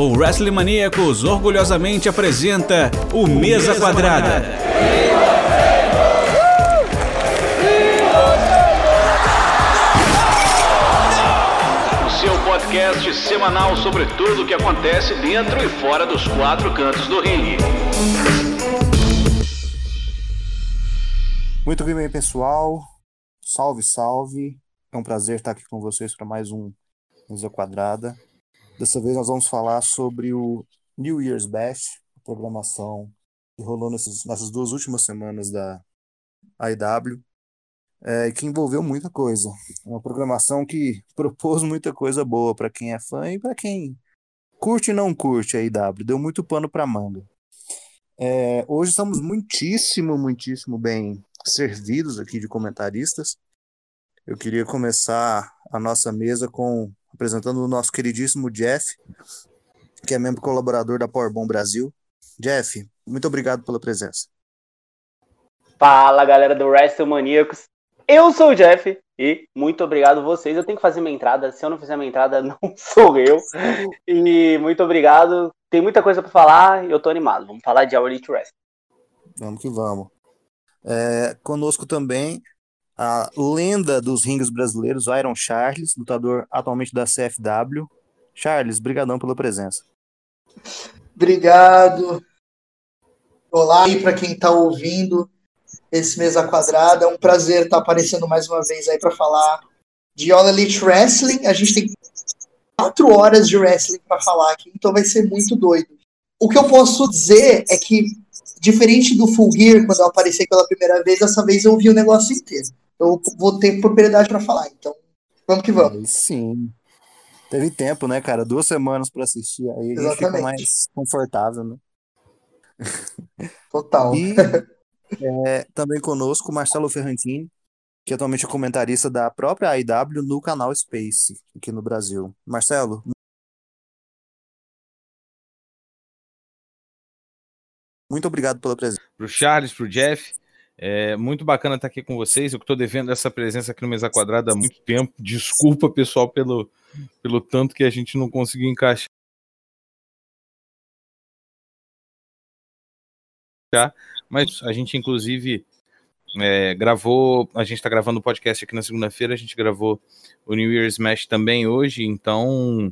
o Wrestling Maníacos orgulhosamente apresenta o Mesa Quadrada. O seu podcast semanal sobre tudo o que acontece dentro e fora dos quatro cantos do ringue. Muito bem, pessoal. Salve, salve. É um prazer estar aqui com vocês para mais um Mesa Quadrada. Dessa vez nós vamos falar sobre o New Year's Bash, a programação que rolou nesses, nessas duas últimas semanas da AEW, é, que envolveu muita coisa. Uma programação que propôs muita coisa boa para quem é fã e para quem curte e não curte a AEW. Deu muito pano para manga. É, hoje estamos muitíssimo, muitíssimo bem servidos aqui de comentaristas. Eu queria começar a nossa mesa com apresentando o nosso queridíssimo Jeff, que é membro colaborador da Powerbomb Brasil. Jeff, muito obrigado pela presença. Fala, galera do WrestleManiacos. Eu sou o Jeff e muito obrigado vocês. Eu tenho que fazer minha entrada. Se eu não fizer minha entrada, não sou eu. E muito obrigado. Tem muita coisa para falar e eu tô animado. Vamos falar de Our Elite Wrestling. Vamos que vamos. É, conosco também a lenda dos rings brasileiros, Iron Charles, lutador atualmente da CFW. Charles, brigadão pela presença. Obrigado. Olá aí para quem está ouvindo esse Mesa Quadrada. É um prazer estar tá aparecendo mais uma vez aí para falar de All Elite Wrestling. A gente tem quatro horas de wrestling para falar aqui, então vai ser muito doido. O que eu posso dizer é que, diferente do Full Gear, quando eu apareci pela primeira vez, dessa vez eu vi o negócio inteiro eu vou ter propriedade para falar. Então, vamos que vamos. Aí sim. Teve tempo, né, cara? Duas semanas para assistir, aí Exatamente. fica mais confortável, né? Total. E é, também conosco Marcelo Ferrantini, que atualmente é comentarista da própria AIW no canal Space, aqui no Brasil. Marcelo. Muito obrigado pela presença. Pro Charles, pro Jeff, é muito bacana estar aqui com vocês. Eu estou devendo essa presença aqui no Mesa Quadrada há muito tempo. Desculpa, pessoal, pelo, pelo tanto que a gente não conseguiu encaixar. Mas a gente, inclusive, é, gravou. A gente está gravando o podcast aqui na segunda-feira. A gente gravou o New Year's Smash também hoje. Então,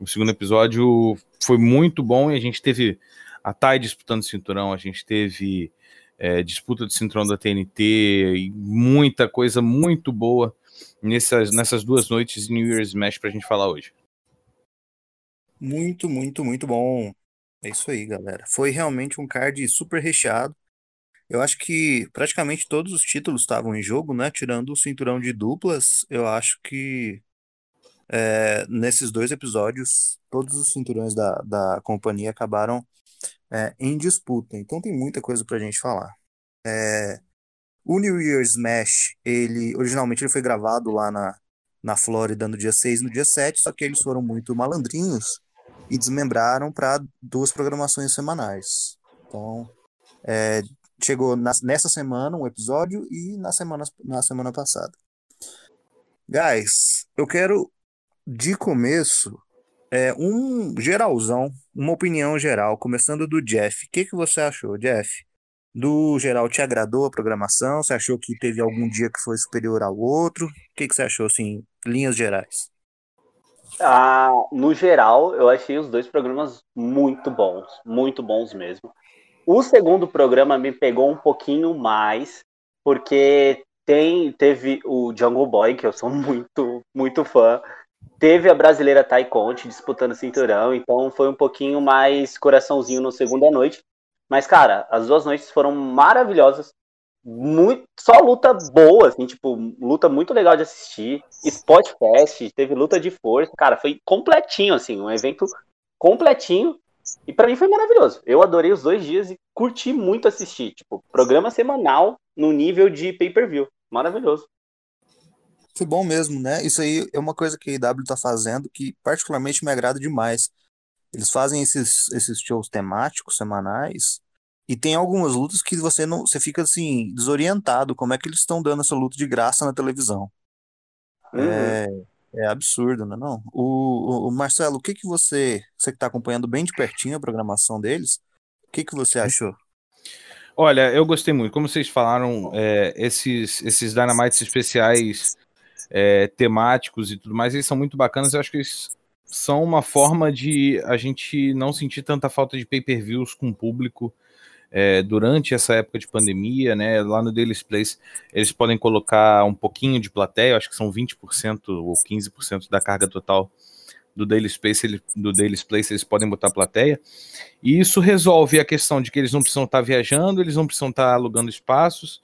o segundo episódio foi muito bom e a gente teve a Thay disputando o cinturão, a gente teve é, disputa de cinturão da TNT muita coisa muito boa nessas, nessas duas noites New Year's Smash pra gente falar hoje. Muito, muito, muito bom. É isso aí, galera. Foi realmente um card super recheado. Eu acho que praticamente todos os títulos estavam em jogo, né? Tirando o cinturão de duplas, eu acho que é, nesses dois episódios, todos os cinturões da, da companhia acabaram é, em disputa. Então tem muita coisa pra gente falar. É, o New Year's Smash, ele originalmente ele foi gravado lá na, na Flórida no dia 6 e no dia 7, só que eles foram muito malandrinhos e desmembraram para duas programações semanais. Então, é, chegou na, nessa semana um episódio e na semana, na semana passada. Guys, eu quero de começo é, um geralzão, uma opinião geral, começando do Jeff. O que, que você achou, Jeff? Do geral, te agradou a programação? Você achou que teve algum dia que foi superior ao outro? O que, que você achou, assim, linhas gerais? Ah, no geral, eu achei os dois programas muito bons, muito bons mesmo. O segundo programa me pegou um pouquinho mais, porque tem, teve o Jungle Boy, que eu sou muito, muito fã, Teve a brasileira Tai Conte disputando o cinturão, então foi um pouquinho mais coraçãozinho no segunda noite. Mas, cara, as duas noites foram maravilhosas. Muito, só luta boa, assim, tipo, luta muito legal de assistir. Spot Fest, teve luta de força. Cara, foi completinho, assim, um evento completinho. E para mim foi maravilhoso. Eu adorei os dois dias e curti muito assistir. Tipo, programa semanal no nível de pay-per-view. Maravilhoso. Foi bom mesmo, né? Isso aí é uma coisa que a IW tá fazendo que particularmente me agrada demais. Eles fazem esses, esses shows temáticos semanais e tem algumas lutas que você não, você fica assim desorientado como é que eles estão dando essa luta de graça na televisão. Uhum. É, É absurdo, não é não? O, o, o Marcelo, o que que você, você que está acompanhando bem de pertinho a programação deles, o que que você achou? Olha, eu gostei muito. Como vocês falaram, é, esses, esses Dynamites especiais é, temáticos e tudo mais, eles são muito bacanas. Eu acho que eles são uma forma de a gente não sentir tanta falta de pay-per-views com o público é, durante essa época de pandemia, né? Lá no Daily's Place, eles podem colocar um pouquinho de plateia, acho que são 20% ou 15% da carga total do Daily Space, ele, do Daily Place, eles podem botar plateia. E isso resolve a questão de que eles não precisam estar viajando, eles não precisam estar alugando espaços.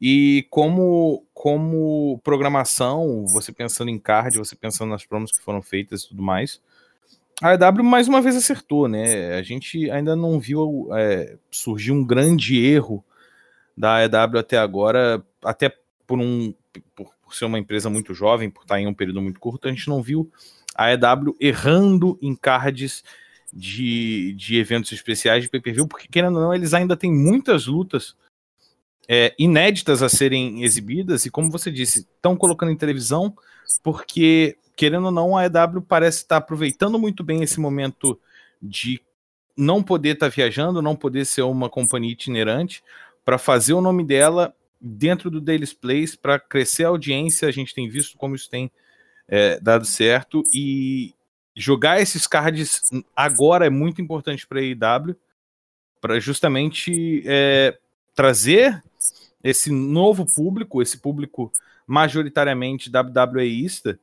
E como, como programação, você pensando em card, você pensando nas promos que foram feitas e tudo mais, a EW mais uma vez acertou, né? A gente ainda não viu é, surgir um grande erro da EW até agora, até por um por, por, ser uma empresa muito jovem, por estar em um período muito curto, a gente não viu a EW errando em cards de, de eventos especiais de pay-per-view, porque querendo ou não, eles ainda têm muitas lutas é, inéditas a serem exibidas, e como você disse, estão colocando em televisão, porque, querendo ou não, a EW parece estar aproveitando muito bem esse momento de não poder estar viajando, não poder ser uma companhia itinerante, para fazer o nome dela dentro do Daily Place, para crescer a audiência. A gente tem visto como isso tem é, dado certo e jogar esses cards agora é muito importante para a AEW para justamente é, trazer esse novo público, esse público majoritariamente WWEista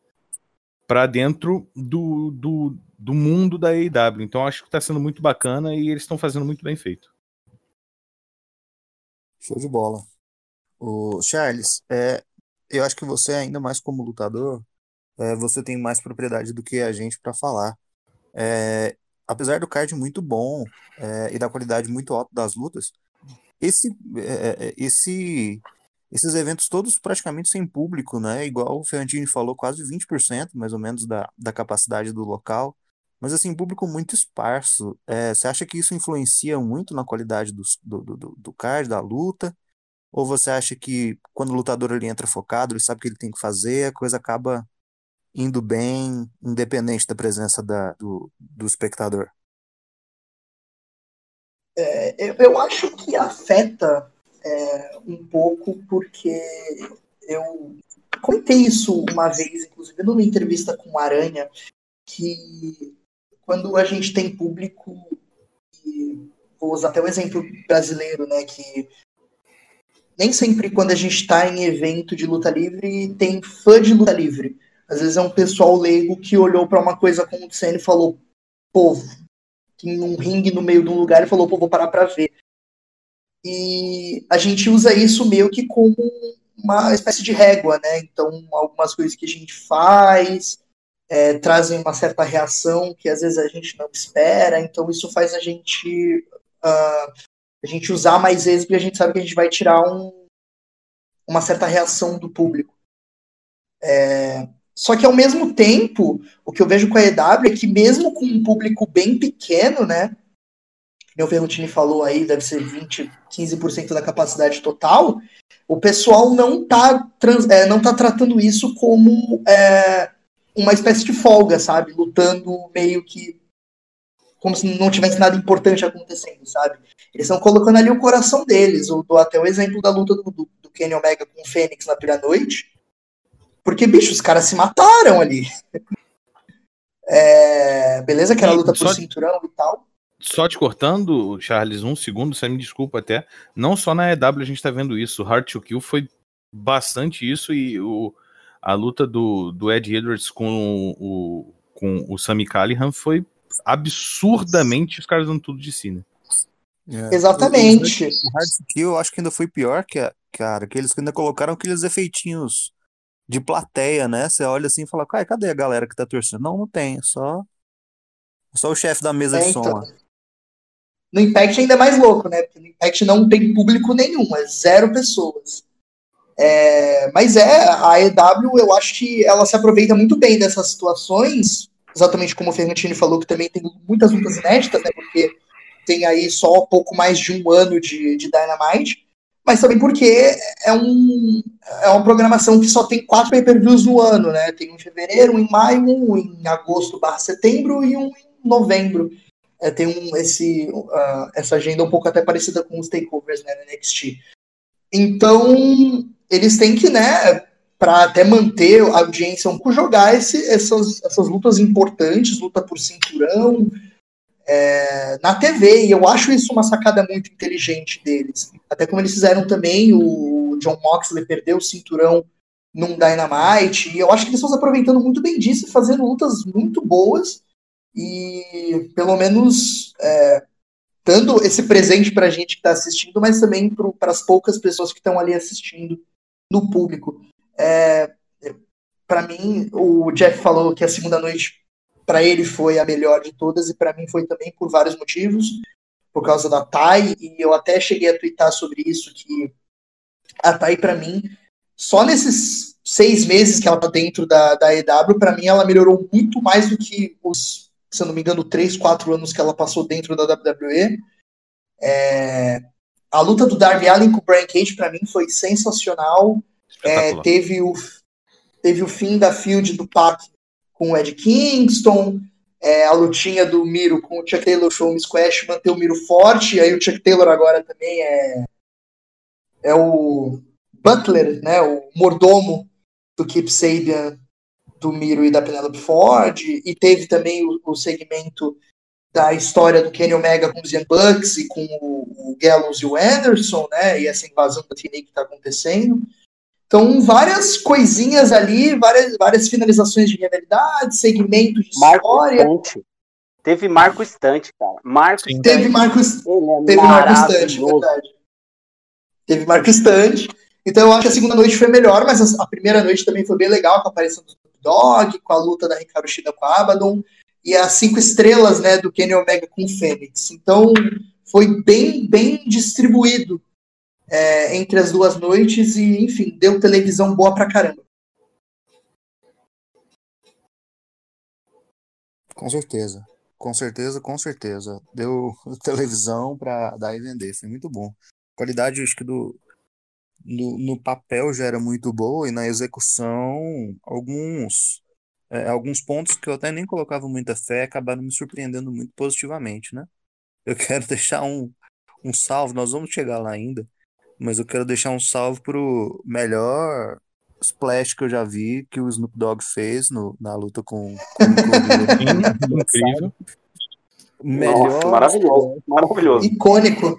para dentro do, do, do mundo da AEW. Então acho que está sendo muito bacana e eles estão fazendo muito bem feito. Show de bola. O Charles, é, eu acho que você ainda mais como lutador é, você tem mais propriedade do que a gente para falar. É, apesar do card muito bom é, e da qualidade muito alta das lutas, esse, é, é, esse, esses eventos todos praticamente sem público, né? Igual o Ferrantini falou, quase 20% mais ou menos da, da capacidade do local. Mas assim, público muito esparso. É, você acha que isso influencia muito na qualidade do, do, do, do card, da luta? Ou você acha que quando o lutador ele entra focado, ele sabe o que ele tem que fazer, a coisa acaba indo bem, independente da presença da, do, do espectador? É, eu, eu, acho que afeta é, um pouco, porque eu comentei isso uma vez, inclusive numa entrevista com o Aranha, que quando a gente tem público, e vou usar até o exemplo brasileiro, né, que nem sempre quando a gente está em evento de luta livre tem fã de luta livre. Às vezes é um pessoal leigo que olhou para uma coisa acontecendo e falou, pô, tem um ringue no meio de um lugar e falou, pô, vou parar para ver. E a gente usa isso meio que como uma espécie de régua, né? Então, algumas coisas que a gente faz é, trazem uma certa reação que às vezes a gente não espera. Então, isso faz a gente uh, a gente usar mais vezes porque a gente sabe que a gente vai tirar um, uma certa reação do público. É, só que ao mesmo tempo, o que eu vejo com a EW é que mesmo com um público bem pequeno, né? O Ferrutini falou aí, deve ser 20, 15% da capacidade total, o pessoal não tá, trans, é, não tá tratando isso como é, uma espécie de folga, sabe? Lutando meio que como se não tivesse nada importante acontecendo, sabe? Eles estão colocando ali o coração deles. Eu dou até o exemplo da luta do, do, do Kenny Omega com o Fênix na primeira noite porque, bicho, os caras se mataram ali. É, beleza que era luta por cinturão e tal. Só te cortando, Charles, um segundo, você me desculpa até. Não só na EW a gente tá vendo isso. O Hard to Kill foi bastante isso e o, a luta do, do Ed Edwards com o, com o Sami Callihan foi absurdamente os caras dando tudo de si, né? É. Exatamente. O Hard to Kill eu acho que ainda foi pior, que, cara, que eles ainda colocaram aqueles efeitinhos de plateia, né? Você olha assim e fala, Cara, cadê a galera que tá torcendo? Não, não tem, só só o chefe da mesa é, de som. Então, no Impact ainda é mais louco, né? Porque no Impact não tem público nenhum, é zero pessoas. É, mas é, a EW, eu acho que ela se aproveita muito bem dessas situações, exatamente como o Fernandini falou, que também tem muitas lutas inéditas, né? Porque tem aí só pouco mais de um ano de, de Dynamite. Mas também porque é, um, é uma programação que só tem quatro pay-per-views no ano, né? Tem um em fevereiro, um em maio, um em agosto barra setembro e um em novembro. É, tem um, esse, uh, essa agenda um pouco até parecida com os takeovers né, no NXT. Então, eles têm que, né, para até manter a audiência, jogar esse, essas, essas lutas importantes, luta por cinturão, é, na TV, e eu acho isso uma sacada muito inteligente deles. Até como eles fizeram também, o John Moxley perdeu o cinturão num Dynamite, e eu acho que eles estão se aproveitando muito bem disso, fazendo lutas muito boas, e pelo menos é, dando esse presente para a gente que está assistindo, mas também para as poucas pessoas que estão ali assistindo no público. É, para mim, o Jeff falou que a segunda noite para ele foi a melhor de todas e para mim foi também por vários motivos, por causa da Tai, e eu até cheguei a twittar sobre isso, que a Tai para mim, só nesses seis meses que ela tá dentro da, da EW, para mim ela melhorou muito mais do que os, se eu não me engano, três, quatro anos que ela passou dentro da WWE. É, a luta do Darby Allin com o Brian Cage para mim foi sensacional. É, teve, o, teve o fim da field do Pac com o Ed Kingston, é, a lutinha do Miro com o Chuck Taylor Show Squash manter o Miro forte, aí o Chuck Taylor agora também é, é o Butler, né, o mordomo do Keep Sabian, do Miro e da Penelope Ford, e teve também o, o segmento da história do Kenny Omega com os Young Bucks e com o, o Gallows e o Anderson, né, e essa invasão da TNA que está acontecendo. Então, várias coisinhas ali, várias, várias finalizações de rivalidade, segmentos de Marco história. Estante. Teve Marco Estante, cara. Marco Estante. Teve Marco, é teve Marco Estante, verdade. Teve Marco Estante. Então, eu acho que a segunda noite foi melhor, mas a, a primeira noite também foi bem legal, com a aparição do Dog, com a luta da Ricardo Shida com a Abaddon, e as cinco estrelas né, do Kenny Omega com o Fênix. Então, foi bem, bem distribuído é, entre as duas noites e, enfim, deu televisão boa pra caramba. Com certeza. Com certeza, com certeza. Deu televisão para dar e vender. Foi muito bom. A qualidade, acho que do, no, no papel já era muito boa e na execução, alguns é, alguns pontos que eu até nem colocava muita fé acabaram me surpreendendo muito positivamente, né? Eu quero deixar um, um salve, nós vamos chegar lá ainda, mas eu quero deixar um salve pro melhor splash que eu já vi que o Snoop Dogg fez no, na luta com, com, com o Incrível. Melhor Nossa, maravilhoso, maravilhoso. Icônico.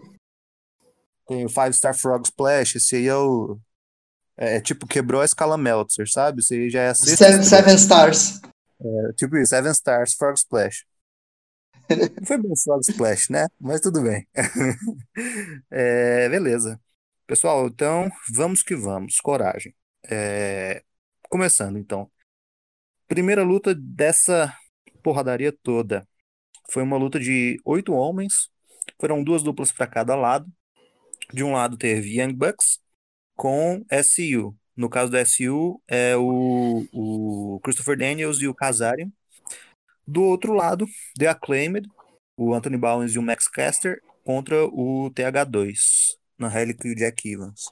Tem o Five Star Frog Splash, esse aí é o. É, é tipo, quebrou a escala Meltzer, sabe? Esse aí já é a sexta. Seven, seven Stars. É, tipo isso, Seven Stars Frog Splash. Não foi bem Frog Splash, né? Mas tudo bem. é, beleza. Pessoal, então vamos que vamos, coragem. É... Começando então. Primeira luta dessa porradaria toda. Foi uma luta de oito homens. Foram duas duplas para cada lado. De um lado teve Young Bucks com SU. No caso do SU é o, o Christopher Daniels e o Kazarian. Do outro lado, The Acclaimed, o Anthony Bowens e o Max Caster contra o TH2. Angélico e o Jack Evans.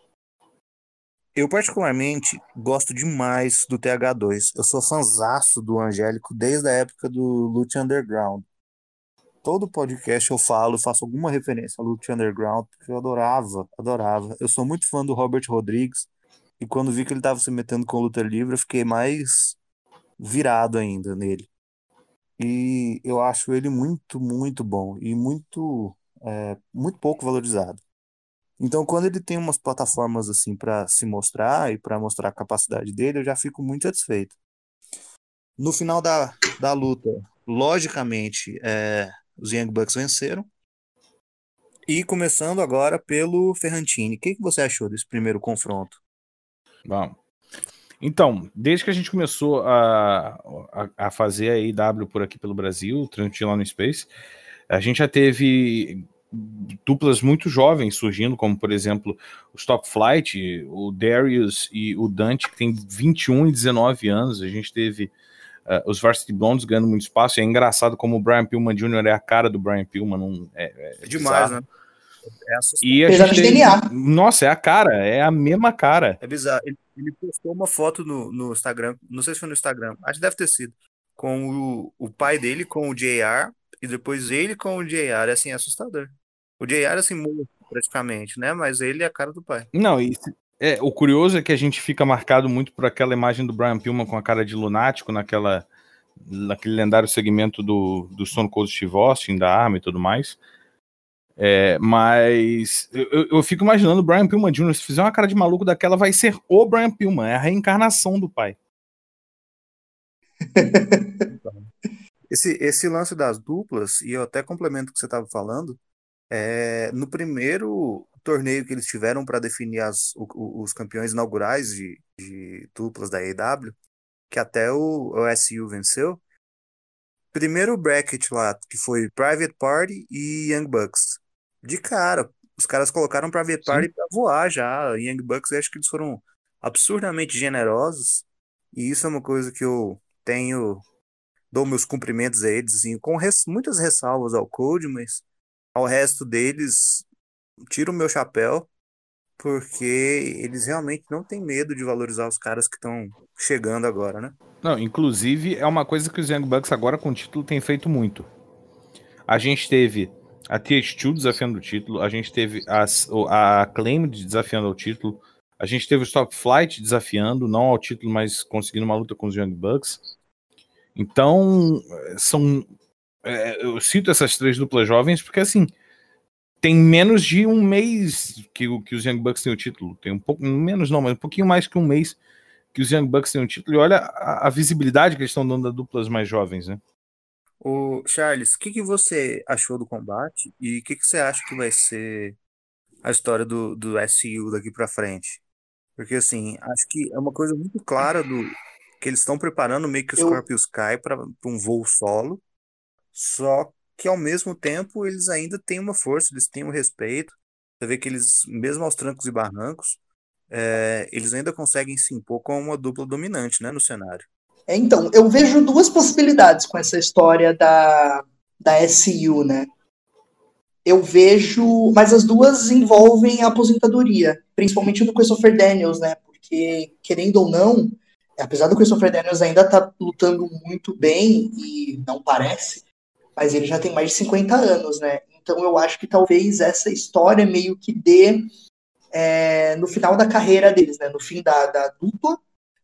Eu, particularmente, gosto demais do TH2. Eu sou fanzaço do Angélico desde a época do Lute Underground. Todo podcast eu falo, faço alguma referência ao Lute Underground, porque eu adorava, adorava. Eu sou muito fã do Robert Rodrigues, e quando vi que ele estava se metendo com luta livre, eu fiquei mais virado ainda nele. E eu acho ele muito, muito bom e muito, é, muito pouco valorizado. Então, quando ele tem umas plataformas assim para se mostrar e para mostrar a capacidade dele, eu já fico muito satisfeito. No final da, da luta, logicamente, é, os Young Bucks venceram. E começando agora pelo Ferrantini. O que, que você achou desse primeiro confronto? Bom, então, desde que a gente começou a, a, a fazer a IW por aqui pelo Brasil, transmitir lá no Space, a gente já teve duplas muito jovens surgindo, como por exemplo os Top Flight, o Darius e o Dante, que tem 21 e 19 anos. A gente teve uh, os Varsity Blondes ganhando muito espaço. E é engraçado como o Brian Pillman Jr. é a cara do Brian Pillman. Não, é, é, é demais, bizarro. né? É e a gente. DNA. Nossa, é a cara, é a mesma cara. É bizarro. Ele, ele postou uma foto no, no Instagram, não sei se foi no Instagram, acho que deve ter sido, com o, o pai dele, com o JR, e depois ele com o JR. É assim, é assustador. O JR, assim, morto praticamente, né? Mas ele é a cara do pai. Não, e é, o curioso é que a gente fica marcado muito por aquela imagem do Brian Pillman com a cara de lunático naquela naquele lendário segmento do, do Stone Cold Steve Austin, da arma e tudo mais. É, mas eu, eu, fico imaginando o Brian Pillman Jr., se fizer uma cara de maluco daquela, vai ser o Brian Pillman, é a reencarnação do pai. esse, esse lance das duplas, e eu até complemento o que você estava falando, é, no primeiro torneio que eles tiveram para definir as, o, os campeões inaugurais de, de duplas da AEW, que até o, o SU venceu, primeiro bracket lá, que foi Private Party e Young Bucks. De cara, os caras colocaram Private Party para voar já. Young Bucks, acho que eles foram absurdamente generosos. E isso é uma coisa que eu tenho, dou meus cumprimentos a eles, assim, com res, muitas ressalvas ao Code, mas ao resto deles, tiro o meu chapéu, porque eles realmente não têm medo de valorizar os caras que estão chegando agora, né? Não, inclusive é uma coisa que os Young Bucks agora com o título tem feito muito. A gente teve a TH2 desafiando o título, a gente teve as, a Claim desafiando o título, a gente teve o Stop Flight desafiando, não ao título, mas conseguindo uma luta com os Young Bucks. Então, são. É, eu cito essas três duplas jovens porque, assim, tem menos de um mês que, que os Young Bucks têm o título. Tem um pouco, menos não, mas um pouquinho mais que um mês que os Young Bucks têm o título. E olha a, a visibilidade que eles estão dando a duplas mais jovens, né? O Charles, o que, que você achou do combate e o que, que você acha que vai ser a história do, do SU daqui para frente? Porque assim, acho que é uma coisa muito clara do que eles estão preparando meio que o Scorpio Sky para um voo solo, só que ao mesmo tempo eles ainda têm uma força, eles têm um respeito. Você vê que eles, mesmo aos trancos e barrancos, é, eles ainda conseguem se impor como uma dupla dominante né, no cenário. É, então, eu vejo duas possibilidades com essa história da, da SU, né? Eu vejo, mas as duas envolvem a aposentadoria, principalmente do Christopher Daniels, né? Porque, querendo ou não, apesar do Christopher Daniels ainda tá lutando muito bem, e não parece, mas ele já tem mais de 50 anos, né? Então eu acho que talvez essa história meio que dê é, no final da carreira deles, né? No fim da, da dupla,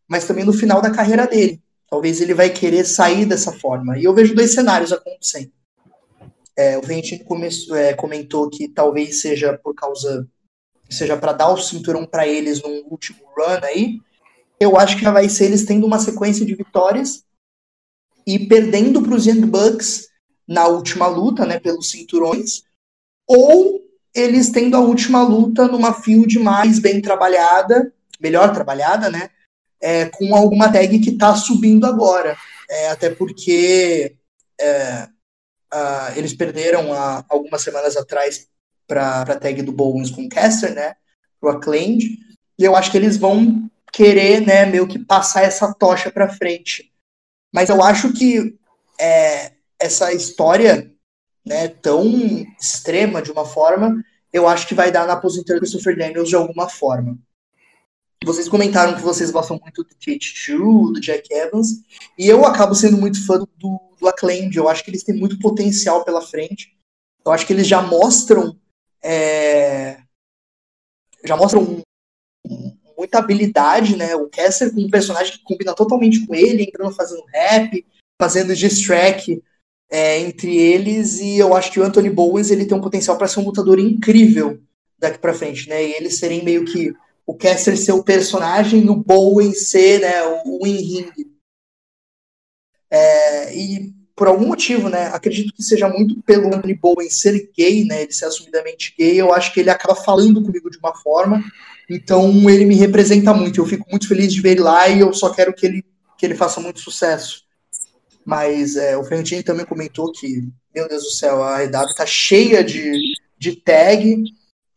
mas também no final da carreira dele. Talvez ele vai querer sair dessa forma. E eu vejo dois cenários acontecendo. É, o Ventinho é, comentou que talvez seja por causa. seja para dar o cinturão para eles num último run aí. Eu acho que já vai ser eles tendo uma sequência de vitórias e perdendo para os Young Bucks na última luta, né, pelos cinturões, ou eles tendo a última luta numa field mais bem trabalhada, melhor trabalhada, né, é, com alguma tag que está subindo agora. É, até porque é, eles perderam a, algumas semanas atrás para a tag do Bowens com o Caster, né? Pro Acclaimed. E eu acho que eles vão querer, né, meio que passar essa tocha para frente. Mas eu acho que é, essa história, né, tão extrema de uma forma, eu acho que vai dar na aposentadoria do Christopher Daniels de alguma forma. Vocês comentaram que vocês gostam muito do TH2, do Jack Evans, e eu acabo sendo muito fã do, do Acclaimed. Eu acho que eles têm muito potencial pela frente. Eu acho que eles já mostram. É, já mostram muita habilidade, né? O Kessler com um personagem que combina totalmente com ele, entrando fazendo rap, fazendo diss track é, entre eles, e eu acho que o Anthony Bowens ele tem um potencial para ser um lutador incrível daqui para frente, né? E eles serem meio que o Kessler ser o personagem e o Bowen ser né, o, o in-ring. É, e por algum motivo, né, acredito que seja muito pelo Anthony Bowen ser gay, né, ele ser assumidamente gay, eu acho que ele acaba falando comigo de uma forma, então ele me representa muito, eu fico muito feliz de ver ele lá e eu só quero que ele, que ele faça muito sucesso. Mas é, o Fernandinho também comentou que, meu Deus do céu, a EW tá cheia de, de tag,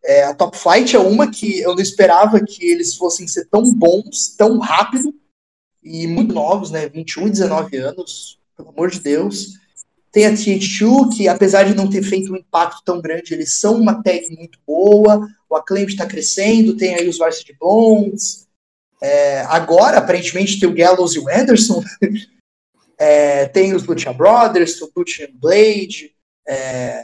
é, a Top Flight é uma que eu não esperava que eles fossem ser tão bons, tão rápido e muito novos, né? 21 e 19 anos, pelo amor de Deus. Tem a TH2, que apesar de não ter feito um impacto tão grande, eles são uma tag muito boa. O Acclaim está crescendo, tem aí os Varsity Blondes. É, agora, aparentemente, tem o Gallows e o Anderson. é, tem os Lucha Brothers, o Lucha Blade. É,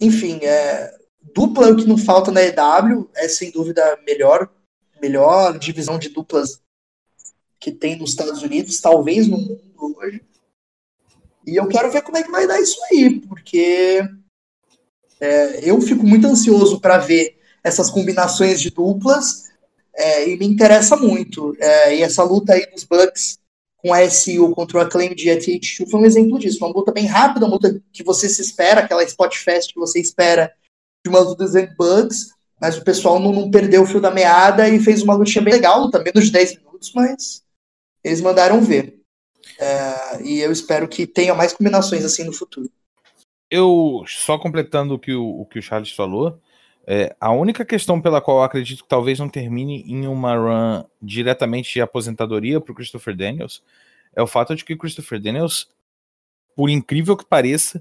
enfim, é, dupla que não falta na EW é sem dúvida a melhor, melhor divisão de duplas que tem nos Estados Unidos, talvez no mundo hoje. E eu quero ver como é que vai dar isso aí, porque é, eu fico muito ansioso para ver essas combinações de duplas é, e me interessa muito. É, e essa luta aí dos Bucks com a SU contra o Acclaim de ATH2 foi um exemplo disso. Uma luta bem rápida, uma luta que você se espera, aquela spot fest que você espera de uma luta dos Bucks, mas o pessoal não, não, perdeu o fio da meada e fez uma lutinha bem legal, menos de 10 minutos, mas eles mandaram ver. É, e eu espero que tenha mais combinações assim no futuro. Eu, só completando o que o, o, que o Charles falou, é, a única questão pela qual eu acredito que talvez não termine em uma run diretamente de aposentadoria para o Christopher Daniels é o fato de que o Christopher Daniels, por incrível que pareça,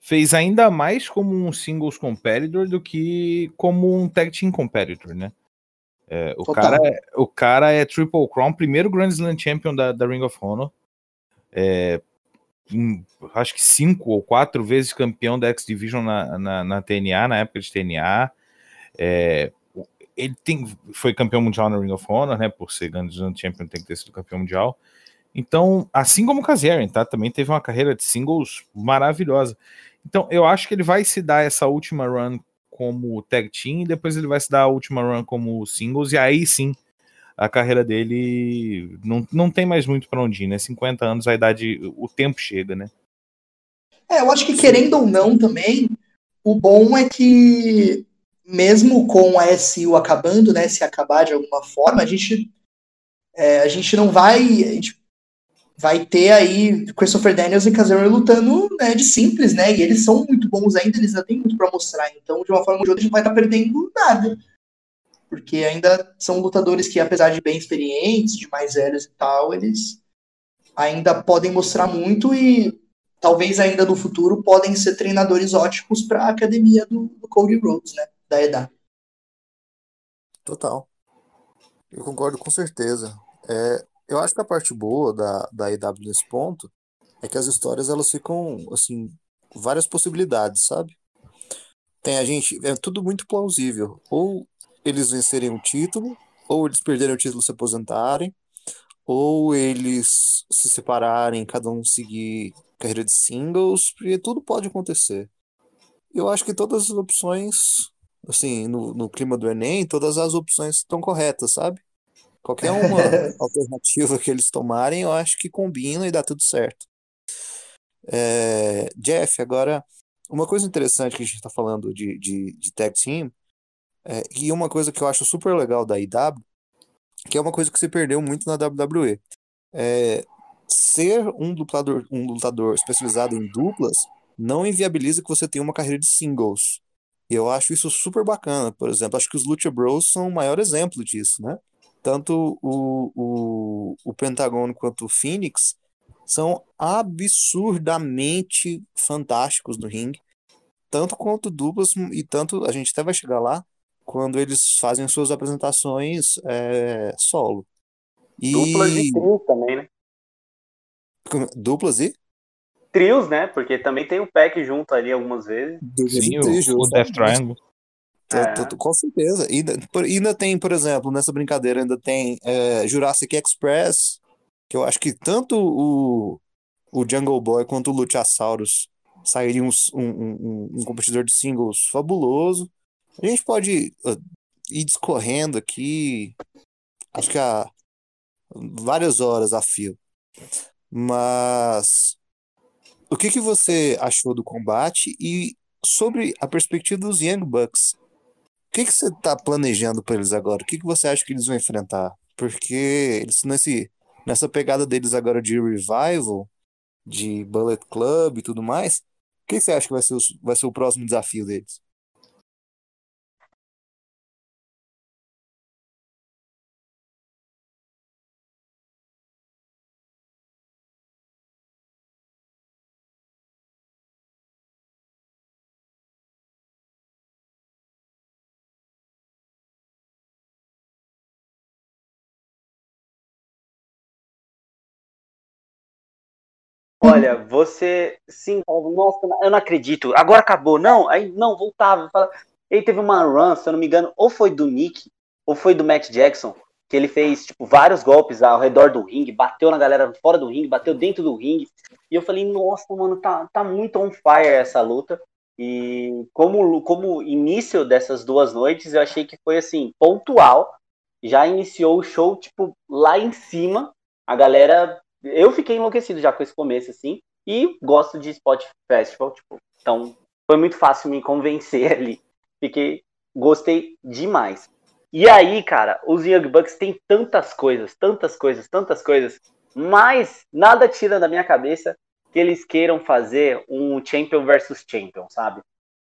fez ainda mais como um singles competitor do que como um tag team competitor, né? É, o, cara é, o cara é Triple Crown, primeiro Grand Slam Champion da, da Ring of Honor. É, acho que cinco ou quatro vezes campeão da X Division na, na, na TNA, na época de TNA. É, ele tem, foi campeão mundial na Ring of Honor, né? Por ser Grand Slam Champion, tem que ter sido campeão mundial. Então, assim como o Kazarian, tá? Também teve uma carreira de singles maravilhosa. Então, eu acho que ele vai se dar essa última run como tag team, e depois ele vai se dar a última run como singles, e aí sim a carreira dele não, não tem mais muito para onde ir, né? 50 anos, a idade, o tempo chega, né? É, eu acho que querendo ou não também, o bom é que mesmo com a SU acabando, né, se acabar de alguma forma, a gente é, a gente não vai a gente vai ter aí Christopher Daniels e Kazarian lutando né, de simples, né? E eles são muito bons ainda, eles ainda têm muito para mostrar. Então, de uma forma ou de outra, a gente vai estar tá perdendo nada. Porque ainda são lutadores que, apesar de bem experientes, de mais velhos e tal, eles ainda podem mostrar muito e talvez ainda no futuro podem ser treinadores ótimos para a academia do, do Cody Rhodes, né? Da EDA. Total. Eu concordo com certeza. É, eu acho que a parte boa da, da EW nesse ponto é que as histórias elas ficam, assim, várias possibilidades, sabe? Tem a gente, é tudo muito plausível. Ou eles vencerem um título, ou eles perderem o título se aposentarem, ou eles se separarem, cada um seguir carreira de singles, porque tudo pode acontecer. Eu acho que todas as opções, assim, no, no clima do Enem, todas as opções estão corretas, sabe? Qualquer uma alternativa que eles tomarem, eu acho que combina e dá tudo certo. É, Jeff, agora, uma coisa interessante que a gente está falando de, de, de tag team, é, e uma coisa que eu acho super legal da IW, que é uma coisa que se perdeu muito na WWE. É, ser um lutador, um lutador especializado em duplas não inviabiliza que você tenha uma carreira de singles. E eu acho isso super bacana. Por exemplo, acho que os Lucha Bros são o maior exemplo disso, né? tanto o, o, o Pentagon quanto o Phoenix são absurdamente fantásticos no ringue, tanto quanto duplas, e tanto a gente até vai chegar lá quando eles fazem suas apresentações é, solo. E... Duplas e trios também, né? Duplas e? Trios, né? Porque também tem o pack junto ali algumas vezes. Sim, o, o Death Triangle. É. Com certeza. E ainda tem, por exemplo, nessa brincadeira, ainda tem é, Jurassic Express, que eu acho que tanto o, o Jungle Boy quanto o Luchasaurus sairiam um, um, um, competidor de singles fabuloso. A gente pode uh, ir discorrendo aqui, acho que há várias horas a fio. Mas o que, que você achou do combate e sobre a perspectiva dos Young Bucks? que, que você está planejando para eles agora? O que, que você acha que eles vão enfrentar? Porque eles nesse, nessa pegada deles agora de revival, de Bullet Club e tudo mais, o que, que você acha que vai ser o, vai ser o próximo desafio deles? Olha, você sim, nossa, eu não acredito. Agora acabou. Não, aí não, voltava. Fala... Ele teve uma run, se eu não me engano, ou foi do Nick, ou foi do Matt Jackson, que ele fez, tipo, vários golpes ao redor do ringue, bateu na galera fora do ringue, bateu dentro do ringue. E eu falei, nossa, mano, tá, tá muito on fire essa luta. E como, como início dessas duas noites, eu achei que foi, assim, pontual. Já iniciou o show, tipo, lá em cima. A galera... Eu fiquei enlouquecido já com esse começo, assim. E gosto de Spot Festival, tipo, então foi muito fácil me convencer ali. Fiquei, gostei demais. E aí, cara, os Young Bucks têm tantas coisas, tantas coisas, tantas coisas, mas nada tira da minha cabeça que eles queiram fazer um Champion versus Champion, sabe?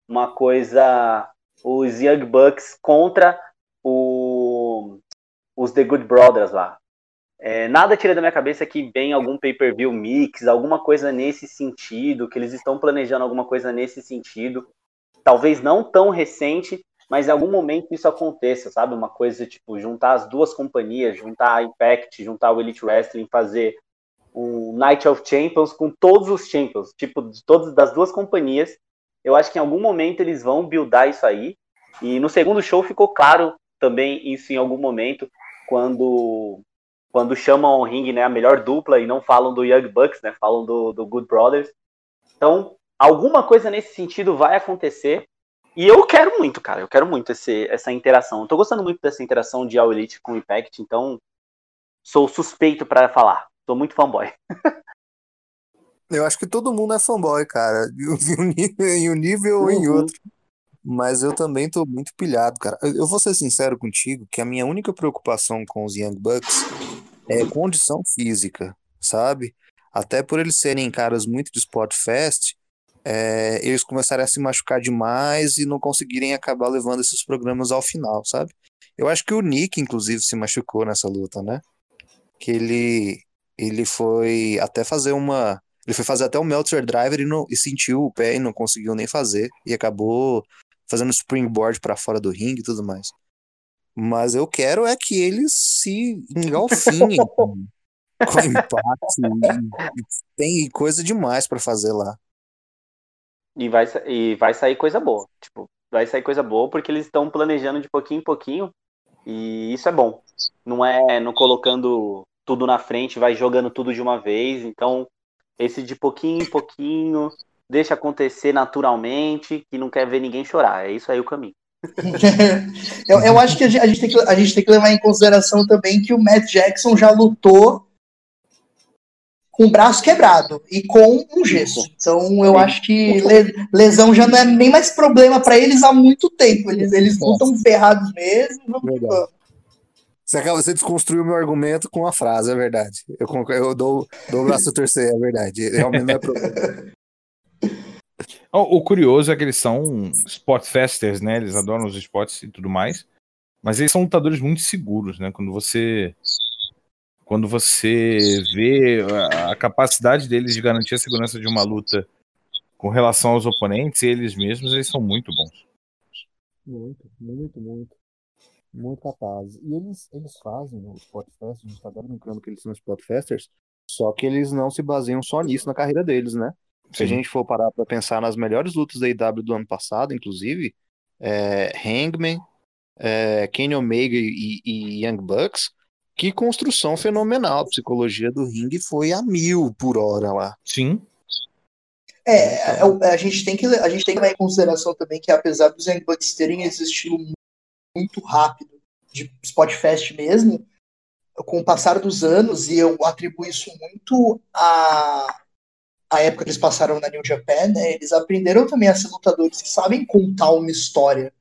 Uma coisa, os Young Bucks contra o, os The Good Brothers lá. É, nada tira da minha cabeça que vem algum pay-per-view mix, alguma coisa nesse sentido, que eles estão planejando alguma coisa nesse sentido. Talvez não tão recente, mas em algum momento isso aconteça, sabe? Uma coisa tipo juntar as duas companhias, juntar a Impact, juntar o Elite Wrestling, fazer um Night of Champions com todos os Champions, tipo, de todas das duas companhias. Eu acho que em algum momento eles vão buildar isso aí. E no segundo show ficou claro também isso em algum momento, quando quando chamam ao ringue né, a melhor dupla e não falam do Young Bucks, né? Falam do, do Good Brothers. Então, alguma coisa nesse sentido vai acontecer. E eu quero muito, cara. Eu quero muito esse, essa interação. Eu tô gostando muito dessa interação de All Elite com Impact, então sou suspeito para falar. Tô muito fanboy. eu acho que todo mundo é fanboy, cara. Em um nível ou em uhum. outro. Mas eu também tô muito pilhado, cara. Eu vou ser sincero contigo que a minha única preocupação com os Young Bucks é condição física, sabe? Até por eles serem caras muito de Spot Fest, é, eles começarem a se machucar demais e não conseguirem acabar levando esses programas ao final, sabe? Eu acho que o Nick, inclusive, se machucou nessa luta, né? Que ele, ele foi até fazer uma. Ele foi fazer até o Meltzer Driver e, não, e sentiu o pé e não conseguiu nem fazer. E acabou fazendo springboard para fora do ringue e tudo mais. Mas eu quero é que eles se engalfinhem com, com impacto. E, tem coisa demais para fazer lá. E vai, e vai sair coisa boa. Tipo, vai sair coisa boa porque eles estão planejando de pouquinho em pouquinho. E isso é bom. Não é não colocando tudo na frente, vai jogando tudo de uma vez. Então, esse de pouquinho em pouquinho, deixa acontecer naturalmente, que não quer ver ninguém chorar. É isso aí o caminho. eu, eu, acho que a gente, tem que a gente tem que levar em consideração também que o Matt Jackson já lutou com o braço quebrado e com um gesso. Então eu acho que lesão já não é nem mais problema para eles há muito tempo. Eles, eles lutam ferrados mesmo. Você, acaba, você desconstruiu meu argumento com a frase, é verdade. Eu, eu dou, dou o braço a torcer, é verdade. Realmente não é problema. O, o curioso é que eles são spotfesters, né? Eles adoram os spots e tudo mais. Mas eles são lutadores muito seguros, né? Quando você quando você vê a capacidade deles de garantir a segurança de uma luta com relação aos oponentes, eles mesmos, eles são muito bons. Muito, muito, muito. Muito capazes. E eles, eles fazem os Spotfest, a gente tá brincando que eles são Spotfesters, só que eles não se baseiam só nisso na carreira deles, né? Sim. Se a gente for parar para pensar nas melhores lutas da IW do ano passado, inclusive, é, Hangman, é, Kenny Omega e, e Young Bucks, que construção fenomenal. A psicologia do ringue foi a mil por hora lá. Sim. É, então... a, gente tem que, a gente tem que levar em consideração também que apesar dos Young Bucks terem esse estilo muito rápido de Spotfest mesmo, com o passar dos anos, e eu atribuo isso muito a, a época que eles passaram na New Japan, né, eles aprenderam também a ser lutadores que sabem contar uma história.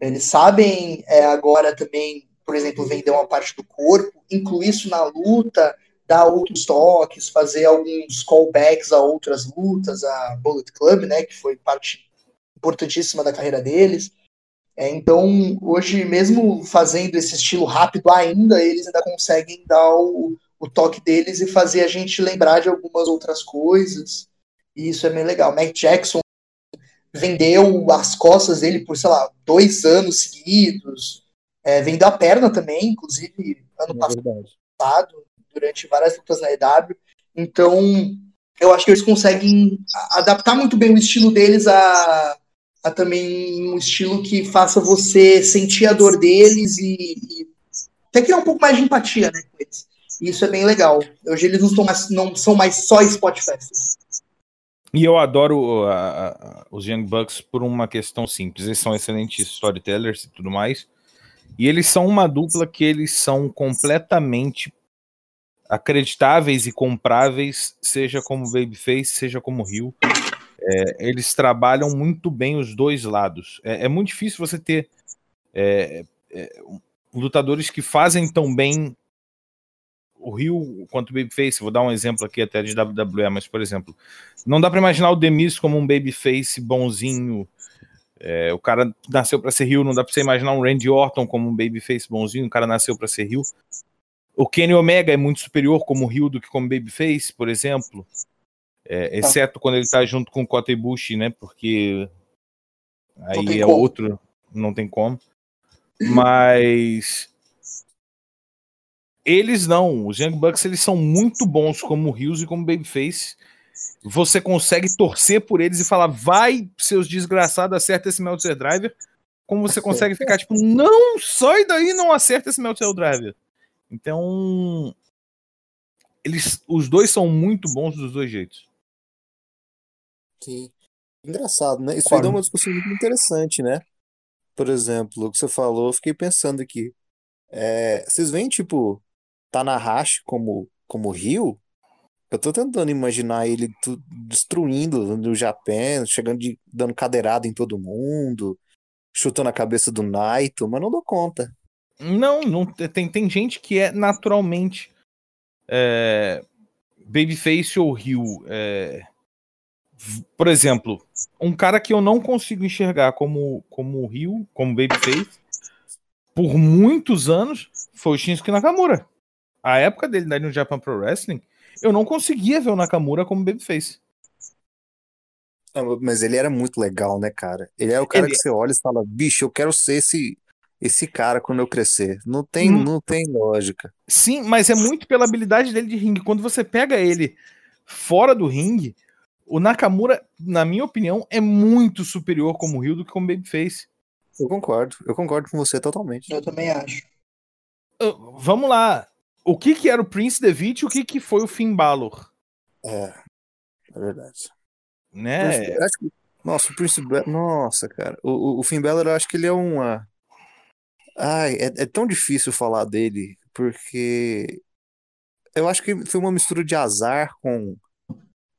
Eles sabem é, agora também por exemplo, vender uma parte do corpo, incluir isso na luta, dar outros toques, fazer alguns callbacks a outras lutas, a Bullet Club, né, que foi parte importantíssima da carreira deles. É, então, hoje, mesmo fazendo esse estilo rápido ainda, eles ainda conseguem dar o, o toque deles e fazer a gente lembrar de algumas outras coisas. E isso é bem legal. Mac Jackson vendeu as costas dele por, sei lá, dois anos seguidos. É, vendeu a perna também, inclusive, ano é passado, durante várias lutas na EW. Então, eu acho que eles conseguem adaptar muito bem o estilo deles a, a também um estilo que faça você sentir a dor deles e, e até criar um pouco mais de empatia né, com eles. Isso é bem legal. Hoje eles não, mais, não são mais só Spotify. E eu adoro a, os Young Bucks por uma questão simples. Eles são excelentes storytellers e tudo mais. E eles são uma dupla que eles são completamente acreditáveis e compráveis, seja como Babyface, seja como Rio. É, eles trabalham muito bem os dois lados. É, é muito difícil você ter é, é lutadores que fazem tão bem o Rio quanto o Babyface, vou dar um exemplo aqui até de WWE, mas por exemplo, não dá para imaginar o Demis como um Babyface bonzinho. É, o cara nasceu para ser Rio, não dá para você imaginar um Randy Orton como um Babyface bonzinho, o cara nasceu para ser Rio. O Kenny Omega é muito superior como Rio do que como Babyface, por exemplo. É, tá. exceto quando ele tá junto com o Kota Ibushi, né? Porque aí é como. outro, não tem como. Mas eles não, os Young Bucks eles são muito bons como Rios e como Babyface. Você consegue torcer por eles e falar, vai, seus desgraçados, acerta esse Meltzer Driver. Como você consegue ficar tipo, não, sai daí, não acerta esse Meltzer Driver. Então, eles, os dois são muito bons dos dois jeitos. Sim. Engraçado, né? Isso aí dá uma discussão muito interessante, né? Por exemplo, o que você falou, eu fiquei pensando aqui. É, vocês veem, tipo, Tanahashi como, como Rio, eu tô tentando imaginar ele destruindo no Japão, chegando de, dando cadeirada em todo mundo, chutando a cabeça do Naito, mas não dou conta. Não, não tem, tem gente que é naturalmente é, Babyface ou Rio. É, por exemplo, um cara que eu não consigo enxergar como, como Rio, como Babyface, por muitos anos, foi o Shinsuke Nakamura a época dele no Japan Pro Wrestling, eu não conseguia ver o Nakamura como babyface. Mas ele era muito legal, né, cara? Ele é o cara ele... que você olha e fala, bicho, eu quero ser esse esse cara quando eu crescer. Não tem, hum. não tem lógica. Sim, mas é muito pela habilidade dele de ringue. Quando você pega ele fora do ringue, o Nakamura, na minha opinião, é muito superior como Rio do que como Babyface. Eu concordo, eu concordo com você totalmente. Eu também acho. Uh, vamos lá o que que era o Prince Devitt e o que que foi o Finn Balor. É, é verdade. Né? Que, nossa, o Prince Balor, nossa, cara. O, o, o Finn Balor, eu acho que ele é uma... Ai, é, é tão difícil falar dele, porque eu acho que foi uma mistura de azar com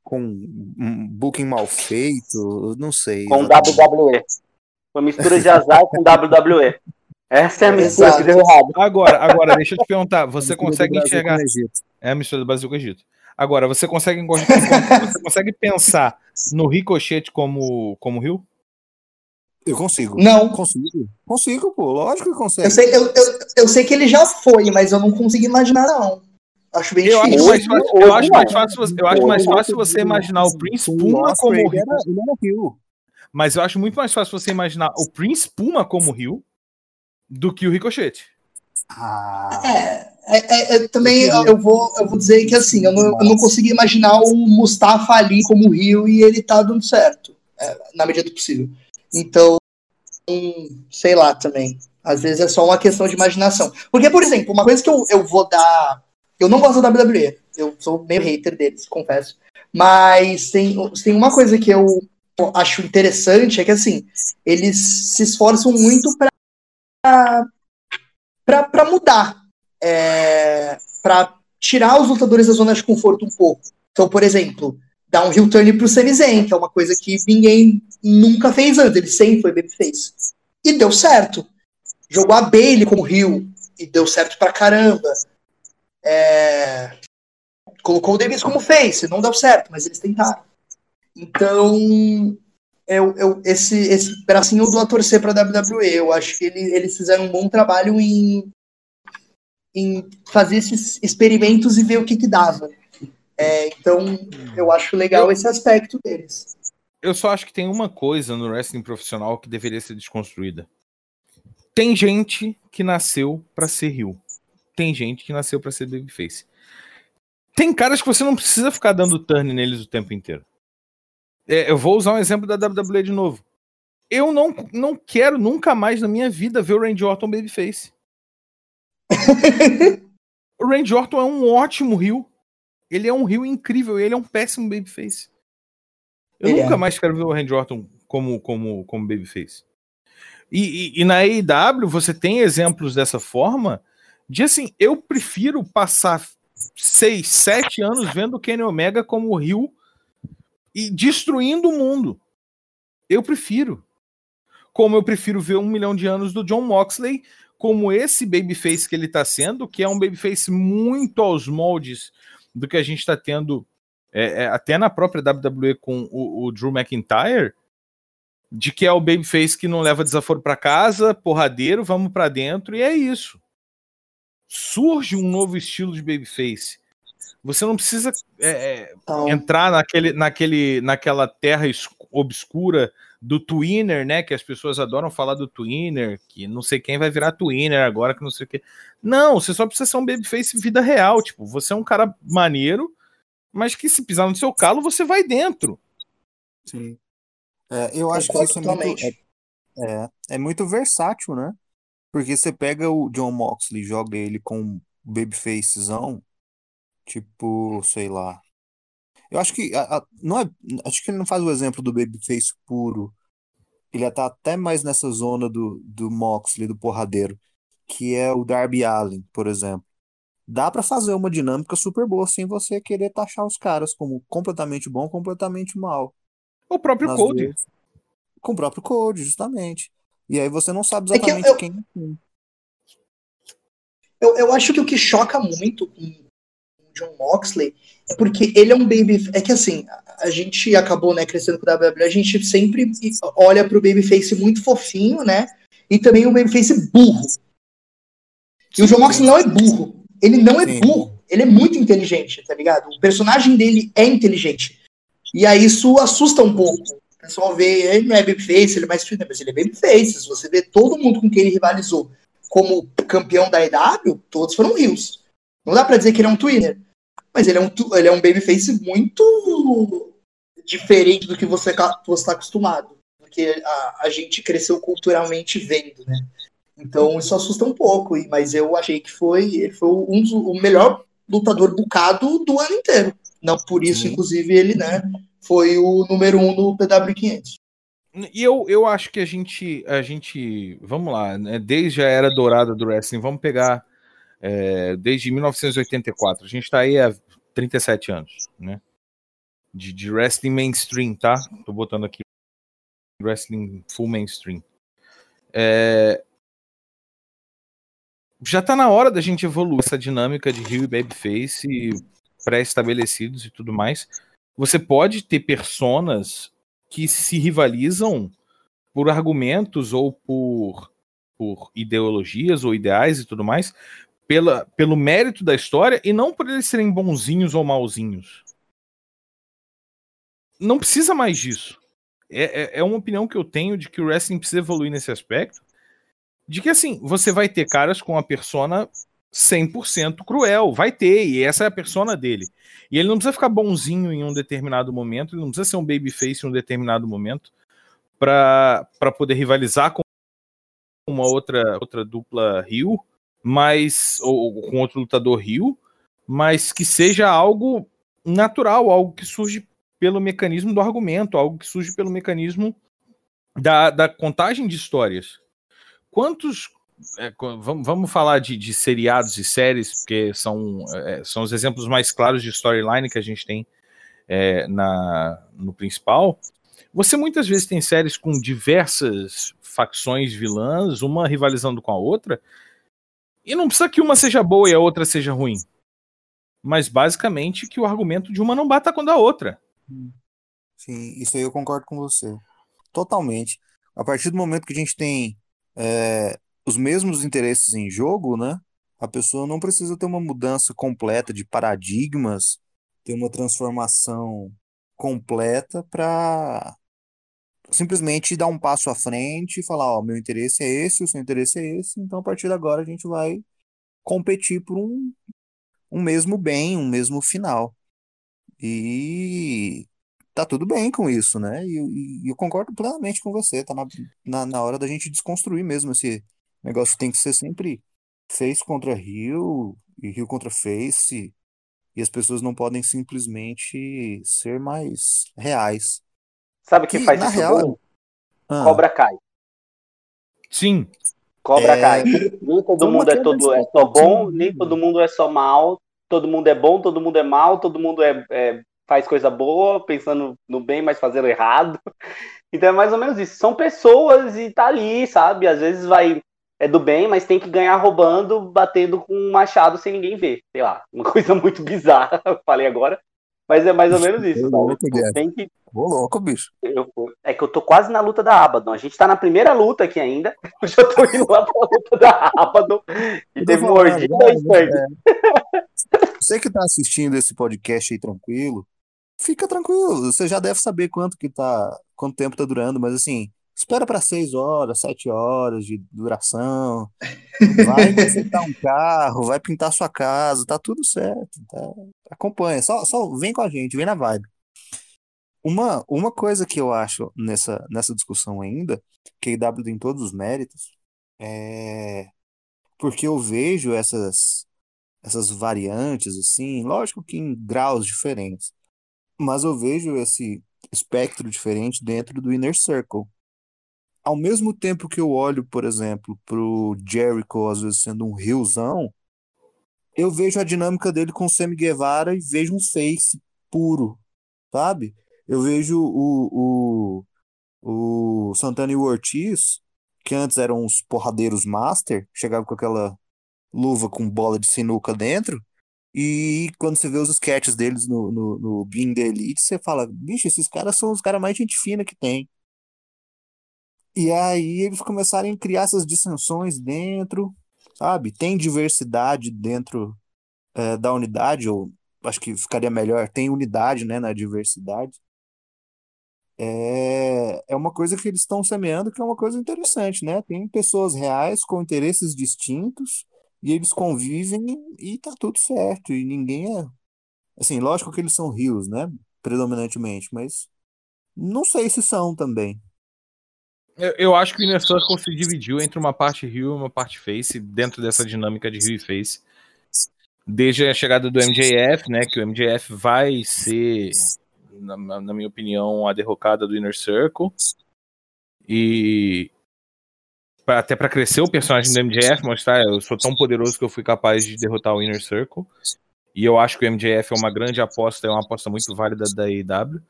com um booking mal feito, não sei. Com exatamente. WWE. Uma mistura de azar com WWE. Essa é a mistura que deu errado. Agora, agora, deixa eu te perguntar, você consegue enxergar. É a mistura do Brasil com o Egito. Agora, você consegue, você consegue pensar no Ricochete como, como Rio? Eu consigo. Não. Consigo. Consigo, pô. Lógico que consegue. Eu sei, eu, eu, eu sei que ele já foi, mas eu não consigo imaginar, não. Acho bem eu difícil. Acho mais fácil, eu acho mais fácil, eu acho mais fácil você imaginar o Prince Puma como Rio. Mas eu acho muito mais fácil você imaginar o Prince Puma como Rio do que o Ricochete. Ah. É, é, é, também eu, vou, eu vou dizer que assim, eu não, eu não consegui imaginar o Mustafa ali como Rio e ele tá dando certo, é, na medida do possível. Então, sei lá também. Às vezes é só uma questão de imaginação. Porque, por exemplo, uma coisa que eu, eu vou dar. Eu não gosto da WWE. Eu sou meio hater deles, confesso. Mas tem, tem uma coisa que eu acho interessante é que assim, eles se esforçam muito para para mudar, é, para tirar os lutadores da zona de conforto um pouco. Então, por exemplo, dar um heel turn pro Sami Zayn, que é uma coisa que ninguém nunca fez antes, ele sempre foi babyface. E deu certo. Jogou a Bailey como heel e deu certo pra caramba. É, colocou o Davis como face, não deu certo, mas eles tentaram. Então, eu, eu, esse, esse bracinho eu dou a torcer para a WWE. Eu acho que ele, eles fizeram um bom trabalho em, em fazer esses experimentos e ver o que, que dava. É, então, eu acho legal esse aspecto deles. Eu só acho que tem uma coisa no wrestling profissional que deveria ser desconstruída. Tem gente que nasceu para ser heel. Tem gente que nasceu para ser babyface. tem caras que você não precisa ficar dando turn neles o tempo inteiro. É, eu vou usar um exemplo da WWE de novo. Eu não, não quero nunca mais na minha vida ver o Randy Orton babyface. o Randy Orton é um ótimo rio. Ele é um rio incrível, ele é um péssimo babyface. Eu ele nunca é. mais quero ver o Randy Orton como, como, como babyface. E, e, e na AEW você tem exemplos dessa forma de assim, eu prefiro passar seis, sete anos vendo o Kenny Omega como rio e destruindo o mundo. Eu prefiro. Como eu prefiro ver um milhão de anos do John Moxley como esse babyface que ele está sendo, que é um babyface muito aos moldes do que a gente está tendo é, é, até na própria WWE com o, o, Drew McIntyre, de que é o babyface que não leva desaforo para casa, porradeiro, vamos para dentro e é isso. Surge um novo estilo de babyface. Você não precisa é, é então... entrar naquele, naquele, naquela terra obscura do Twinner, né? Que as pessoas adoram falar do Twinner, que não sei quem vai virar Twinner agora, que não sei o que. Não, você só precisa ser um babyface vida real. Tipo, você é um cara maneiro, mas que se pisar no seu calo, você vai dentro. Sim. É, eu acho que isso é muito, é, é, é, muito versátil, né? Porque você pega o John Moxley, joga ele com babyfacezão, tipo, sei lá, eu acho que a, a, não é, acho que ele não faz o exemplo do Babyface puro. Ele tá até mais nessa zona do, do Moxley, do porradeiro, que é o Darby Allen, por exemplo. Dá para fazer uma dinâmica super boa sem você querer taxar os caras como completamente bom, completamente mal. O próprio Code. Vezes, com o próprio Code, justamente. E aí você não sabe exatamente é eu, quem é Eu, eu acho que o que choca muito com John Moxley, é porque ele é um baby. É que assim, a gente acabou né, crescendo com o WWE, a gente sempre olha pro babyface muito fofinho, né? E também o babyface burro. E o John Moxley não é burro. Ele não é burro. Ele é muito inteligente, tá ligado? O personagem dele é inteligente. E aí isso assusta um pouco. O pessoal vê, ele não é babyface, ele é mais fino, mas ele é babyface. Se você vê todo mundo com quem ele rivalizou como campeão da EW, todos foram rios. Não dá pra dizer que ele é um twinner. Mas ele é um, ele é um babyface muito diferente do que você está acostumado. Porque a, a gente cresceu culturalmente vendo, né? Então isso assusta um pouco. Mas eu achei que foi. Ele foi um dos, o melhor lutador bucado do ano inteiro. Não por isso, Sim. inclusive, ele, né? Foi o número um no PW500. E eu, eu acho que a gente, a gente, vamos lá, né, desde a era dourada do wrestling, vamos pegar é, desde 1984. A gente está aí há 37 anos, né? De, de, wrestling mainstream, tá? Tô botando aqui wrestling full mainstream. É... Já tá na hora da gente evoluir essa dinâmica de Rio e Babyface pré-estabelecidos e tudo mais. Você pode ter personas que se rivalizam por argumentos ou por, por ideologias ou ideais e tudo mais, pela, pelo mérito da história e não por eles serem bonzinhos ou malzinhos. Não precisa mais disso. É, é, é, uma opinião que eu tenho de que o wrestling precisa evoluir nesse aspecto. De que, assim, você vai ter caras com a persona 100% cruel. Vai ter, e essa é a persona dele. E ele não precisa ficar bonzinho em um determinado momento, ele não precisa ser um babyface em um determinado momento para poder rivalizar com uma outra, outra dupla Rio mas ou, com outro lutador Rio, mas que seja algo natural, algo que surge pelo mecanismo do argumento, algo que surge pelo mecanismo da, da contagem de histórias. Quantos. É, vamos, vamos falar de, de, seriados e séries, porque são, é, são os exemplos mais claros de storyline que a gente tem é, na, no principal. Você muitas vezes tem séries com diversas facções vilãs, uma rivalizando com a outra, e não precisa que uma seja boa e a outra seja ruim. Mas basicamente que o argumento de uma não bata com a outra. Sim, isso aí eu concordo com você. Totalmente. A partir do momento que a gente tem é, os mesmos interesses em jogo, né? A pessoa não precisa ter uma mudança completa de paradigmas, ter uma transformação completa para simplesmente dar um passo à frente e falar, ó, meu interesse é esse, o seu interesse é esse, então a partir de agora a gente vai competir por um um mesmo bem, um mesmo final. E tá tudo bem com isso, né? E, e eu concordo plenamente com você. Tá na, na, na hora da gente desconstruir mesmo esse negócio. Tem que ser sempre face contra Rio e Rio contra face. E as pessoas não podem simplesmente ser mais reais. Sabe o que, faz isso real, bom? Ah, Cobra Kai. Sim, Cobra É, Kai. Nem todo mundo é todo é só bom, nem todo mundo é só mal. Todo mundo é bom, todo mundo é mal, todo mundo é, é- faz coisa boa, pensando no bem, mas fazendo errado. Então é mais ou menos isso. São pessoas e tá ali, sabe? Às vezes vai é do bem, mas tem que ganhar roubando, batendo com um machado sem ninguém ver. Sei lá, uma coisa muito bizarra, eu falei agora. Mas é mais ou menos isso, sabe? louco, tem que Ô, louco, bicho. eu- é que eu tô quase na luta da Abaddon. A gente tá na primeira luta aqui ainda. Eu já tô indo lá pra luta da Abaddon. E teve mordida e sangue. Você que tá assistindo esse podcast aí tranquilo, fica tranquilo. Você já deve saber quanto que tá, quanto tempo tá durando, mas assim, espera para seis horas, sete horas de duração. Vai consertar um carro, vai pintar sua casa, tá tudo certo. tá? Acompanha, só, só vem com a gente, vem na vibe. Uma, uma coisa que eu acho nessa, nessa discussão ainda, que a IW tem todos os méritos, é porque eu vejo essas, essas variantes, assim, lógico que em graus diferentes, mas eu vejo esse espectro diferente dentro do Inner Circle. Ao mesmo tempo que eu olho, por exemplo, pro Jericho, às vezes sendo um riozão, eu vejo a dinâmica dele com o Sammy Guevara e vejo um face puro, sabe? Eu vejo o, o, o Santana e o Ortiz, que antes eram uns porradeiros master, chegavam com aquela luva com bola de sinuca dentro, e quando você vê os sketches deles no, no, no the Elite, você fala, bicho, esses caras são os caras mais gente fina que tem. E aí eles começaram a criar essas dissensões dentro, sabe? Tem diversidade dentro eh, da unidade, ou acho que ficaria melhor, tem unidade, né, na diversidade. É, é uma coisa que eles estão semeando que é uma coisa interessante, né? Tem pessoas reais com interesses distintos e eles convivem e tá tudo certo. E ninguém é. Assim, lógico que eles são rios, né? Predominantemente, mas não sei se são também. Eu, eu acho que o Inner Circle se dividiu entre uma parte Rio e uma parte Face, dentro dessa dinâmica de Rio e Face. Desde a chegada do MJF, né? Que o MJF vai ser, na, na minha opinião, a derrocada do Inner Circle. E pra- até para crescer o personagem do MJF, mostrar eu sou tão poderoso que eu fui capaz de derrotar o Inner Circle. E eu acho que o MJF é uma grande aposta, é uma aposta muito válida da AEW.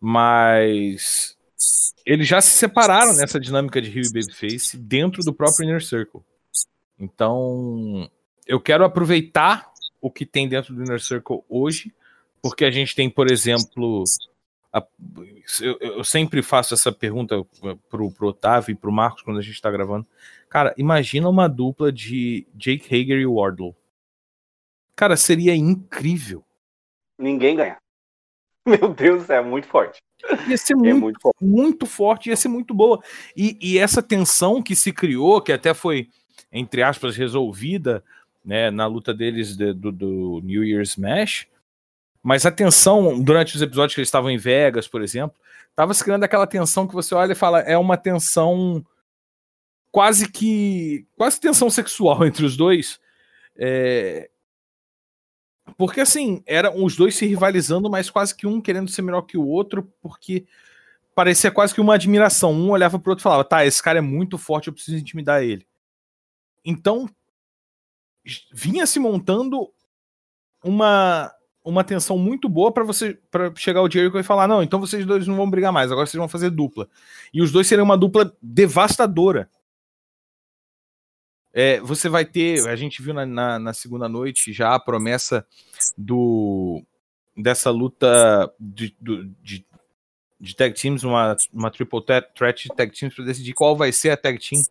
Mas eles já se separaram nessa dinâmica de Rio e Babyface dentro do próprio Inner Circle. Então, eu quero aproveitar o que tem dentro do Inner Circle hoje, porque a gente tem, por exemplo, a- eu, eu sempre faço essa pergunta pro, pro Otávio e pro Marcos quando a gente tá gravando. Cara, imagina uma dupla de Jake Hager e Wardlow. Cara, seria incrível. Ninguém ganha. Meu Deus, é muito forte. Ia ser É muito muito forte. muito forte, ia ser muito boa. E, e essa tensão que se criou, que até foi, entre aspas, resolvida né, na luta deles de- do, do New Year's Smash, mas a tensão, durante os episódios que eles estavam em Vegas, por exemplo, estava se criando aquela tensão que você olha e fala, é uma tensão quase que. quase tensão sexual entre os dois. É, porque assim, eram os dois se rivalizando, mas quase que um querendo ser melhor que o outro, porque parecia quase que uma admiração. Um olhava pro outro e falava: tá, esse cara é muito forte, eu preciso intimidar ele. Então, vinha se montando uma uma tensão muito boa para você para chegar o Jericho e falar: não, então vocês dois não vão brigar mais, agora vocês vão fazer dupla. E os dois seriam uma dupla devastadora. É, você vai ter, a gente viu na, na, na segunda noite já a promessa do dessa luta de, do- de, de tag teams, uma, uma triple threat de tag teams para decidir qual vai ser a tag team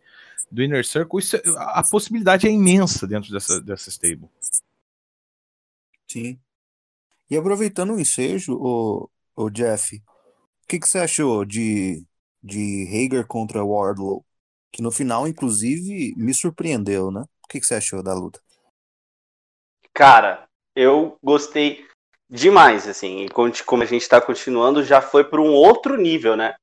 do Inner Circle. Isso, é- a a possibilidade é imensa dentro dessa, dessa stable. Sim. E aproveitando o ensejo, o, o Jeff, o que, que você achou de, de Hager contra Wardlow? Que no final, inclusive, me surpreendeu, né? O que, que você achou da luta? Cara, eu gostei demais, assim. E como a gente está continuando, já foi para um outro nível, né?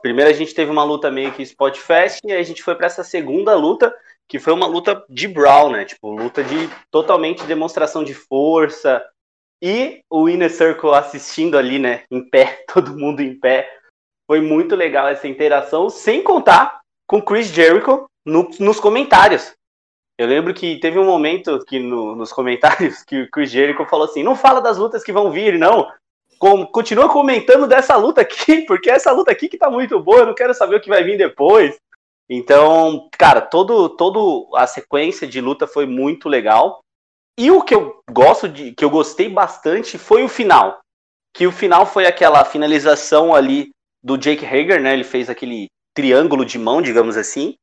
Primeiro a gente teve uma luta meio que Spot Fest, e aí a gente foi para essa segunda luta, que foi uma luta de Brawl, né? Tipo, luta de totalmente demonstração de força. E o Inner Circle assistindo ali, né? Em pé, todo mundo em pé. Foi muito legal essa interação, sem contar com Chris Jericho no, nos comentários. Eu lembro que teve um momento que no, nos comentários que o Chris Jericho falou assim: não fala das lutas que vão vir, não. Com, continua comentando dessa luta aqui, porque essa luta aqui que tá muito boa, eu não quero saber o que vai vir depois. Então, cara, todo, todo a sequência de luta foi muito legal. E o que eu gosto de, que eu gostei bastante foi o final. Que o final foi aquela finalização ali do Jake Hager, né? Ele fez aquele triângulo de mão, digamos assim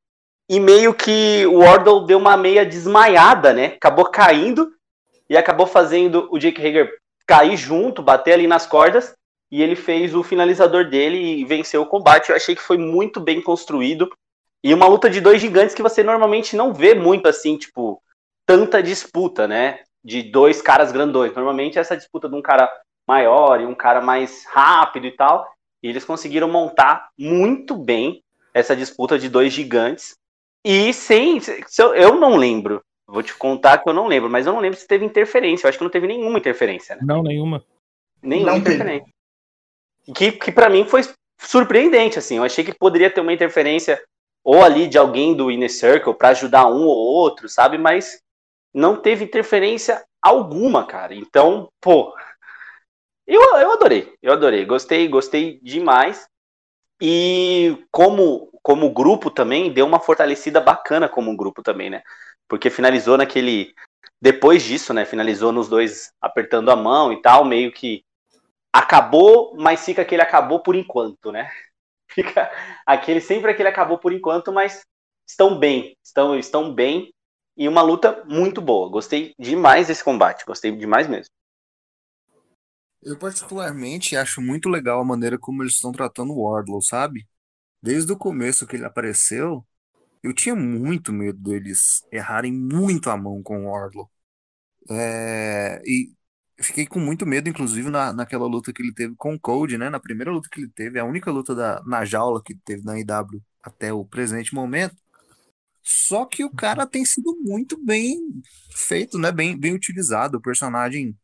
e meio que o Wardle deu uma meia desmaiada, né? Acabou caindo e acabou fazendo o Jake Hager cair junto, bater ali nas cordas, e ele fez o finalizador dele e venceu o combate. Eu achei que foi muito bem construído. E uma luta de dois gigantes que você normalmente não vê muito assim, tipo, tanta disputa, né? De dois caras grandões. Normalmente essa disputa de um cara maior e um cara mais rápido e tal. E eles conseguiram montar muito bem essa disputa de dois gigantes. E sem. Eu, eu não lembro. Vou te contar que eu não lembro, mas eu não lembro se teve interferência. Eu acho que não teve nenhuma interferência, né? Não, nenhuma. Nenhuma não interferência. Teve. Que, que para mim foi surpreendente, assim. Eu achei que poderia ter uma interferência ou ali de alguém do Inner Circle para ajudar um ou outro, sabe? Mas não teve interferência alguma, cara. Então, pô. Eu, eu adorei, eu adorei. Gostei, gostei demais. E como como grupo também, deu uma fortalecida bacana como grupo também, né? Porque finalizou naquele. Depois disso, né? Finalizou nos dois apertando a mão e tal, meio que acabou, mas fica aquele acabou por enquanto, né? Fica aquele sempre aquele acabou por enquanto, mas estão bem, estão estão bem e uma luta muito boa. Gostei demais desse combate, gostei demais mesmo. Eu particularmente acho muito legal a maneira como eles estão tratando o Wardlow, sabe? Desde o começo que ele apareceu, eu tinha muito medo deles errarem muito a mão com o Wardlow. É, e fiquei com muito medo, inclusive, na, naquela luta que ele teve com o Code, né? Na primeira luta que ele teve, a única luta da, na jaula que teve na IW até o presente momento. Só que o cara tem sido muito bem feito, né? Bem, bem utilizado. O personagem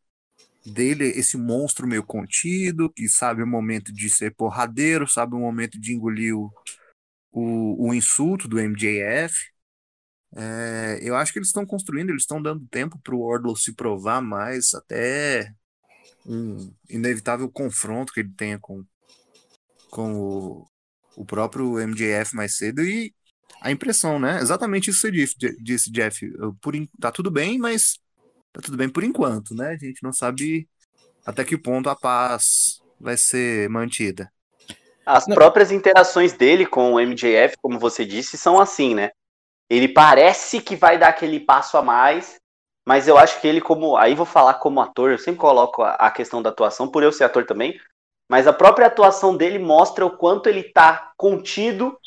dele, esse monstro meio contido, que sabe o momento de ser porradeiro, sabe o momento de engolir o, o, o insulto do MJF. É, eu acho que eles estão construindo, eles estão dando tempo para o Wardlow se provar mais, até um inevitável confronto que ele tenha com, com o, o próprio MJF mais cedo e a impressão, né? Exatamente isso que você disse, Jeff. Por, tá tudo bem, mas tá tudo bem por enquanto, né? A gente não sabe até que ponto a paz vai ser mantida. As não. próprias interações dele com o MJF, como você disse, são assim, né? Ele parece que vai dar aquele passo a mais, mas eu acho que ele, como. Aí vou falar como ator, eu sempre coloco a, questão da atuação, por eu ser ator também, mas a própria atuação dele mostra o quanto ele tá contido,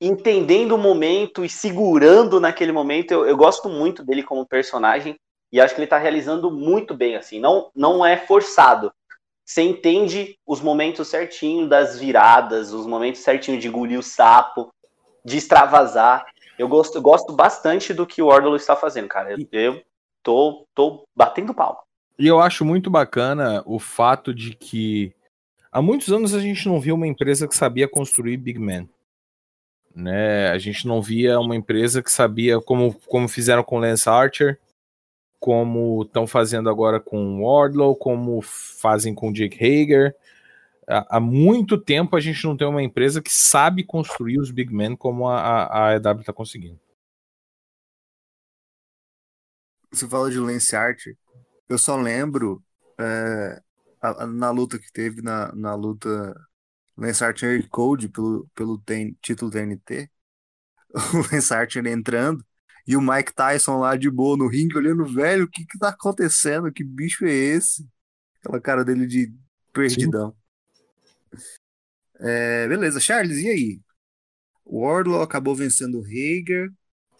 entendendo o momento e segurando naquele momento. Eu, eu gosto muito dele como personagem. E acho que ele está realizando muito bem, assim, não, não é forçado. Você entende os momentos certinho das viradas, os momentos certinho de engolir o sapo, de extravasar. Eu gosto, gosto bastante do que o Wardlow está fazendo, cara. Eu, eu tô, tô batendo pau. E eu acho muito bacana o fato de que há muitos anos a gente não via uma empresa que sabia construir Big Man. Né? A gente não via uma empresa que sabia como, como fizeram com Lance Archer, como estão fazendo agora com Wardlow, como fazem com Jake Hager. Há muito tempo a gente não tem uma empresa que sabe construir os big men como a, a EW está conseguindo. Você fala de Lance Archer, eu só lembro é, a, a, na luta que teve na, na luta Lance Archer e Code pelo, pelo ten, título TNT, o Lance Archer entrando e o Mike Tyson lá de boa no ringue, olhando, velho, o que que tá acontecendo? Que bicho é esse? Aquela cara dele de perdidão. É, beleza, Charles, e aí? O Wardlow acabou vencendo o Hager,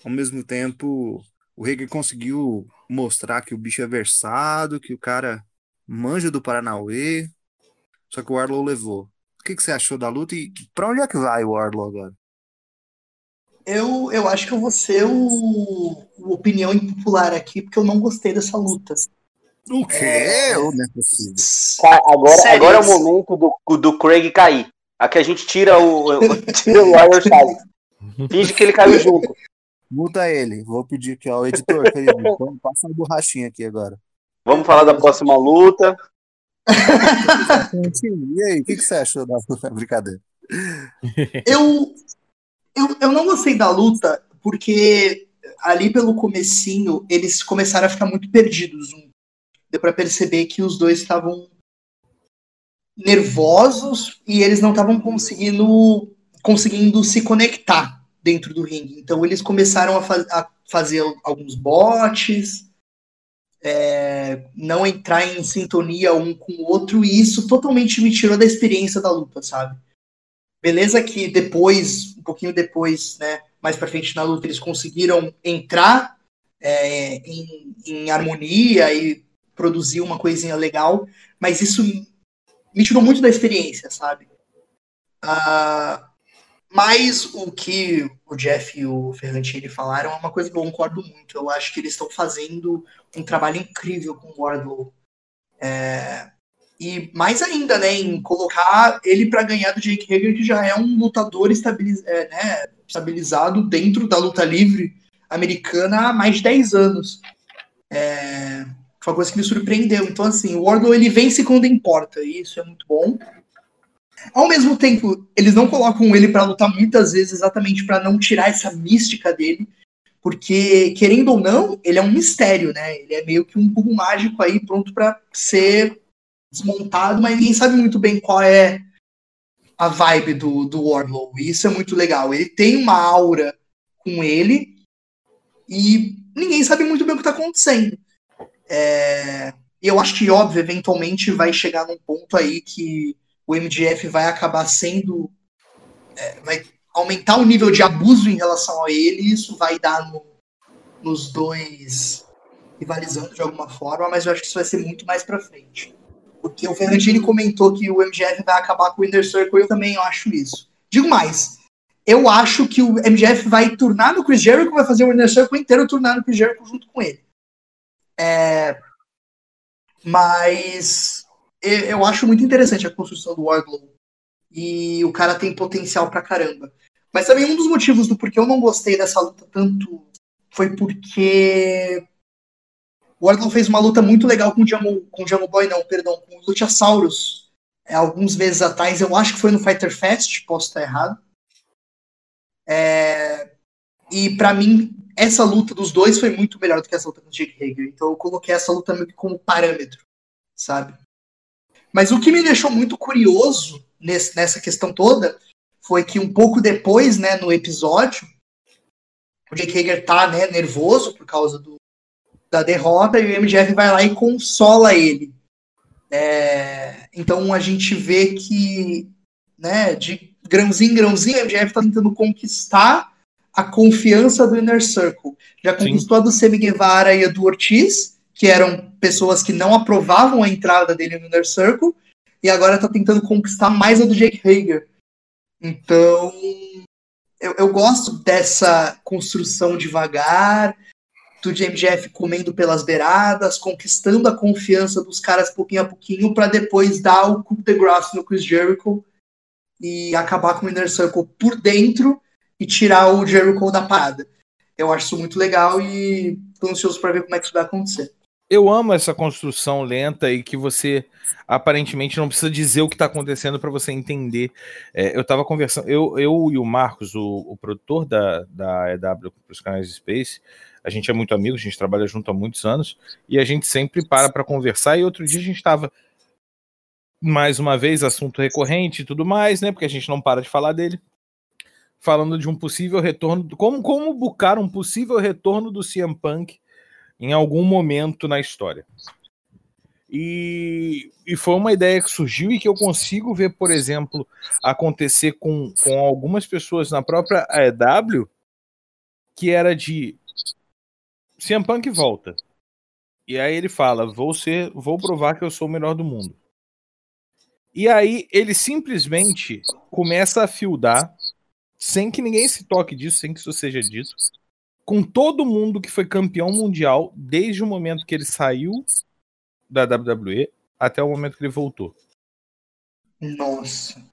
ao mesmo tempo o Hager conseguiu mostrar que o bicho é versado, que o cara manja do Paranauê, só que o Warlow levou. O que, que você achou da luta e pra onde é que vai o Warlow agora? Eu, eu acho que eu vou ser o, o opinião impopular aqui, porque eu não gostei dessa luta. O quê? É... não é possível. Agora, agora é o momento do, do Craig cair. Aqui a gente tira o, tira o Ironside. Finge que ele caiu junto. Muta ele. Vou pedir aqui ao editor, querido. Então, passa uma borrachinha aqui agora. Vamos falar da próxima luta. e aí, o que, que você achou da brincadeira? Eu, eu, eu não gostei da luta porque ali pelo comecinho eles começaram a ficar muito perdidos. Deu para perceber que os dois estavam nervosos e eles não estavam conseguindo conseguindo se conectar dentro do ringue. Então eles começaram a, a fazer alguns botes, é, não entrar em sintonia um com o outro, e isso totalmente me tirou da experiência da luta, sabe? Beleza que depois, um pouquinho depois, né, mais pra frente na luta, eles conseguiram entrar é, em, em harmonia e produzir uma coisinha legal, mas isso me tirou muito da experiência, sabe? Uh, mas o que o Jeff e o Ferrantini falaram é uma coisa que eu concordo muito. Eu acho que eles estão fazendo um trabalho incrível com o Wardlow. É, e mais ainda, né, em colocar ele para ganhar do Jake Hager, que já é um lutador estabiliz é, né, estabilizado dentro da luta livre americana há mais de 10 anos. É, foi uma coisa que me surpreendeu. Então, assim, o Wardlow ele vence quando importa, e isso é muito bom. Ao mesmo tempo, eles não colocam ele para lutar muitas vezes exatamente para não tirar essa mística dele, porque querendo ou não, ele é um mistério, né? Ele é meio que um cubo mágico aí pronto para ser desmontado, mas ninguém sabe muito bem qual é a vibe do, do Wardlow. E isso é muito legal. Ele tem uma aura com ele e ninguém sabe muito bem o que está acontecendo. É... Eu acho que, óbvio, eventualmente vai chegar num ponto aí que o MDF vai acabar sendo. É, vai aumentar o nível de abuso em relação a ele, e isso vai dar no, nos dois rivalizando de alguma forma, mas eu acho que isso vai ser muito mais pra frente. Porque o Fernandini comentou que o MGF vai acabar com o Inner Circle, eu também acho isso. Digo mais, eu acho que o MGF vai turnar no Chris Jericho, vai fazer o Inner Circle inteiro turnar no Chris Jericho junto com ele. É, mas eu acho muito interessante a construção do Wardlow. E o cara tem potencial pra caramba. Mas também um dos motivos do porquê eu não gostei dessa luta tanto foi porque o fez uma luta muito legal com o Jamu, com o Jamu Boy, não, perdão, com o Luchasaurus. É, alguns meses atrás, eu acho que foi no Fighter Fest, posso estar errado. É, e para mim, essa luta dos dois foi muito melhor do que essa luta com o Jake Hager. Então eu coloquei essa luta meio que como parâmetro, sabe? Mas o que me deixou muito curioso nesse, nessa questão toda foi que um pouco depois, né, no episódio, o Jake Hager tá, né, nervoso por causa do, da derrota e o MJF vai lá e consola ele. É, então a gente vê que, né, de grãozinho em grãozinho, o MJF tá tentando conquistar a confiança do Inner Circle. Já conquistou Sim. a do Semi Guevara e a do Ortiz, que eram pessoas que não aprovavam a entrada dele no Inner Circle, e agora está tentando conquistar mais a do Jake Hager. Então, eu, eu gosto dessa construção devagar, do MJF comendo pelas beiradas, conquistando a confiança dos caras pouquinho a pouquinho, para depois dar o coup de graça no Chris Jericho e acabar com o Inner Circle por dentro e tirar o Jericho da parada. Eu acho isso muito legal e tô ansioso para ver como é que isso vai acontecer eu amo essa construção lenta e que você aparentemente não precisa dizer o que está acontecendo para você entender. É, eu estava conversando, eu, eu e o Marcos, o, o produtor da, da EW para os canais de Space, a gente é muito amigo, a gente trabalha junto há muitos anos e a gente sempre para para conversar. E outro dia a gente estava, mais uma vez, assunto recorrente e tudo mais, né? Porque a gente não para de falar dele. Falando de um possível retorno, como, como bucar um possível retorno do CM Punk em algum momento na história. E, e, foi uma ideia que surgiu e que eu consigo ver, por exemplo, acontecer com, com algumas pessoas na própria AEW, que era de CM Punk volta. E aí ele fala: vou ser, vou provar que eu sou o melhor do mundo. E aí ele simplesmente começa a fildar, sem que ninguém se toque disso, sem que isso seja dito, com todo mundo que foi campeão mundial desde o momento que ele saiu da WWE até o momento que ele voltou. Nossa.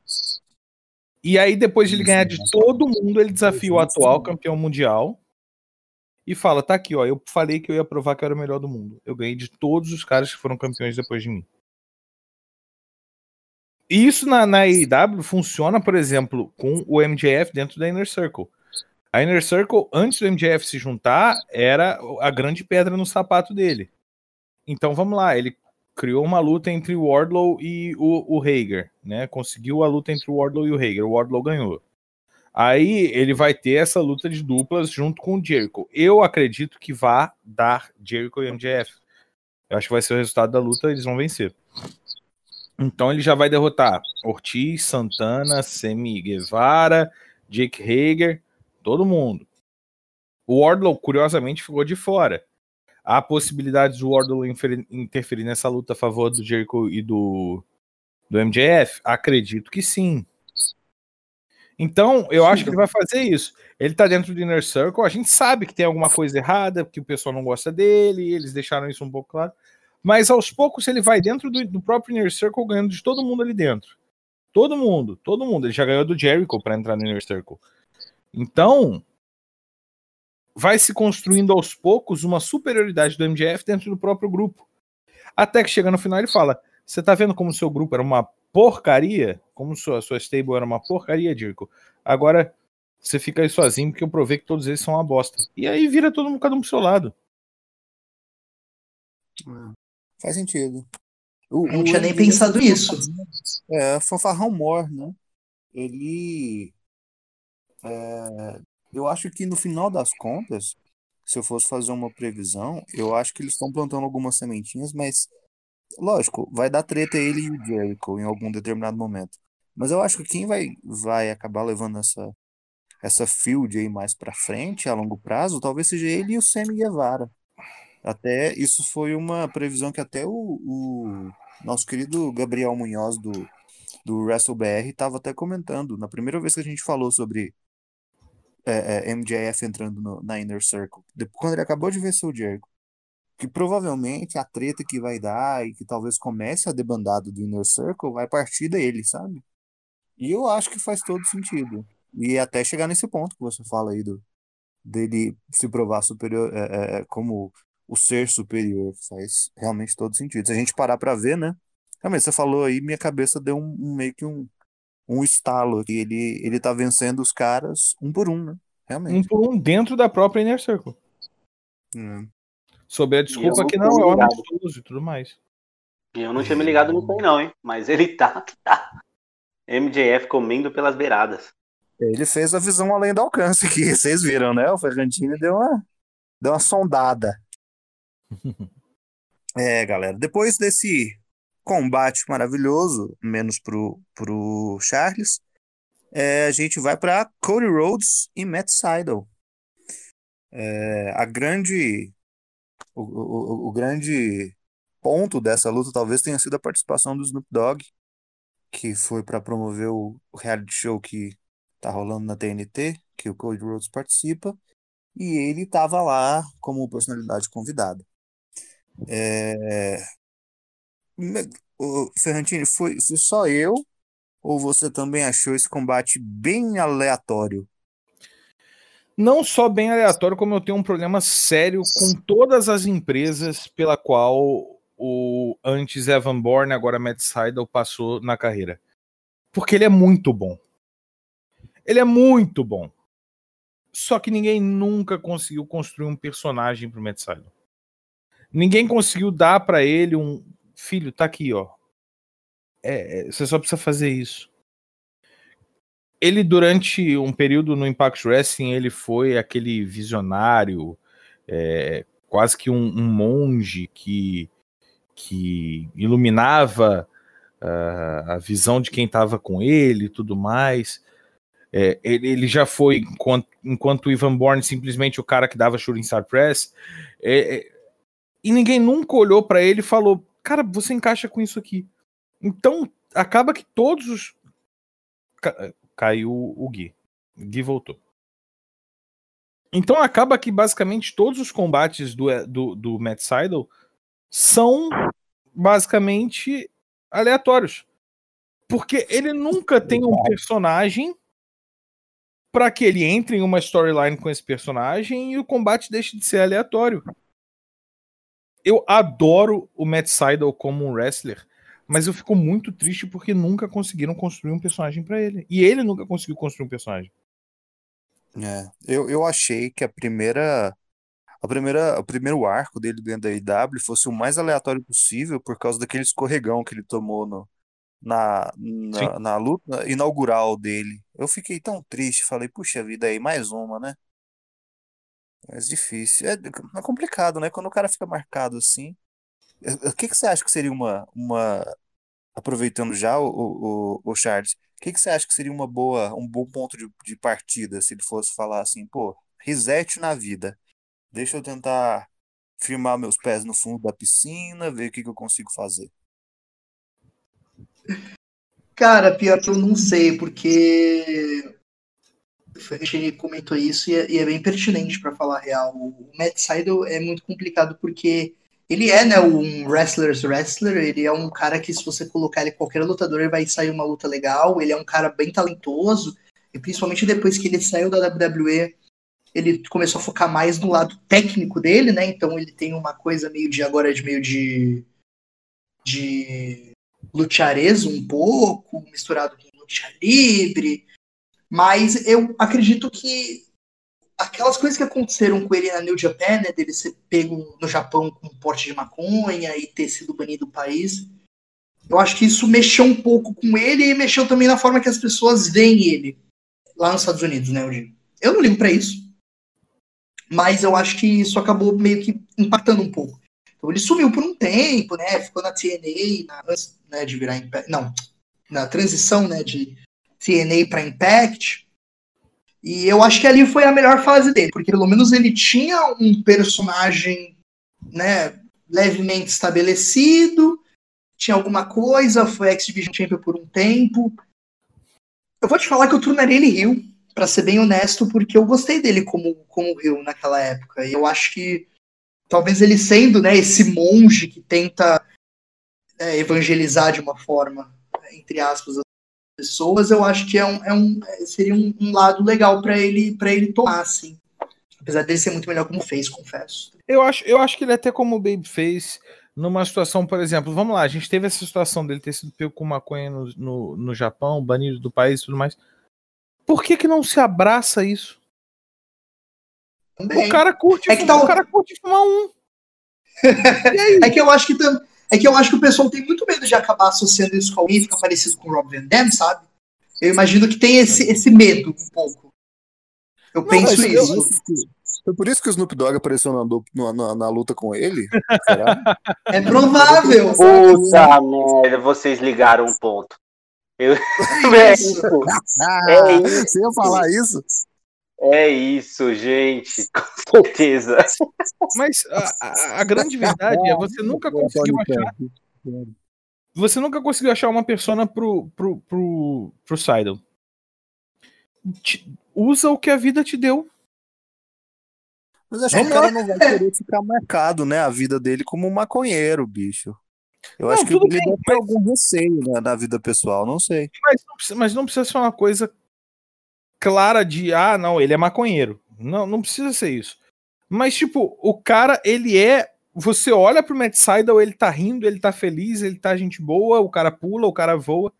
E aí, depois de ele ganhar de todo mundo, ele desafia o atual campeão mundial e fala: tá aqui, ó, eu falei que eu ia provar que eu era o melhor do mundo. Eu ganhei de todos os caras que foram campeões depois de mim. E isso na, na AEW funciona, por exemplo, com o MJF dentro da Inner Circle. A Inner Circle, antes do MJF se juntar, era a grande pedra no sapato dele. Então vamos lá, ele criou uma luta entre o Wardlow e o, o Hager, né? Conseguiu a luta entre o Wardlow e o Hager, o Wardlow ganhou. Aí ele vai ter essa luta de duplas junto com o Jericho. Eu acredito que vá dar Jericho e MJF. Eu acho que vai ser o resultado da luta, eles vão vencer. Então ele já vai derrotar Ortiz, Santana, Semi Guevara, Jake Hager, todo mundo. O Wardlow, curiosamente, ficou de fora. Há possibilidades do Wardlow interferir nessa luta a favor do Jericho e do, do MJF? Acredito que sim. Então, eu acho que ele vai fazer isso. Ele tá dentro do Inner Circle, a gente sabe que tem alguma coisa errada, que o pessoal não gosta dele, eles deixaram isso um pouco claro. Mas aos poucos ele vai dentro do, do próprio Inner Circle ganhando de todo mundo ali dentro. Todo mundo, todo mundo. Ele já ganhou do Jericho para entrar no Inner Circle. Então, vai se construindo aos poucos uma superioridade do MJF dentro do próprio grupo. Até que chega no final ele fala: Você tá vendo como o seu grupo era uma porcaria? Como sua, sua stable era uma porcaria, Dirko? Agora você fica aí sozinho porque eu provei que todos eles são uma bosta. E aí vira todo mundo cada um pro seu lado. É, faz sentido. O, não tinha nem pensado nisso. É, Fanfarrão Mor, né? Ele é, eu acho que no final das contas, se eu fosse fazer uma previsão, eu acho que eles estão plantando algumas sementinhas, mas lógico, vai dar treta ele e o Jericho em algum determinado momento. Mas eu acho que quem vai, vai acabar levando essa, essa field aí mais para frente, a longo prazo, talvez seja ele e o Sammy Guevara. Até isso foi uma previsão que até o, o nosso querido Gabriel Munhoz do, do WrestleBR estava até comentando. Na primeira vez que a gente falou sobre é, é, MJF entrando no, na Inner Circle, depois, quando ele acabou de vencer o Jericho, que provavelmente a treta que vai dar e que talvez comece a debandada do Inner Circle vai partir dele, sabe? E eu acho que faz todo sentido. E até chegar nesse ponto que você fala aí do dele se provar superior é, é, é como o ser superior faz realmente todo sentido. Se a gente parar para ver, né? Realmente, você falou aí, minha cabeça deu um, um meio que um, um estalo que ele, ele tá vencendo os caras um por um, né? Realmente. Um por um dentro da própria Inner Circle. Hum. Sob a desculpa que não é um amistoso e tudo mais. Eu não tinha me ligado nisso aí, não, hein? Mas ele tá, tá. MJF comendo pelas beiradas. Ele fez a visão além do alcance aqui, vocês viram, né? O Ferrantini deu uma, deu uma sondada. é, galera, depois desse combate maravilhoso, menos pro, pro Charles. É, a gente vai para Cody Rhodes e Matt Sydal. É, a grande o, o, o, grande ponto dessa luta talvez tenha sido a participação do Snoop Dogg, que foi para promover o, o, reality show que tá rolando na TNT, que o Cody Rhodes participa, e ele estava lá como personalidade convidada. É, Ferrantini, foi, foi só eu ou você também achou esse combate bem aleatório? Não só bem aleatório, como eu tenho um problema sério com todas as empresas pela qual o antes Evan Bourne, agora Matt Seidel, passou na carreira. Porque ele é muito bom. Ele é muito bom. Só que ninguém nunca conseguiu construir um personagem pro Matt Seidel. Ninguém conseguiu dar para ele um, filho, tá aqui, ó. É, é, você só precisa fazer isso. Ele, durante um período no Impact Wrestling, ele foi aquele visionário, é, quase que um, um, monge que, que iluminava uh, a visão de quem estava com ele e tudo mais. É, ele, ele, já foi, enquanto, enquanto o Ivan Bourne simplesmente o cara que dava shooting star press, é, é, e ninguém nunca olhou para ele e falou, cara, você encaixa com isso aqui. Então, acaba que todos os. Caiu o Gui. Gui voltou. Então acaba que basicamente todos os combates do, do, do Matt Seidel são basicamente aleatórios. Porque ele nunca tem um personagem para que ele entre em uma storyline com esse personagem e o combate deixe de ser aleatório. Eu adoro o Matt Seidel como um wrestler, mas eu fico muito triste porque nunca conseguiram construir um personagem para ele. E ele nunca conseguiu construir um personagem. É, eu, eu achei que a primeira, a primeira, o primeiro arco dele dentro da IW fosse o mais aleatório possível por causa daquele escorregão que ele tomou no, na, na, na, luta inaugural dele. Eu fiquei tão triste, falei, puxa vida aí, mais uma, né? Mas difícil. É, é complicado, né? Quando o cara fica marcado assim. O que, que você acha que seria uma, uma aproveitando já o, o, o Charles, o que, que você acha que seria uma boa, um bom ponto de, de partida se ele fosse falar assim, pô, reset na vida. Deixa eu tentar firmar meus pés no fundo da piscina, ver o que, que eu consigo fazer. Cara, pior que eu não sei, porque a gente comentou isso e é, e é bem pertinente para falar a real. O Matt Seidel é muito complicado porque ele é, né, um wrestler's wrestler, ele é um cara que se você colocar ele qualquer lutador, ele vai sair uma luta legal, ele é um cara bem talentoso, e principalmente depois que ele saiu da WWE, ele começou a focar mais no lado técnico dele, né, então ele tem uma coisa meio de, agora de meio de, de lucharezo um pouco, misturado com lucha livre, mas eu acredito que aquelas coisas que aconteceram com ele na New Japan, né, dele ser pego no Japão com um porte de maconha e ter sido banido do país, eu acho que isso mexeu um pouco com ele e mexeu também na forma que as pessoas veem ele lá nos Estados Unidos, né, eu. Eu não ligo para isso, mas eu acho que isso acabou meio que impactando um pouco. Então ele sumiu por um tempo, né, ficou na TNA, na, né, de virar Impact, não, na transição, né, de TNA para Impact, e eu acho que ali foi a melhor fase dele, porque pelo menos ele tinha um personagem, né, levemente estabelecido, tinha alguma coisa, foi X-Division Champion por um tempo. Eu vou te falar que eu tornaria ele Rio, para ser bem honesto, porque eu gostei dele como, como Rio naquela época. E eu acho que talvez ele sendo, né, esse monge que tenta é, evangelizar de uma forma, entre aspas, pessoas, eu acho que é um, é um seria um, um lado legal para ele para ele tomar, assim. Apesar dele ser muito melhor como fez, confesso. Eu acho, eu acho que ele até como fez numa situação, por exemplo, vamos lá, a gente teve essa situação dele ter sido pego com maconha no, no, no Japão, banido do país e tudo mais. Por que que não se abraça isso? Também. O cara curte, é que tá... o cara curte fumar um. é que eu acho que também é que eu acho que o pessoal tem muito medo de acabar associando isso com alguém e ficar parecido com o Rob Van Dam, sabe? Eu imagino que tem esse, esse medo um pouco. Eu não, penso isso. Eu, foi por isso que o Snoop Dogg apareceu na, na, na luta com ele? Será? É provável. Puta merda, vocês ligaram um ponto. Eu... É isso. é isso. Você ia falar isso? É isso, gente, com certeza. Mas a, a, a grande verdade é você nunca conseguiu achar. Você nunca conseguiu achar uma persona pro, pro, pro, pro Seidel. usa o que a vida te deu. Mas acho que o cara não vai querer ficar marcado, né? A vida dele como um maconheiro, bicho. Eu não, acho que ele bem, deve ter algum receio né, na vida pessoal, não sei. Mas não, precisa, mas não precisa ser uma coisa clara de, ah, não, ele é maconheiro. Não, não precisa ser isso. Mas, tipo, o cara, ele é. Você olha pro Matt Seidel, ele tá rindo, ele tá feliz, ele tá gente boa, o cara pula, o cara voa.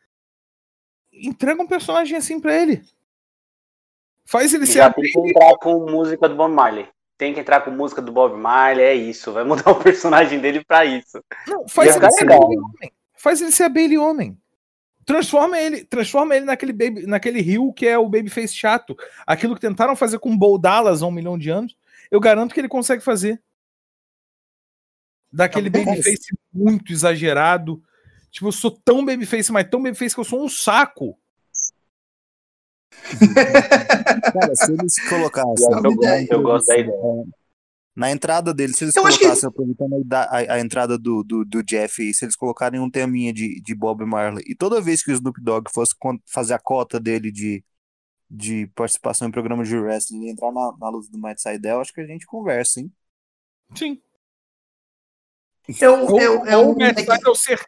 Entrega um personagem assim pra ele. Faz ele Já tem que entrar com música do Bob Marley. Tem que entrar com música do Bob Marley, é isso. Vai mudar o personagem dele pra isso. Não, faz ele ser. Faz ele ser a Bailey Homem. Transforma ele, transforma ele naquele, baby, naquele rio que é o Babyface chato. Aquilo que tentaram fazer com Bo Dallas há um milhão de anos, eu garanto que ele consegue fazer. Daquele tá Babyface muito exagerado. Tipo, eu sou tão Babyface, mas tão Babyface que eu sou um saco. Cara, se eles colocassem. Eu, eu, eu gosto da ideia. Na entrada dele, se eles Eu acho que- colocassem, aproveitando a, a- a entrada do, do, do Jeff, aí, se eles colocarem um teminha de, de Bob Marley, e toda vez que o Snoop Dogg fosse fazer a cota dele de, de participação em programa de wrestling e entrar na, na luta do Matt Seidel, acho que a gente conversa, hein? Sim. Eu, Ou, eu, ou eu, o Matt é Seidel ser,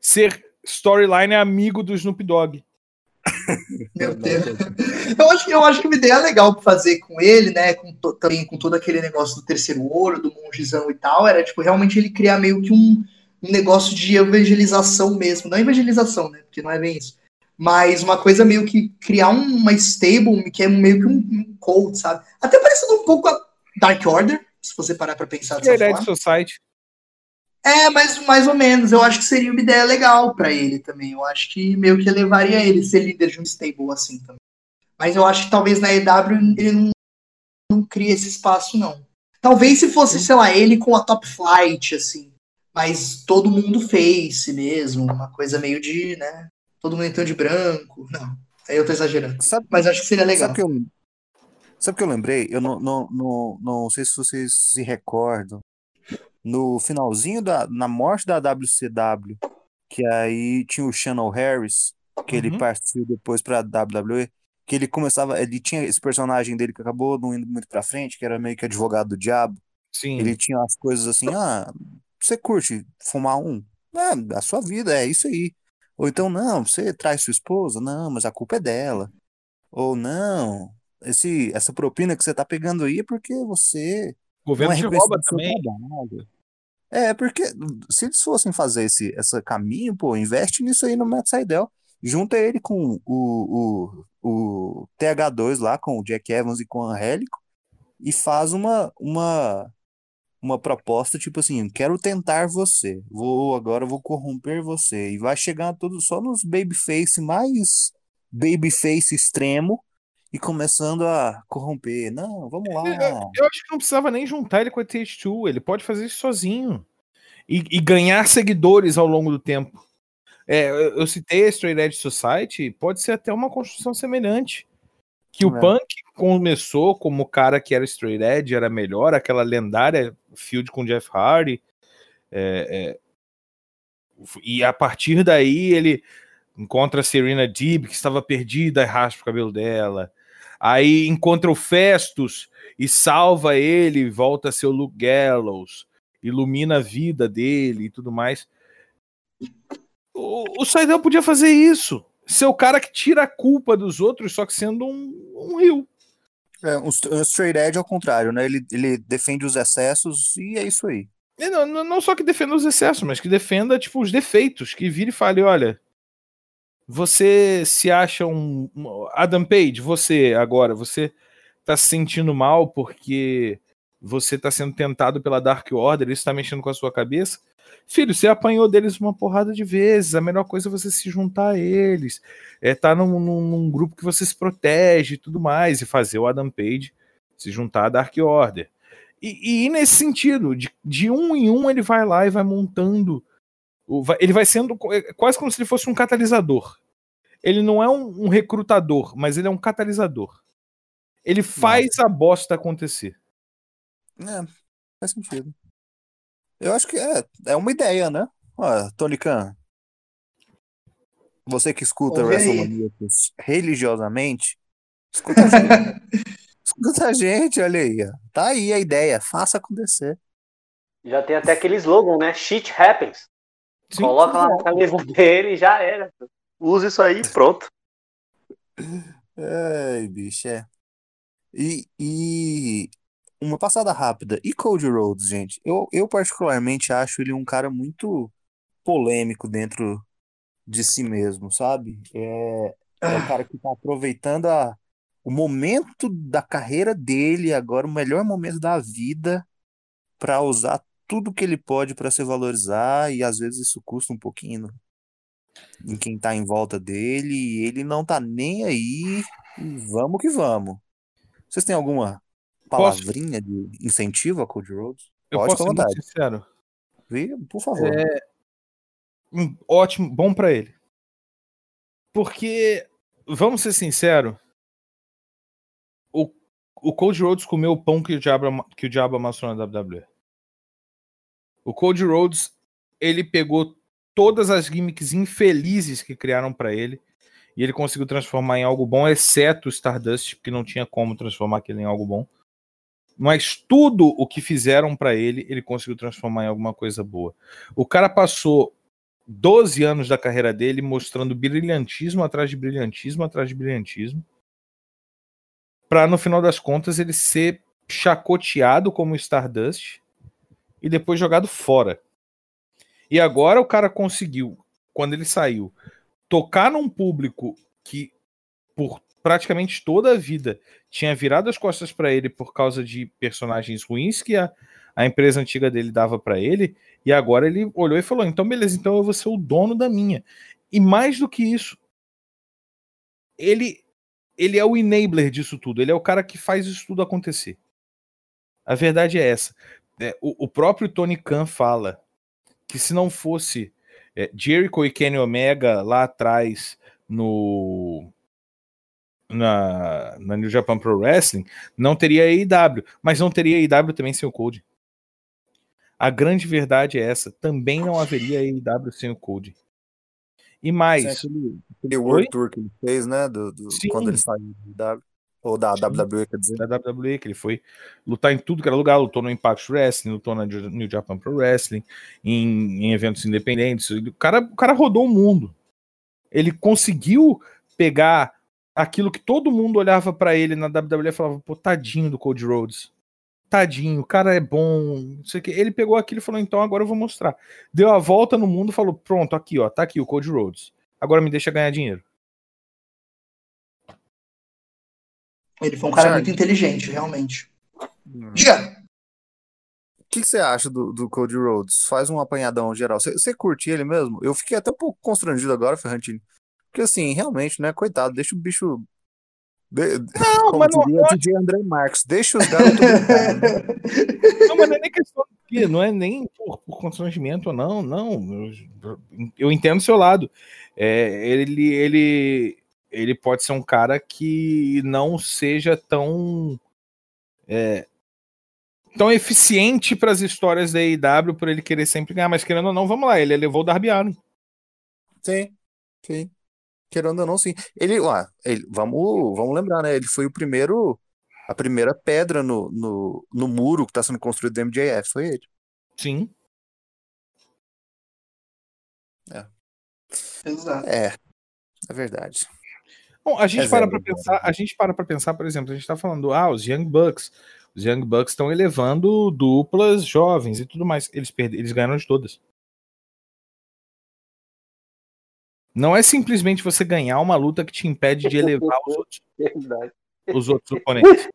ser storyline amigo do Snoop Dogg. Meu Deus. Eu acho, eu acho que uma ideia legal pra fazer com ele, né? Com to- também com todo aquele negócio do terceiro olho, do mongezão e tal, era tipo realmente ele criar meio que um, um negócio de evangelização mesmo. Não evangelização, né? Porque não é bem isso. Mas uma coisa meio que criar um- uma stable que é meio que um, um cult, sabe? Até parecido um pouco a Dark Order, se você parar pra pensar dessa Red forma. Society. É, mas mais ou menos. Eu acho que seria uma ideia legal pra ele também. Eu acho que meio que elevaria ele ser líder de um stable assim também. Mas eu acho que talvez na EW ele não, não cria esse espaço, não. Talvez se fosse, sei lá, ele com a Top Flight, assim. Mas todo mundo face mesmo. Uma coisa meio de, né? Todo mundo entrando de branco. Não, aí eu tô exagerando. Sabe, Mas acho que seria legal. sabe o que eu, sabe o que eu lembrei? Eu não, não, não, não sei se vocês se recordam. No finalzinho da na morte da WCW, que aí tinha o Shannon Harris, que ele Uhum. partiu depois pra WWE, que ele começava, ele tinha esse personagem dele que acabou não indo muito pra frente, que era meio que advogado do diabo. Sim. Ele tinha as coisas assim, ah, você curte fumar um? É, a sua vida, é isso aí. Ou então, não, você traz sua esposa? Não, mas a culpa é dela. Ou não, esse, essa propina que você tá pegando aí é porque você O governo é te rouba também. trabalho. É, porque se eles fossem fazer esse, esse caminho, pô, investe nisso aí no Matt Seidel. Junta ele com o, o, o TH2 lá, com o Jack Evans e com o Angélico, e faz uma, uma, uma proposta tipo assim: quero tentar você, vou agora vou corromper você. E vai chegar tudo só nos babyface mais babyface extremo e começando a corromper. Não, vamos lá. Eu, eu acho que não precisava nem juntar ele com a TH2. Ele pode fazer isso sozinho. E, e ganhar seguidores ao longo do tempo. É, eu, eu citei a Straight Edge Society, pode ser até uma construção semelhante. Que o É. Punk começou como o cara que era Straight Edge, era melhor, aquela lendária field com Jeff Hardy. é, é, e a partir daí ele encontra a Serena Deeb, que estava perdida, e raspa o cabelo dela. Aí encontra o Festus e salva ele, volta a ser o Luke Gallows, ilumina a vida dele e tudo mais. O, o Saidel podia fazer isso. Ser o cara que tira a culpa dos outros, só que sendo um, um rio. É, um, um straight edge ao contrário, né? Ele, ele defende os excessos e é isso aí. Não, não- não só que defenda os excessos, mas que defenda tipo, os defeitos, que vire e fale, olha, você se acha um. Adam Page, você agora, você tá se sentindo mal porque você tá sendo tentado pela Dark Order, isso tá mexendo com a sua cabeça. Filho, você apanhou deles uma porrada de vezes. A melhor coisa é você se juntar a eles. É tá num, num- num grupo que você se protege e tudo mais. E fazer o Adam Page se juntar à Dark Order. E, e nesse sentido, de, de um em um, ele vai lá e vai montando. Ele vai sendo é quase como se ele fosse um catalisador. Ele não é um, um recrutador, mas ele é um catalisador. Ele faz a bosta acontecer. É, faz sentido. Eu acho que é, é uma ideia, né? Ó, Tony Khan, você que escuta. WrestleManiacos religiosamente, escuta a gente. escuta a gente, olha aí. ó. Tá aí a ideia, faça acontecer. Já tem até aquele slogan, né? Shit happens. Sim, Coloca lá na camisa dele e já era. Usa isso aí, pronto. Ai, bicho, é. E, e uma passada rápida. E Cody Rhodes, gente? Eu, eu particularmente acho ele um cara muito polêmico dentro de si mesmo, sabe? É, é o cara que tá aproveitando a, o momento da carreira dele, agora o melhor momento da vida, para usar tudo que ele pode para se valorizar, e às vezes isso custa um pouquinho em quem tá em volta dele, e ele não tá nem aí, e vamos que vamos. Vocês têm alguma Posso? palavrinha de incentivo a Cody Rhodes? Eu Pode, posso ser sincero. Vê, Por favor. Hum, ótimo, bom pra ele. Porque, vamos ser sinceros, o Cody Rhodes comeu o pão que o diabo, que o diabo amassou na WWE. O Cody Rhodes, ele pegou todas as gimmicks infelizes que criaram para ele e ele conseguiu transformar em algo bom, exceto o Stardust, porque não tinha como transformar aquilo em algo bom. Mas tudo o que fizeram para ele, ele conseguiu transformar em alguma coisa boa. O cara passou 12 anos da carreira dele mostrando brilhantismo atrás de brilhantismo atrás de brilhantismo, para no final das contas ele ser chacoteado como Stardust e depois jogado fora. E agora o cara conseguiu, quando ele saiu, tocar num público que por praticamente toda a vida tinha virado as costas para ele por causa de personagens ruins que a, a empresa antiga dele dava para ele, e agora ele olhou e falou: então beleza, então eu vou ser o dono da minha. E mais do que isso, ele ele é o enabler disso tudo, ele é o cara que faz isso tudo acontecer. A verdade é essa. É, o, o, próprio Tony Khan fala que se não fosse é, Jericho e Kenny Omega lá atrás no na, na New Japan Pro Wrestling, não teria AEW, mas não teria AEW também sem o Code. A grande verdade é essa, também não haveria AEW sem o Code. E mais. É aquele, aquele World Tour que ele fez, né? Do, do quando ele saiu do AEW. Ou da WWE, quer dizer. Da WWE, que ele foi lutar em tudo que era lugar, lutou no Impact Wrestling, lutou na New Japan Pro Wrestling, em, em eventos independentes. O cara, o cara rodou o mundo. Ele conseguiu pegar aquilo que todo mundo olhava para ele na WWE e falava, pô, tadinho do Cody Rhodes. Tadinho, o cara é bom, não sei o que. Ele pegou aquilo e falou, então agora eu vou mostrar. Deu a volta no mundo falou, pronto, aqui, ó, tá aqui o Cody Rhodes. Agora me deixa ganhar dinheiro. Ele foi um cara muito inteligente, realmente. Hum. Diga! O que, você acha do, do Cody Rhodes? Faz um apanhadão geral. Você, curte ele mesmo? Eu fiquei até um pouco constrangido agora, Ferrantini. Porque assim, realmente, né? Coitado, deixa o bicho. De... Não, Como mas não, diria não... DJ André Marques, deixa os garotos. não, mas não é nem questão de não é nem por, por constrangimento ou não, não. Eu, eu entendo o seu lado. É, ele, ele, ele pode ser um cara que não seja tão é, tão eficiente para as histórias da AEW por ele querer sempre ganhar, mas querendo ou não, vamos lá, ele levou o Darby Allin. Sim, sim. Querendo ou não, sim. Ele, lá, ele, vamos, vamos lembrar, né? Ele foi o primeiro, a primeira pedra no, no, no muro que está sendo construído do MJF, foi ele. Sim. É. Exato. É, é verdade. Bom, a gente é para para pensar, a gente para para pensar, por exemplo, a gente está falando, ah, os Young Bucks, os Young Bucks estão elevando duplas jovens e tudo mais. Eles perderam, eles ganharam de todas. Não é simplesmente você ganhar uma luta que te impede de elevar os outros, os outros oponentes.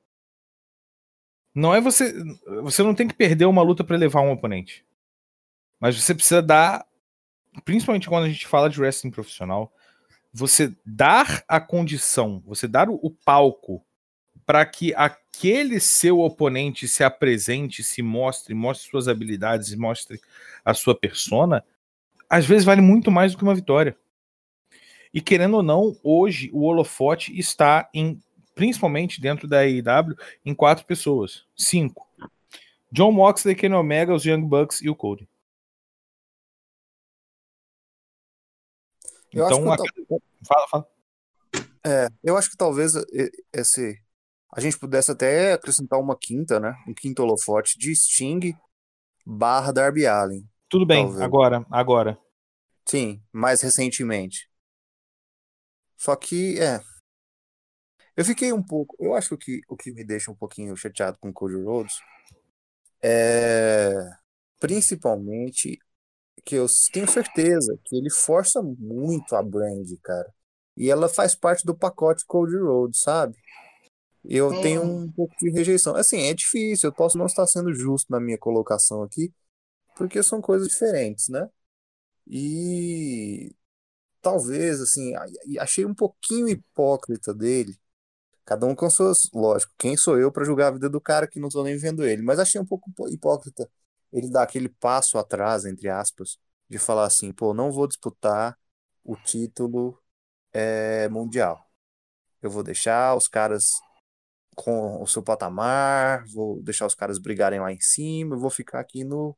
Não é você, você não tem que perder uma luta para elevar um oponente. Mas você precisa dar, principalmente quando a gente fala de wrestling profissional, você dar a condição, você dar o, palco para que aquele seu oponente se apresente, se mostre, mostre suas habilidades, mostre a sua persona, às vezes vale muito mais do que uma vitória. E querendo ou não, hoje o holofote está em, principalmente dentro da AEW, em quatro pessoas, cinco. John Moxley, Kenny Omega, os Young Bucks e o Cody. Eu então, acho que fala, fala. É, eu acho que talvez esse a gente pudesse até acrescentar uma quinta, né? Um quinto holofote de Sting barra Darby Allen. Tudo bem, talvez. agora, agora. Sim, mais recentemente. Só que, é. Eu fiquei um pouco. Eu acho que o que me deixa um pouquinho chateado com o Cody Rhodes é principalmente que eu tenho certeza que ele força muito a brand, cara. E ela faz parte do pacote Cody Rhodes, sabe? Eu é. tenho um pouco de rejeição. Assim, é difícil, eu posso não estar sendo justo na minha colocação aqui, porque são coisas diferentes, né? E talvez, assim, achei um pouquinho hipócrita dele. Cada um com suas. Lógico, quem sou eu para julgar a vida do cara que não tô nem vendo ele? Mas achei um pouco hipócrita ele dá aquele passo atrás, entre aspas, de falar assim, pô, não vou disputar o título é, mundial. Eu vou deixar os caras com o seu patamar, vou deixar os caras brigarem lá em cima, eu vou ficar aqui no,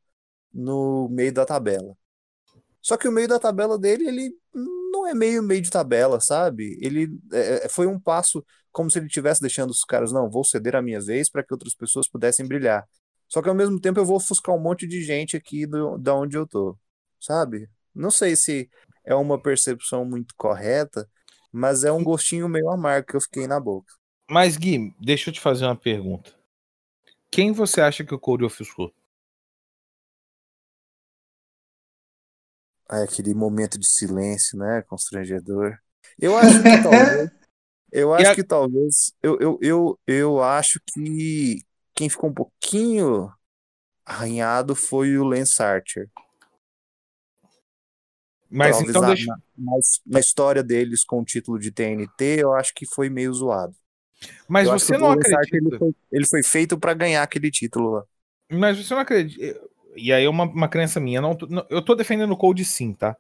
no meio da tabela. Só que o meio da tabela dele, ele não é meio meio de tabela, sabe? Ele é, é foi um passo como se ele estivesse deixando os caras, não, vou ceder a minha vez para que outras pessoas pudessem brilhar. Só que ao mesmo tempo eu vou ofuscar um monte de gente aqui do, da onde eu tô, sabe? Não sei se é uma percepção muito correta, mas é um gostinho meio amargo que eu fiquei na boca. Mas, Gui, deixa eu te fazer uma pergunta. Quem você acha que o Corey ofuscou? Ah, aquele momento de silêncio, né? Constrangedor. Eu acho que talvez. Eu acho a... que talvez. Eu, eu, eu, eu acho que quem ficou um pouquinho arranhado foi o Lance Archer. Mas talvez então deixa... na, na história deles com o título de TNT, eu acho que foi meio zoado. Mas eu você não acredita. Ele foi, ele foi feito para ganhar aquele título lá. Mas você não acredita. E aí é uma, uma crença minha. Não, eu tô defendendo o Cold sim, tá?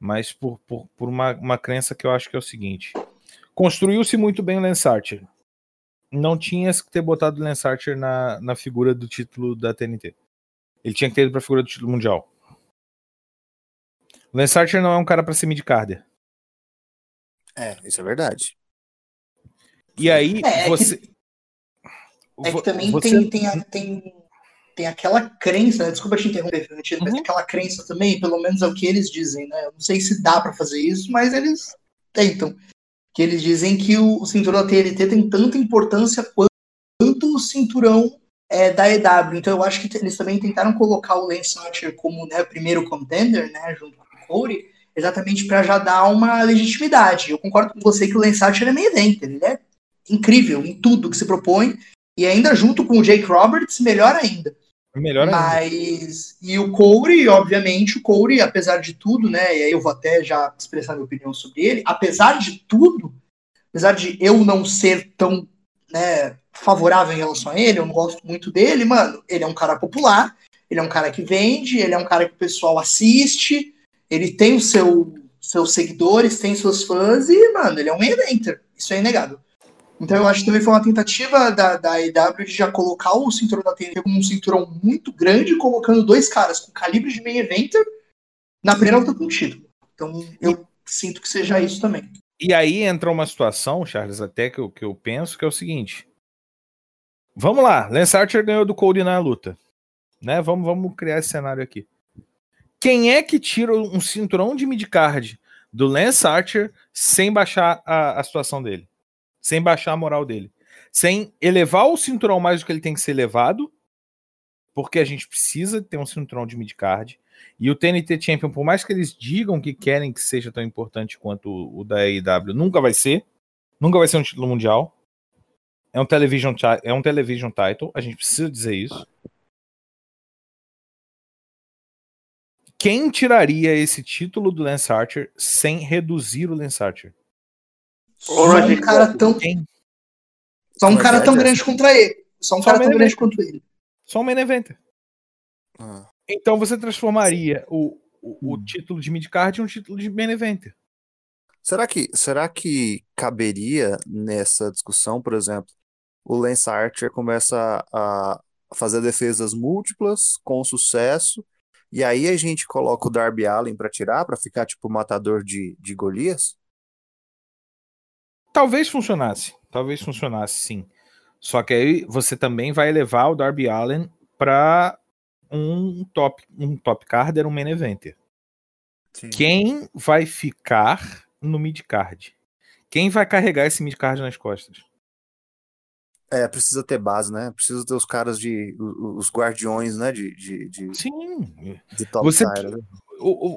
Mas por, por, por uma, uma crença que eu acho que é o seguinte: construiu-se muito bem o Lance Archer. Não tinha que ter botado o Lance Archer na, na figura do título da TNT. Ele tinha que ter ido pra figura do título mundial. O Lance Archer não é um cara para ser mid-carder. É, isso é verdade. E aí, é, você. É que, é que também você... tem, tem, tem, tem aquela crença, né? desculpa te interromper, uhum. mas aquela crença também, pelo menos é o que eles dizem, né? Eu não sei se dá para fazer isso, mas eles tentam. Que eles dizem que o, o cinturão da TNT tem tanta importância quanto o cinturão é, da EW. Então eu acho que eles também tentaram colocar o Lance Archer como né, primeiro contender, né? Junto com o Corey, exatamente para já dar uma legitimidade. Eu concordo com você que o Lance Archer é meio evento, ele é incrível em tudo que se propõe. E ainda junto com o Jake Roberts, melhor ainda. Melhor. Mas. E o Corey, obviamente, o Corey, apesar de tudo, né? E aí eu vou até já expressar minha opinião sobre ele. Apesar de tudo, apesar de eu não ser tão né, favorável em relação a ele, eu não gosto muito dele, mano. Ele é um cara popular, ele é um cara que vende, ele é um cara que o pessoal assiste, ele tem o seu, seus seguidores, tem seus fãs, e, mano, ele é um eventer. Isso é inegável. Então eu acho que também foi uma tentativa da, da AEW de já colocar o cinturão da TNT como um cinturão muito grande, colocando dois caras com calibre de main eventer na primeira luta com o título. Então eu sinto que seja isso também. E aí entra uma situação, Charles, até que eu, que eu penso, que é o seguinte. Vamos lá, Lance Archer ganhou do Cody na luta. Né? Vamos, vamos criar esse cenário aqui. Quem é que tira um cinturão de midcard do Lance Archer sem baixar a, a situação dele? Sem baixar a moral dele, sem elevar o cinturão mais do que ele tem que ser elevado, porque a gente precisa ter um cinturão de midcard. E o TNT Champion, por mais que eles digam que querem que seja tão importante quanto o, o da AEW, nunca vai ser. Nunca vai ser um título mundial. É um television, é um television title, a gente precisa dizer isso. Quem tiraria esse título do Lance Archer sem reduzir o Lance Archer? Só um cara tão. Só um cara tão grande contra ele. Só um cara tão grande quanto ele. Só um main eventer. Ah. Então você transformaria o, o, o, hum. título de midcard em um título de main eventer. Será que, será que caberia nessa discussão, por exemplo, o Lance Archer começa a fazer defesas múltiplas com sucesso, e aí a gente coloca o Darby Allen para tirar, para ficar tipo matador de, de Golias? Talvez funcionasse. Talvez funcionasse, sim. Só que aí você também vai levar o Darby Allen para um top, um top carder, um main eventer. Sim. Quem vai ficar no mid card? Quem vai carregar esse mid card nas costas? É, precisa ter base, né? Precisa ter os caras de. os guardiões, né? De, de, de Sim. De top você, né?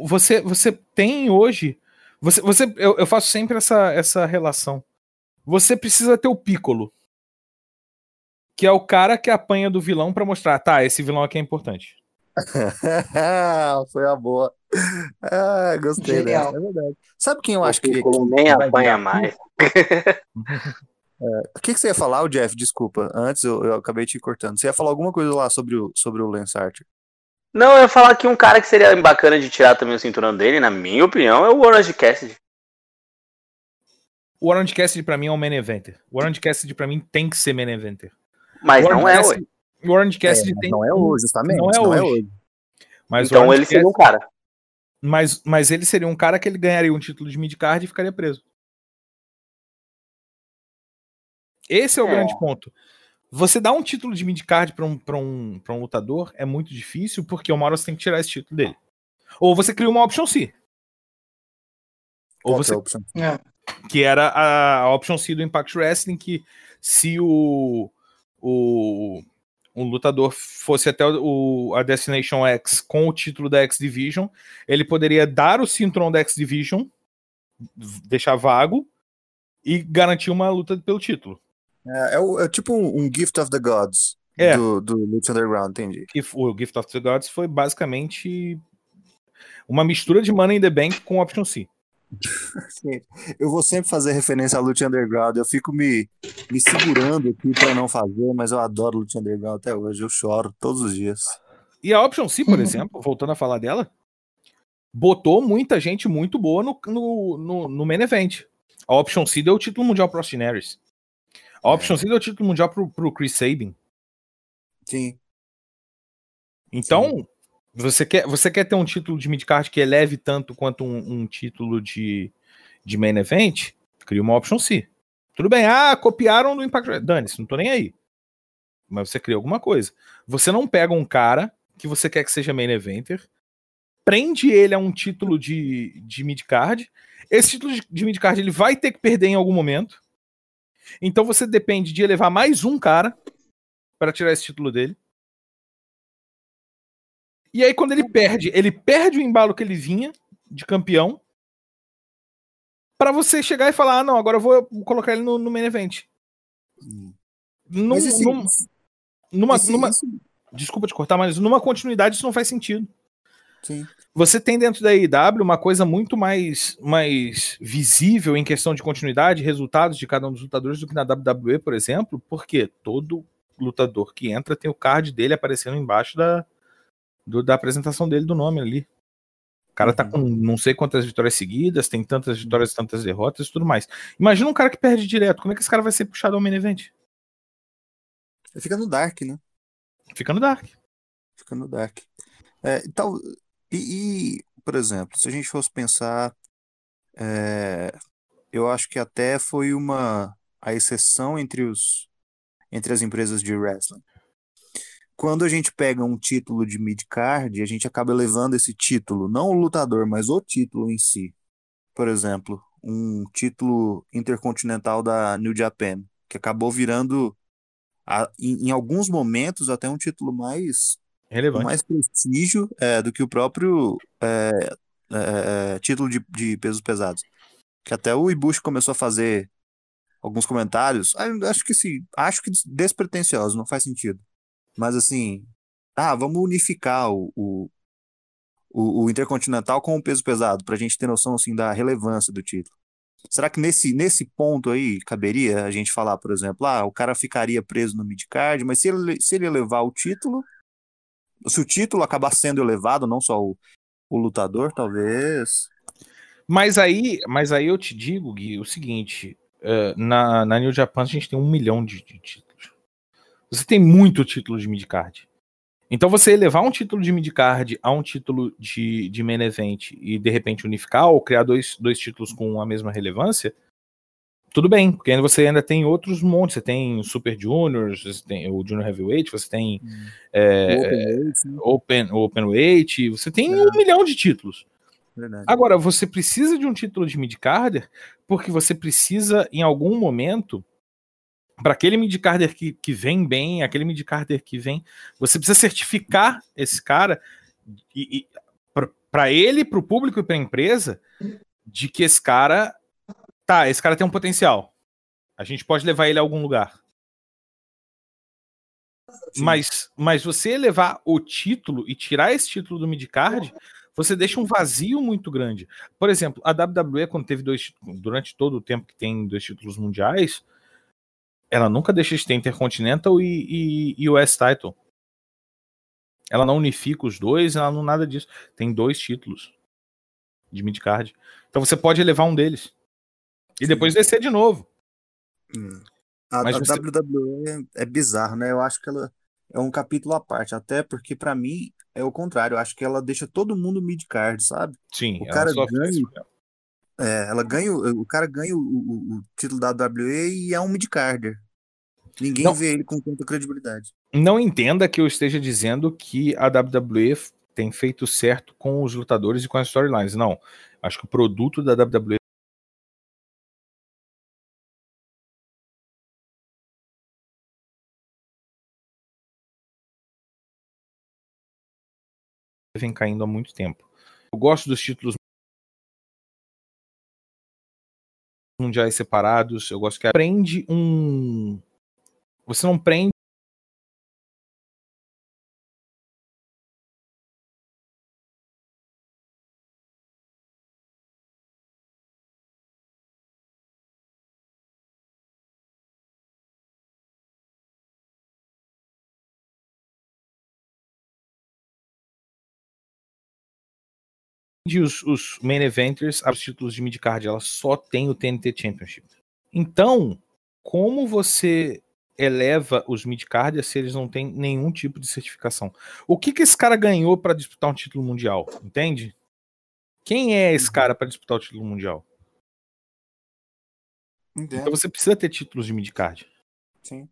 você, você tem hoje. Você, você, eu, eu faço sempre essa, essa relação você precisa ter o Piccolo. Que é o cara que apanha do vilão para mostrar, tá, esse vilão aqui é importante. Foi a boa. Ah, gostei dessa, é verdade. Sabe quem eu o acho que. O nem apanha mais. É, o que, que, você ia falar, o Jeff? Desculpa, antes eu, eu, acabei te cortando. Você ia falar alguma coisa lá sobre o, sobre o Lance Archer? Não, eu ia falar que um cara que seria bacana de tirar também o cinturão dele, na minha opinião, é o Orange Cassidy. O Orange Cassidy pra mim é um main eventer. O Orange Cassidy pra mim tem que ser main eventer. Mas não é Cassidy- hoje. O Orange Cassidy É, tem. não é hoje, justamente. Não é hoje. Mas o Então ele seria um Cassidy- cara. mas, mas ele seria um cara que ele ganharia um título de midcard e ficaria preso. Esse é o É. grande ponto. Você dar um título de midcard pra um, pra um, pra um lutador é muito difícil, porque uma hora você tem que tirar esse título dele. Ou você cria uma option C. Ou Qual você é a opção? É. que era a, a Option C do Impact Wrestling, que se o, o, um lutador fosse até o, a Destination X com o título da X Division, ele poderia dar o cinturão da X Division, deixar vago e garantir uma luta pelo título. É, é o- é tipo um, um Gift of the Gods É. do, do Lucha Underground, entendi. F- o Gift of the Gods foi basicamente uma mistura de Money in the Bank com Option C. Sim. Eu vou sempre fazer referência a Lucha Underground. Eu fico me, me segurando aqui pra não fazer, mas eu adoro Lucha Underground até hoje. Eu choro todos os dias. E a Option C, por exemplo, voltando a falar dela, botou muita gente muito boa no, no, no, no main event. A Option C deu o título mundial pro Austin Aries. A Option C deu o título mundial pro, pro Chris Sabin. Sim. Então, você quer, você quer ter um título de midcard que eleve tanto quanto um, um título de, de main event? Cria uma Option C. Tudo bem, ah, copiaram do Impact. Dane-se, não tô nem aí. Mas você cria alguma coisa. Você não pega um cara que você quer que seja main eventer, prende ele a um título de, de midcard. Esse título de, midcard ele vai ter que perder em algum momento. Então você depende de elevar mais um cara para tirar esse título dele. E aí, quando ele perde, ele perde o embalo que ele vinha de campeão. Pra você chegar e falar: ah, não, agora eu vou colocar ele no, no main event. Hum. Num- Mas esse- num- numa, esse- numa- esse- desculpa te cortar, mas numa continuidade isso não faz sentido. sim. Você tem dentro da IW uma coisa muito mais, mais visível em questão de continuidade, resultados de cada um dos lutadores do que na WWE, por exemplo, porque todo lutador que entra tem o card dele aparecendo embaixo da, do- da apresentação dele do nome ali. O cara tá Uhum. com não sei quantas vitórias seguidas, tem tantas vitórias, tantas derrotas e tudo mais. Imagina um cara que perde direto, como é que esse cara vai ser puxado ao main event? Fica no Dark, né? Fica no Dark. Fica no Dark. É, e tal, e, e, por exemplo, se a gente fosse pensar, é, eu acho que até foi uma a exceção entre os entre as empresas de wrestling. Quando a gente pega um título de mid-card, a gente acaba levando esse título, não o lutador, mas o título em si. Por exemplo, um título intercontinental da New Japan, que acabou virando, a- em, em alguns momentos, até um título mais Relevante. mais prestígio é, do que o próprio é, é, é, título de, de pesos pesados. Que até o Ibushi começou a fazer alguns comentários, acho que sim, acho que despretensiosos, não faz sentido. Mas assim, ah, vamos unificar o, o, o, Intercontinental com o peso pesado, pra gente ter noção assim, da relevância do título. Será que nesse, nesse ponto aí caberia a gente falar, por exemplo, ah, o cara ficaria preso no midcard, mas se ele, se ele levar o título, se o título acabar sendo elevado, não só o, o lutador, talvez. Mas aí, mas aí eu te digo, Gui, o seguinte: eh, na, na New Japan a gente tem um milhão de, de. Você tem muito título de midcard. Então você elevar um título de midcard a um título de, de main event e de repente unificar ou criar dois, dois títulos com a mesma relevância, tudo bem, porque você ainda tem outros montes. Você tem Super Juniors, você tem o Junior Heavyweight, você tem eh, Open, Open Weight, você tem um milhão de títulos. Verdade. Agora, você precisa de um título de midcarder porque você precisa, em algum momento, para aquele midcarder que, que vem bem, aquele midcarder que vem, você precisa certificar esse cara e, e para ele, para o público e para a empresa, de que esse cara, tá, esse cara tem um potencial. A gente pode levar ele a algum lugar. Mas, mas você elevar o título e tirar esse título do midcard, você deixa um vazio muito grande. Por exemplo, a WWE, quando teve dois durante todo o tempo que tem dois títulos mundiais, ela nunca deixa de ter Intercontinental e, e, e US Title. Ela não unifica os dois, ela não nada disso. Tem dois títulos de midcard. Então você pode elevar um deles. E depois descer de novo. Hum. A, Mas a você- WWE é bizarro, né? Eu acho que ela é um capítulo à parte, até porque pra mim é o contrário. Eu acho que ela deixa todo mundo mid-card, sabe? Sim, O cara ganha-. É, ela ganha, o cara ganha o, o- o título da WWE e é um mid-carder. Ninguém Não. vê ele com tanta credibilidade. Não entenda que eu esteja dizendo que a WWE tem feito certo com os lutadores e com as storylines. Não. Acho que o produto da WWE vem caindo há muito tempo. Eu gosto dos títulos mundiais separados. Eu gosto que prende um. Você não prende os, os main eventers aos títulos de midcard, ela só tem o TNT Championship. Então, como você eleva os midcard se eles não têm nenhum tipo de certificação? O que que esse cara ganhou para disputar um título mundial? Entende? Quem é esse cara para disputar o título mundial? Então Entendo, você precisa ter títulos de midcard. sim.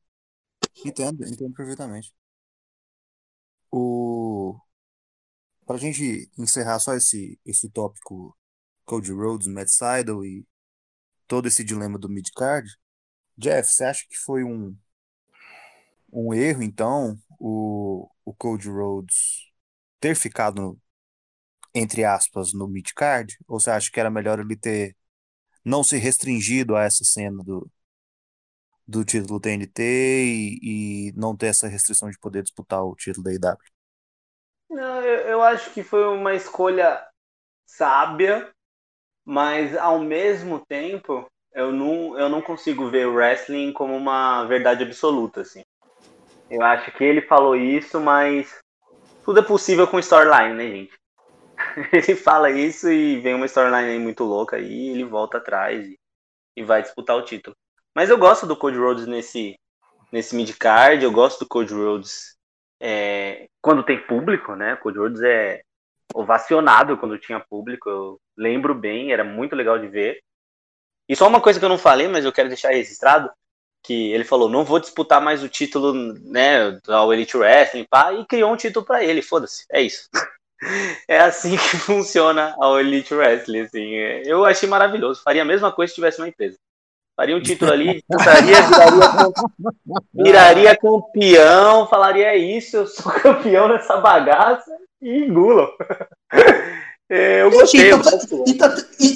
Entendo, entendo perfeitamente. O... Pra gente encerrar só esse, esse tópico Cody Rhodes, Matt Seidel e todo esse dilema do midcard, Jeff, você acha que foi um, um erro, então, o, o Cody Rhodes ter ficado, entre aspas, no midcard? Ou você acha que era melhor ele ter não se restringido a essa cena do, do título TNT e, e não ter essa restrição de poder disputar o título da IW? Não, eu, eu acho que foi uma escolha sábia, mas ao mesmo tempo eu não, eu não consigo ver o wrestling como uma verdade absoluta, assim. Eu acho que ele falou isso, mas tudo é possível com storyline, né, gente? Ele fala isso e vem uma storyline muito louca aí, ele volta atrás e, e vai disputar o título. Mas eu gosto do Cody Rhodes nesse, nesse mid-card, eu gosto do Cody Rhodes é, quando tem público, né? Cody Rhodes é ovacionado quando tinha público, eu lembro bem, era muito legal de ver. E só uma coisa que eu não falei, mas eu quero deixar registrado, que ele falou, não vou disputar mais o título, né, ao Elite Wrestling, pá, e criou um título pra ele, foda-se, é isso. É assim que funciona a Elite Wrestling, assim. Eu achei maravilhoso, faria a mesma coisa se tivesse uma empresa. Faria um título ali, disputaria, viraria, viraria campeão, falaria é isso, eu sou campeão nessa bagaça e engulam. É, eu gostei. eu Gente, gosto. E tá, e,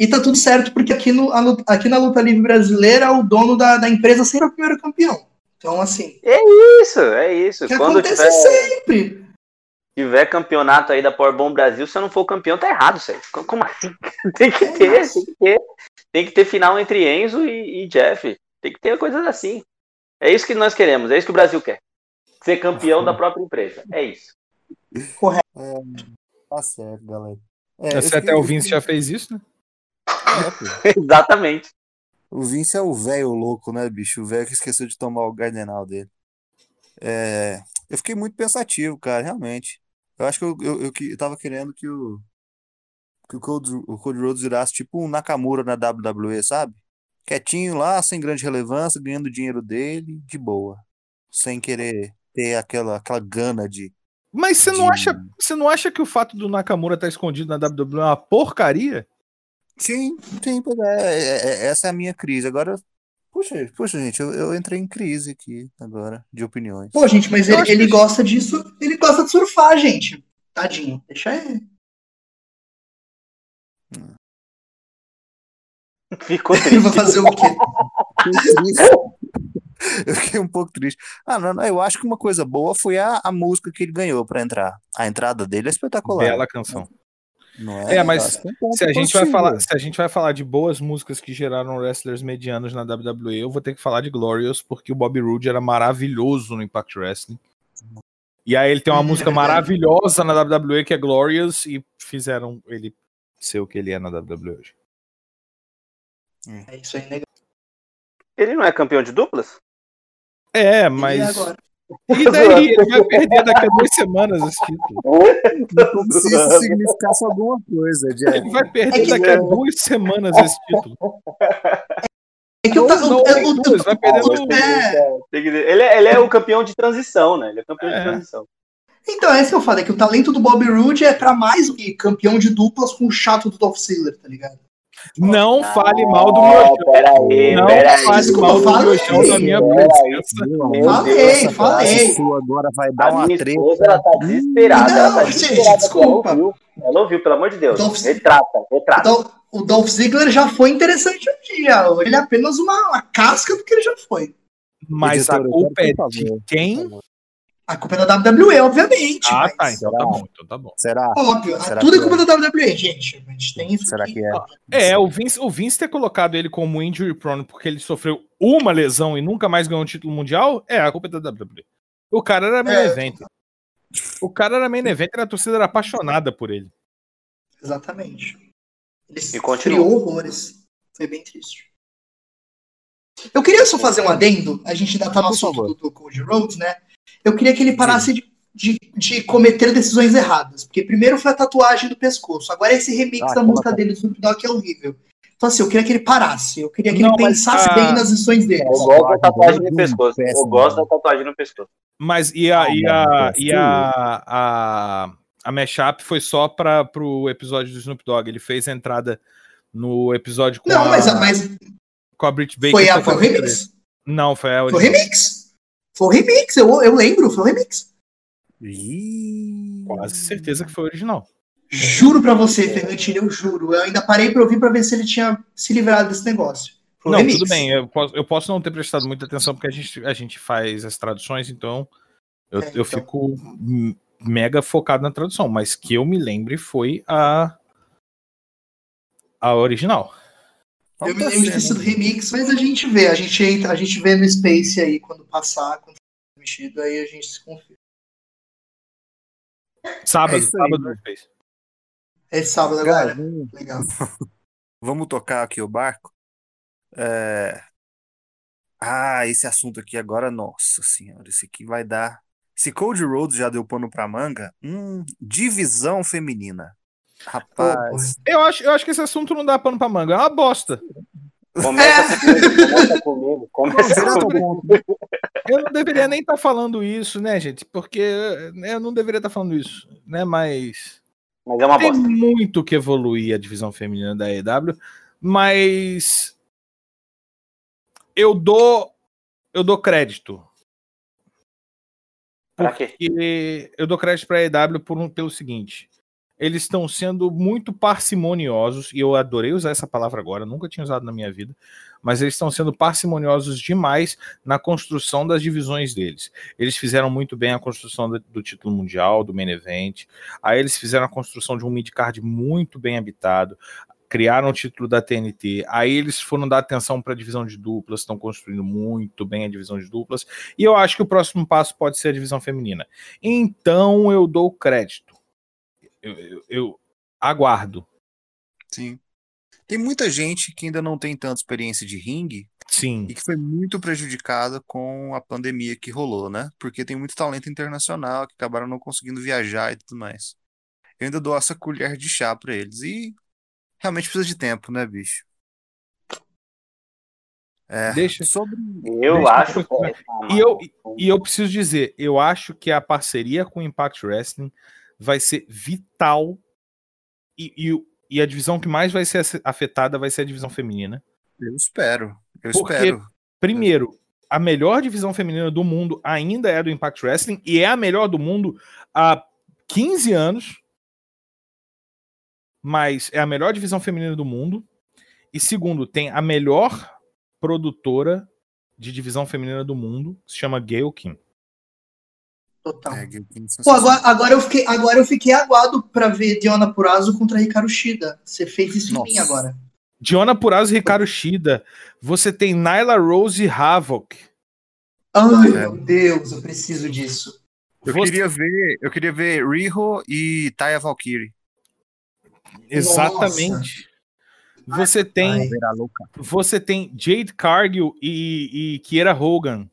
e tá tudo certo, porque aqui, no, aqui na luta livre brasileira, o dono da, da empresa sempre é o primeiro campeão. Então, assim, Isso, é isso. que Quando acontece tiver, sempre. Tiver campeonato aí da Powerbomb Brasil, se eu não for campeão, tá errado, sério. Co- Como assim? Tem que ter, tem que ter. Tem que ter final entre Enzo e, e Jeff. Tem que ter coisas assim. É isso que nós queremos, é isso que o Brasil quer. Ser campeão da própria empresa. É isso. Tá certo, galera. É, Você até o Vince já fez isso, né? É. Exatamente. O Vince é o velho louco, né, bicho? O velho que esqueceu de tomar o Gardenal dele. É, eu fiquei muito pensativo, cara, realmente. Eu acho que eu, eu, eu, que- eu tava querendo que o que o Cody, o Cody Rhodes virasse tipo um Nakamura na WWE, sabe? Quietinho lá, sem grande relevância, ganhando dinheiro dele, de boa. Sem querer ter aquela, aquela gana de. Mas você não de- acha, você não acha que o fato do Nakamura estar escondido na WWE é uma porcaria? Sim, sim, é, é- é- essa é a minha crise. Agora, puxa, puxa, gente, eu, eu entrei em crise aqui agora, de opiniões. Pô, gente, mas ele, ele que- gosta disso, ele gosta de surfar, gente. Tadinho, deixa ele. Ficou Ele vai triste. fazer o quê? Triste. Eu fiquei um pouco triste. Ah, não, não, eu acho que uma coisa boa foi a, a música que ele ganhou pra entrar. A entrada dele é espetacular. Bela canção. Não é? É, mas é um Se a gente vai falar, se a gente vai falar de boas músicas que geraram wrestlers medianos na WWE, eu vou ter que falar de Glorious, porque o Bobby Roode era maravilhoso no Impact Wrestling. E aí ele tem uma música é maravilhosa na WWE que é Glorious e fizeram ele ser o que ele é na WWE hoje. É isso aí, legal. Ele não é campeão de duplas? É, E mas. E daí? Ele vai perder daqui a duas semanas esse título. Como se isso significasse alguma coisa, Jeff. Ele vai perder É que- daqui a duas semanas esse título. É que eu tem eu- duas, vai perder é, Ele, é, ele é o campeão de transição, né? Ele é campeão É. de transição. Então, é isso que eu falo, é que o talento do Bob Roode é pra mais do que campeão de duplas com o chato do Dolph Ziggler, tá ligado? Não fale mal do Ah, Miochão. Peraí, Não fale Desculpa, mal do falei. Miochão da minha presença. Meu Meu Falei, falei. agora vai dar uma minha esposa, ela tá desesperada. ela tá Não, gente, desesperada. desculpa. Ela ouviu. Ela ouviu, pelo amor de Deus. Dolph- Retrata, retrata. Então, o Dolph Ziggler já foi interessante um dia. Ele é apenas uma, uma casca do que ele já foi. Mas a culpa é de favor. quem? A culpa é da WWE, obviamente. Ah, mas, tá. Então tá bom. Então tá bom. Será? Óbvio, Será tudo é culpa da WWE, gente. A gente tem isso Será aqui. que é? É, o Vince, o Vince ter colocado ele como injury prone porque ele sofreu uma lesão e nunca mais ganhou um título mundial, é a culpa da WWE. O cara era main É. event. O cara era main event e a torcida era apaixonada por ele. Exatamente. Ele E criou horrores. Foi bem triste. Eu queria só fazer um adendo. A gente ainda tá no assunto do, do Cody Rhodes, né? Eu queria que ele parasse de, de, de cometer decisões erradas. Porque primeiro foi a tatuagem do pescoço. Agora esse remix Ah, da música tá- dele do Snoop Dogg que é horrível. Então assim, eu queria que ele parasse. Eu queria que Não, ele pensasse a- bem nas decisões dele. Eu gosto da tatuagem no pescoço. Eu gosto da tatuagem no pescoço. Mas e a, e Ah, a, mano, e a, a, a mashup foi só para pro episódio do Snoop Dogg. Ele fez a entrada no episódio com, Não, a, mas, mas com a Brit Baker. foi, a, tocando foi o remix. Não, foi a Foi o remix. Foi o remix, eu, eu lembro, foi o remix. Ih. Quase certeza que foi o original. Juro pra você, Ferrantino, eu juro. Eu ainda parei pra ouvir pra ver se ele tinha se livrado desse negócio. Foi Não, remix. tudo bem. Eu posso, eu posso não ter prestado muita atenção porque a gente, a gente faz as traduções, então eu, É, eu então. fico m- mega focado na tradução. Mas que eu me lembre foi a a original. Eu me lembro de ter sido remix, mas a gente vê, a gente entra, a gente vê no Space aí quando passar, quando for mexido, aí a gente se confia. Sábado, É sábado né? no Space. Esse sábado Cara, agora. vamos- Legal. Vamos tocar aqui o barco? É... Ah, esse assunto aqui agora, nossa senhora, esse aqui vai dar. Se Cold Road já deu pano pra manga, hum, divisão feminina. Rapaz, Eu acho, eu acho que esse assunto não dá pano pra manga. É uma bosta. Começa comigo, começa comigo, começa comigo. Eu não deveria nem estar falando isso, né, gente? Porque eu não deveria estar falando isso, né? Mas Mas é uma tem bosta. muito que evoluir a divisão feminina da EW, mas eu dou eu dou crédito. Pra quê? Porque eu dou crédito para a EW por um, pelo seguinte: eles estão sendo muito parcimoniosos, e eu adorei usar essa palavra agora, nunca tinha usado na minha vida, mas eles estão sendo parcimoniosos demais na construção das divisões deles. Eles fizeram muito bem a construção do, título mundial, do main event, aí eles fizeram a construção de um midcard muito bem habitado, criaram o título da TNT, aí eles foram dar atenção para a divisão de duplas, estão construindo muito bem a divisão de duplas, e eu acho que o próximo passo pode ser a divisão feminina. Então eu dou crédito. Eu, eu- eu aguardo. Sim. Tem muita gente que ainda não tem tanta experiência de ringue Sim. e que foi muito prejudicada com a pandemia que rolou, né? Porque tem muito talento internacional que acabaram não conseguindo viajar e tudo mais. Eu ainda dou essa colher de chá pra eles e realmente precisa de tempo, né, bicho? É, Deixa- sobre Eu Deixa acho. eu- péssimo, E eu, e eu preciso dizer, eu acho que a parceria com o Impact Wrestling vai ser vital e, e, e a divisão que mais vai ser afetada vai ser a divisão feminina. eu espero, eu Porque- espero. Primeiro, a melhor divisão feminina do mundo ainda é a do Impact Wrestling e é a melhor do mundo há 15 anos. Mas é a melhor divisão feminina do mundo. E segundo, tem a melhor produtora de divisão feminina do mundo, que se chama Gail Kim. Total. É, Pô, agora, agora, eu fiquei, agora eu fiquei aguado pra ver Diona Purazo contra Ricardo Shida. Você fez isso Nossa. em mim agora. Diona Purrazzo e Ricardo Shida. Você tem Nyla Rose e Havoc. Ai, É. meu Deus, eu preciso disso. Eu Você- queria ver, eu queria ver Riho e Taya Valkyrie. Exatamente. Você tem, Ai. Você tem Jade Cargill e, e Kiera Hogan.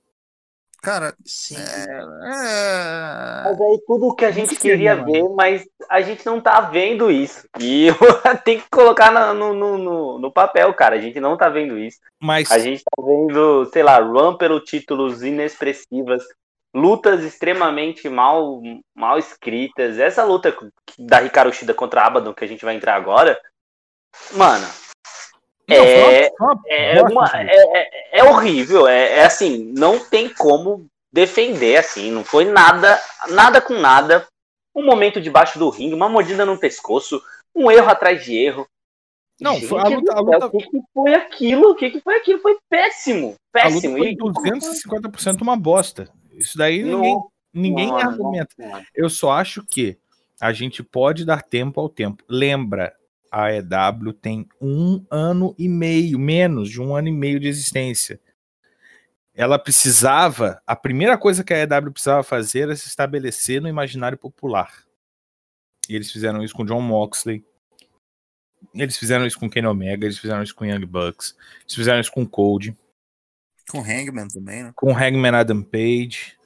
Cara, Sim. é, é... Mas aí tudo o que a gente Muito queria mano. ver, mas a gente não tá vendo isso. E tem que colocar no, no, no, no papel, cara. A gente não tá vendo isso. Mas A gente tá vendo, sei lá, run pelo títulos inexpressivas, lutas extremamente mal, mal escritas. Essa luta da Hikaru Shida contra a Abaddon que a gente vai entrar agora, mano, é- é, uma, é, é- é horrível. É, é assim, não tem como defender assim. Não foi nada, nada com nada. Um momento debaixo do ringue, uma mordida no pescoço, um erro atrás de erro. Não, Gente foi a luta- a céu, luta- O que, que foi aquilo? O que, que foi aquilo? Foi péssimo. A luta Péssimo. foi E- 250% uma bosta. Isso daí Não- ninguém, ninguém não, argumenta. não. Eu só acho que a gente pode dar tempo ao tempo. Lembra, a EW tem um ano e meio, menos de um ano e meio de existência. Ela precisava, a primeira coisa que a EW precisava fazer era se estabelecer no imaginário popular. E eles fizeram isso com John Moxley. Eles fizeram isso com Kenny Omega, eles fizeram isso com Young Bucks, eles fizeram isso com Cold com Hangman também, né? com Hangman Adam Page.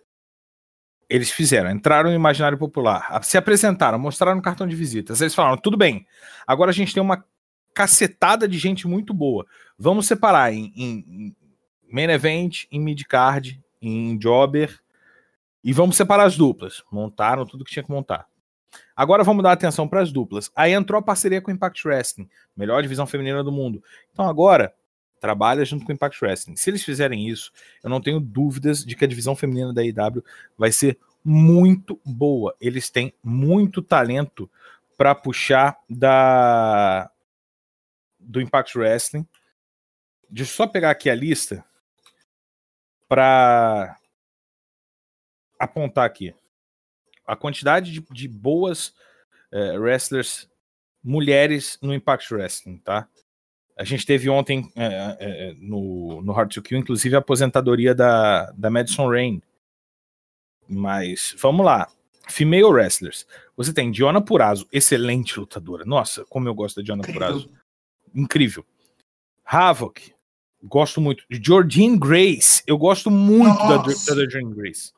Eles fizeram, entraram no imaginário popular, se apresentaram, mostraram o cartão de visitas. Eles falaram: tudo bem, agora a gente tem uma cacetada de gente muito boa. Vamos separar em, em, em main event, em mid card, em jobber e vamos separar as duplas. Montaram tudo que tinha que montar. Agora vamos dar atenção para as duplas. Aí entrou a parceria com o Impact Wrestling, melhor divisão feminina do mundo. Então agora trabalha junto com o Impact Wrestling. Se eles fizerem isso, eu não tenho dúvidas de que a divisão feminina da IW vai ser muito boa. Eles têm muito talento para puxar da do Impact Wrestling. Deixa eu só pegar aqui a lista para apontar aqui a quantidade de, de boas eh, wrestlers mulheres no Impact Wrestling, tá? A gente teve ontem eh, eh, no, no Hard to Kill, inclusive, a aposentadoria da, da Madison Rain. Mas vamos lá. Female wrestlers. Você tem Diona Purazo, excelente lutadora. Nossa, como eu gosto da Diona Purazo. Incrível. Havoc, gosto muito. Jordine Grace, eu gosto muito da, Nossa. da Grace.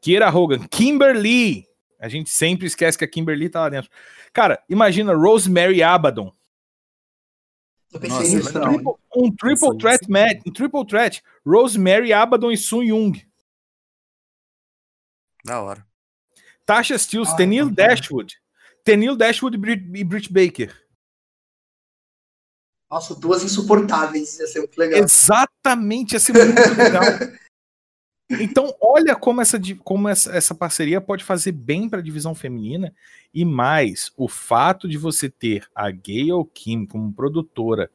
Kiera Hogan, Kimberly. A gente sempre esquece que a Kimberly tá lá dentro. Cara, imagina Rosemary Abaddon. Eu pensei Nossa, nisso também. Um triple threat match, um triple threat. Rosemary Abaddon e Sun Young. Da hora. Tasha Steele, Ah, Tenil bacana. Dashwood. Tenil Dashwood e Brit, e Britt Baker. Nossa, duas insuportáveis. Ia ser muito legal. Exatamente, ia ser muito legal. Então, olha como essa, como essa, essa parceria pode fazer bem para a divisão feminina e mais o fato de você ter a Gayle Kim como produtora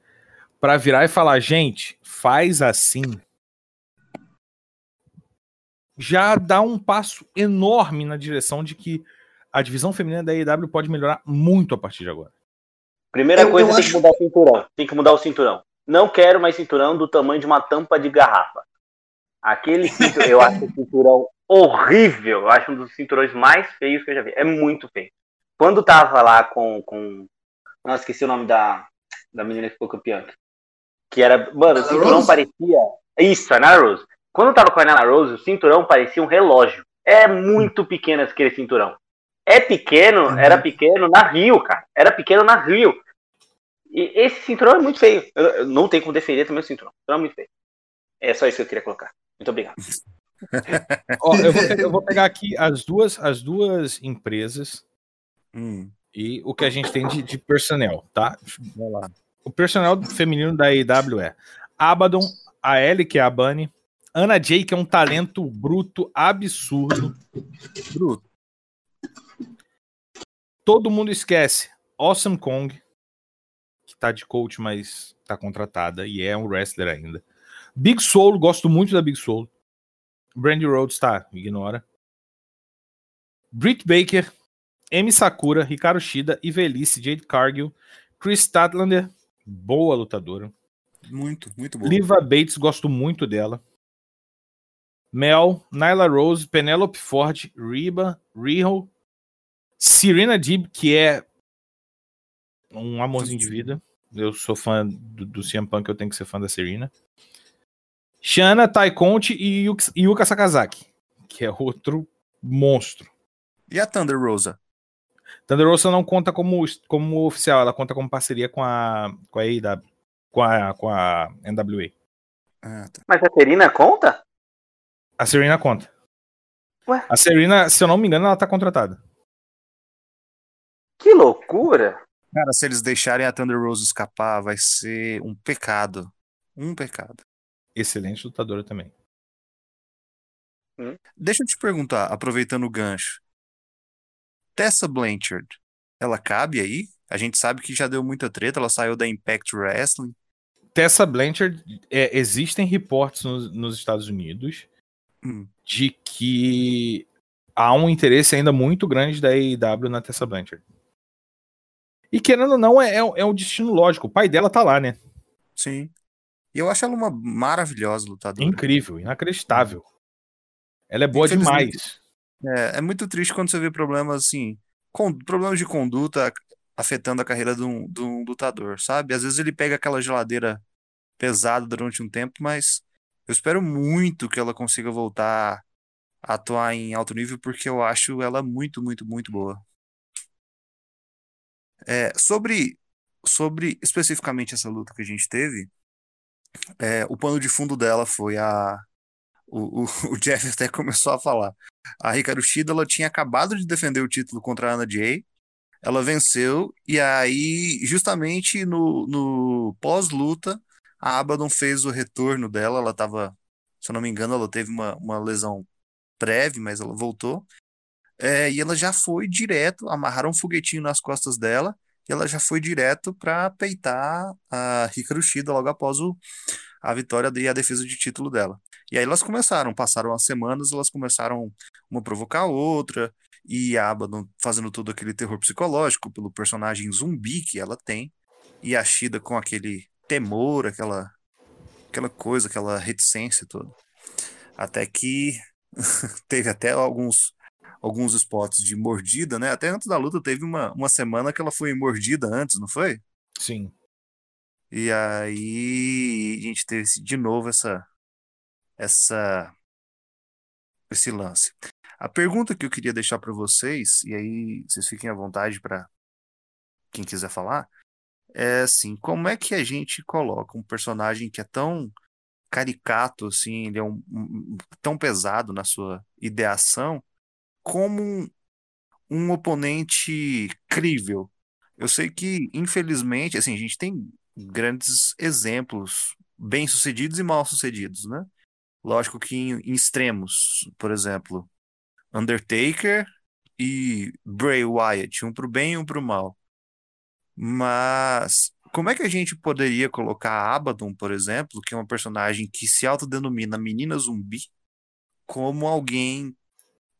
para virar e falar, gente, faz assim, já dá um passo enorme na direção de que a divisão feminina da AEW pode melhorar muito a partir de agora. Primeira Eu- coisa, eu tem acho- que mudar o cinturão. Tem que mudar o cinturão. Não quero mais cinturão do tamanho de uma tampa de garrafa. Aquele cinturão, eu acho o cinturão horrível. Eu acho um dos cinturões mais feios que eu já vi. É muito feio. Quando tava lá com. com... Não, esqueci o nome da, da menina que ficou campeã. Que era. Mano, o Nyla cinturão Rose? parecia. Isso, a Nyla Rose. Quando tava com a Nyla Rose, o cinturão parecia um relógio. É muito pequeno aquele cinturão. É pequeno, Uhum. era pequeno na Rio, cara. Era pequeno na Rio. E esse cinturão é muito feio. Eu, eu não tenho como defender também o cinturão. O cinturão é muito feio. É só isso que eu queria colocar. Muito obrigado. Ó, eu, vou, pe- eu vou pegar aqui as duas, as duas empresas Hum, e o que a gente tem de, de personnel, tá? O personnel feminino da AEW é Abaddon, a Ellie, que é a Bunny, Ana Jay, que é um talento bruto, absurdo. Bruto. Todo mundo esquece. Awesome Kong, que tá de coach, mas tá contratada e é um wrestler ainda. Big Soul, gosto muito da Big Soul. Brandy Rhodes, tá, ignora. Britt Baker, Amy Sakura, Ricardo Shida, Ivelice, Jade Cargill, Chris Statlander, boa lutadora. Muito, muito bom. Liva Bates, gosto muito dela. Mel, Nyla Rose, Penelope Ford, Reba, Riho, Serena Deeb, que é um amorzinho de vida. Eu sou fã do, do CM Punk, eu tenho que ser fã da Serena. Shana, Tai Conte e Yuka, Sakazaki, que é outro monstro. E a Thunder Rosa? Thunder Rosa não conta como, como oficial, ela conta como parceria com a com a AEW, com a, com a NWA. Ah, tá. Mas a Serena conta? A Serena conta. Ué? A Serena, se eu não me engano, ela tá contratada. Que loucura! Cara, se eles deixarem a Thunder Rose escapar, vai ser um pecado. Um pecado. Excelente lutadora também. Deixa eu te perguntar, aproveitando o gancho. Tessa Blanchard, ela cabe aí? A gente sabe que já deu muita treta, ela saiu da Impact Wrestling. Tessa Blanchard, é, existem reportes nos, nos Estados Unidos Hum. de que há um interesse ainda muito grande da AEW na Tessa Blanchard. E querendo ou não, é, é, um- é um destino lógico. O pai dela tá lá, né? Sim. E eu acho ela uma maravilhosa lutadora. Incrível, inacreditável. Ela é boa demais. É, é muito triste quando você vê problemas assim, com, problemas de conduta afetando a carreira de um, de um lutador, sabe? Às vezes ele pega aquela geladeira pesada durante um tempo, mas eu espero muito que ela consiga voltar a atuar em alto nível, porque eu acho ela muito, muito, muito boa. É, sobre, sobre especificamente essa luta que a gente teve, é, o pano de fundo dela foi a. O, o, o Jeff até começou a falar. A Hikaru Shida ela tinha acabado de defender o título contra a Anna Jay. Ela venceu, e aí, justamente no, no pós-luta, a Abaddon fez o retorno dela. Ela tava, se eu não me engano, ela teve uma, uma lesão breve, mas ela voltou. É, e ela já foi direto, amarraram um foguetinho nas costas dela, ela já foi direto para peitar a Hikaru Shida logo após o, a vitória e a defesa de título dela. E aí elas começaram, passaram as semanas, elas começaram uma provocar a outra, e a Abaddon fazendo todo aquele terror psicológico pelo personagem zumbi que ela tem, e a Shida com aquele temor, aquela, aquela coisa, aquela reticência toda. Até que teve até alguns alguns spots de mordida, né? Até antes da luta teve uma, uma semana que ela foi mordida antes, não foi? Sim. E aí a gente teve de novo essa essa esse lance. A pergunta que eu queria deixar para vocês, e aí vocês fiquem à vontade para quem quiser falar, é assim, como é que a gente coloca um personagem que é tão caricato assim, ele é um, um- tão pesado na sua ideação, como um, oponente crível? Eu sei que, infelizmente, assim, a gente tem grandes exemplos bem-sucedidos e mal-sucedidos, né? Lógico que em, em extremos, por exemplo, Undertaker e Bray Wyatt, um pro bem e um pro mal. Mas como é que a gente poderia colocar Abaddon, por exemplo, que é uma personagem que se autodenomina menina zumbi, como alguém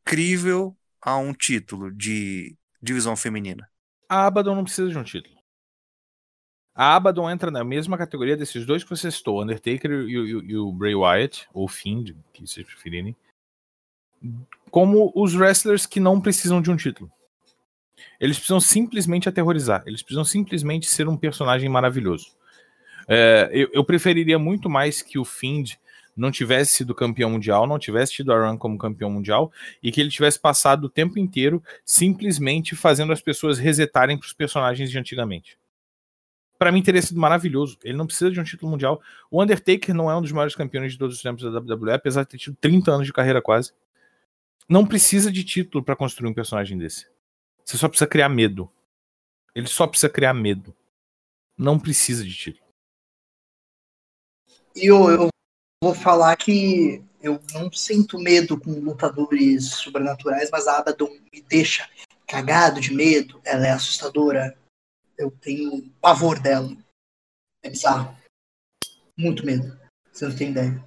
crível a um título de divisão feminina? A Abaddon não precisa de um título. A Abaddon entra na mesma categoria desses dois que você citou, Undertaker e, e e o Bray Wyatt, ou Fiend, que vocês preferirem, como os wrestlers que não precisam de um título. Eles precisam simplesmente aterrorizar, eles precisam simplesmente ser um personagem maravilhoso. É, eu, eu preferiria muito mais que o Fiend não tivesse sido campeão mundial, não tivesse tido a Run como campeão mundial, e que ele tivesse passado o tempo inteiro simplesmente fazendo as pessoas resetarem para os personagens de antigamente. Para mim teria sido maravilhoso. Ele não precisa de um título mundial. O Undertaker não é um dos maiores campeões de todos os tempos da WWE, apesar de ter tido 30 anos de carreira quase. Não precisa de título para construir um personagem desse. Você só precisa criar medo. Ele só precisa criar medo. Não precisa de título. E eu, eu vou falar que eu não sinto medo com lutadores sobrenaturais, mas a Abaddon me deixa cagado de medo. Ela é assustadora. Eu tenho pavor dela. É bizarro. Muito medo. Você não tem ideia.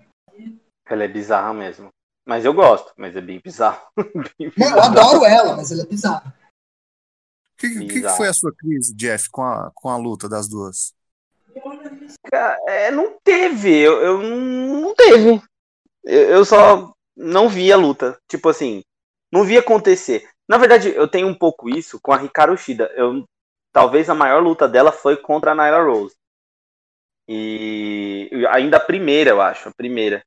Ela é bizarra mesmo. Mas eu gosto, mas é bem bizarro. Bem Não, eu bizarro. adoro ela, mas ela é bizarra. O que, que, foi a sua crise, Jeff, com a, com a luta das duas? É, não teve, eu, eu não teve. Eu, eu só não vi a luta. Tipo assim, não vi acontecer. Na verdade, eu tenho um pouco isso com a Hikaru Shida. Eu, talvez a maior luta dela foi contra a Nyla Rose. E ainda a primeira, eu acho, a primeira.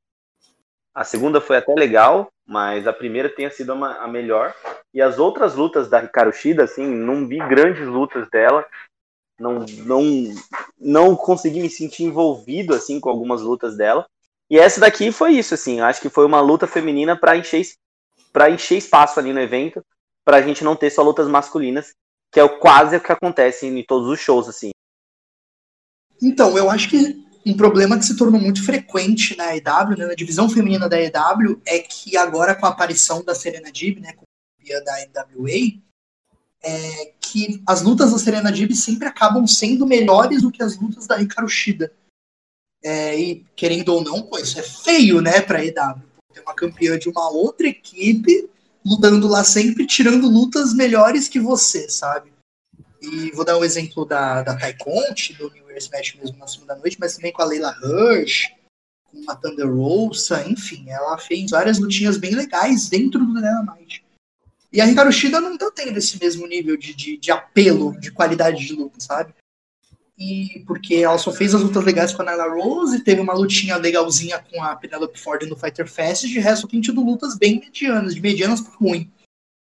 A segunda foi até legal, mas a primeira tenha sido a melhor. E as outras lutas da Hikaru Shida, assim, não vi grandes lutas dela. Não, não, não consegui me sentir envolvido, assim, com algumas lutas dela. E essa daqui foi isso, assim. Acho que foi uma luta feminina para encher, encher espaço ali no evento, pra gente não ter só lutas masculinas, que é quase o que acontece em todos os shows, assim. Então, eu acho que um problema que se tornou muito frequente na EW, né, na divisão feminina da EW, é que agora com a aparição da Serena Dib, né, campeã da NWA, é que as lutas da Serena Dib sempre acabam sendo melhores do que as lutas da Hikaru Shida. É, e querendo ou não, isso é feio, né, pra EW. Ter uma campeã de uma outra equipe lutando lá sempre, tirando lutas melhores que você, sabe? E vou dar o um exemplo da, da Tai Conte, do New Year's Match mesmo na segunda noite, mas também com a Leila Hirsch, com a Thunder Rosa, enfim, ela fez várias lutinhas bem legais dentro do Dynamite. E a Hikaru Shida não tá tendo esse mesmo nível de, de, de, apelo, de qualidade de luta, sabe? E porque ela só fez as lutas legais com a Nyla Rose, teve uma lutinha legalzinha com a Penelope Ford no Fighter Fest, de resto tem tido lutas bem medianas, de medianas para ruim,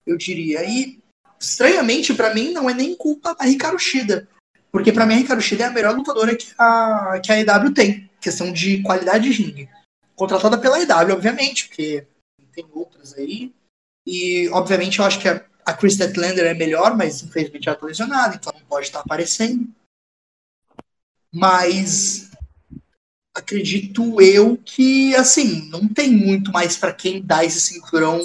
eu diria. E estranhamente, para mim, não é nem culpa da Hikaru Shida. Porque para mim a Hikaru Shida é a melhor lutadora que a, que a EW tem. Questão de qualidade de ringue. Contratada pela EW, obviamente, porque tem outras aí. E, obviamente, eu acho que a, a Chris Statlander é melhor, mas infelizmente ela tá lesionada, então não pode estar aparecendo. Mas acredito eu que, assim, não tem muito mais para quem dar esse cinturão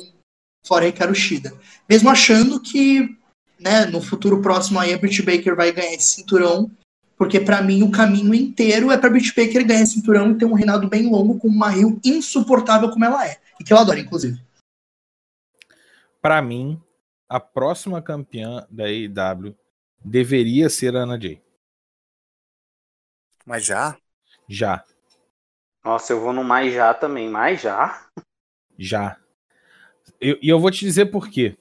fora Hikaru Shida. Mesmo achando que né, no futuro próximo aí a Britt Baker vai ganhar esse cinturão, porque para mim o caminho inteiro é para Britt Baker ganhar esse cinturão e ter um reinado bem longo com uma Rio insuportável como ela é, e que eu adoro, inclusive. Para mim, a próxima campeã da AEW deveria ser a Ana Jay. Mas já? Já. Nossa, eu vou no mais já também. Mais já? Já. E eu, eu, vou te dizer por quê.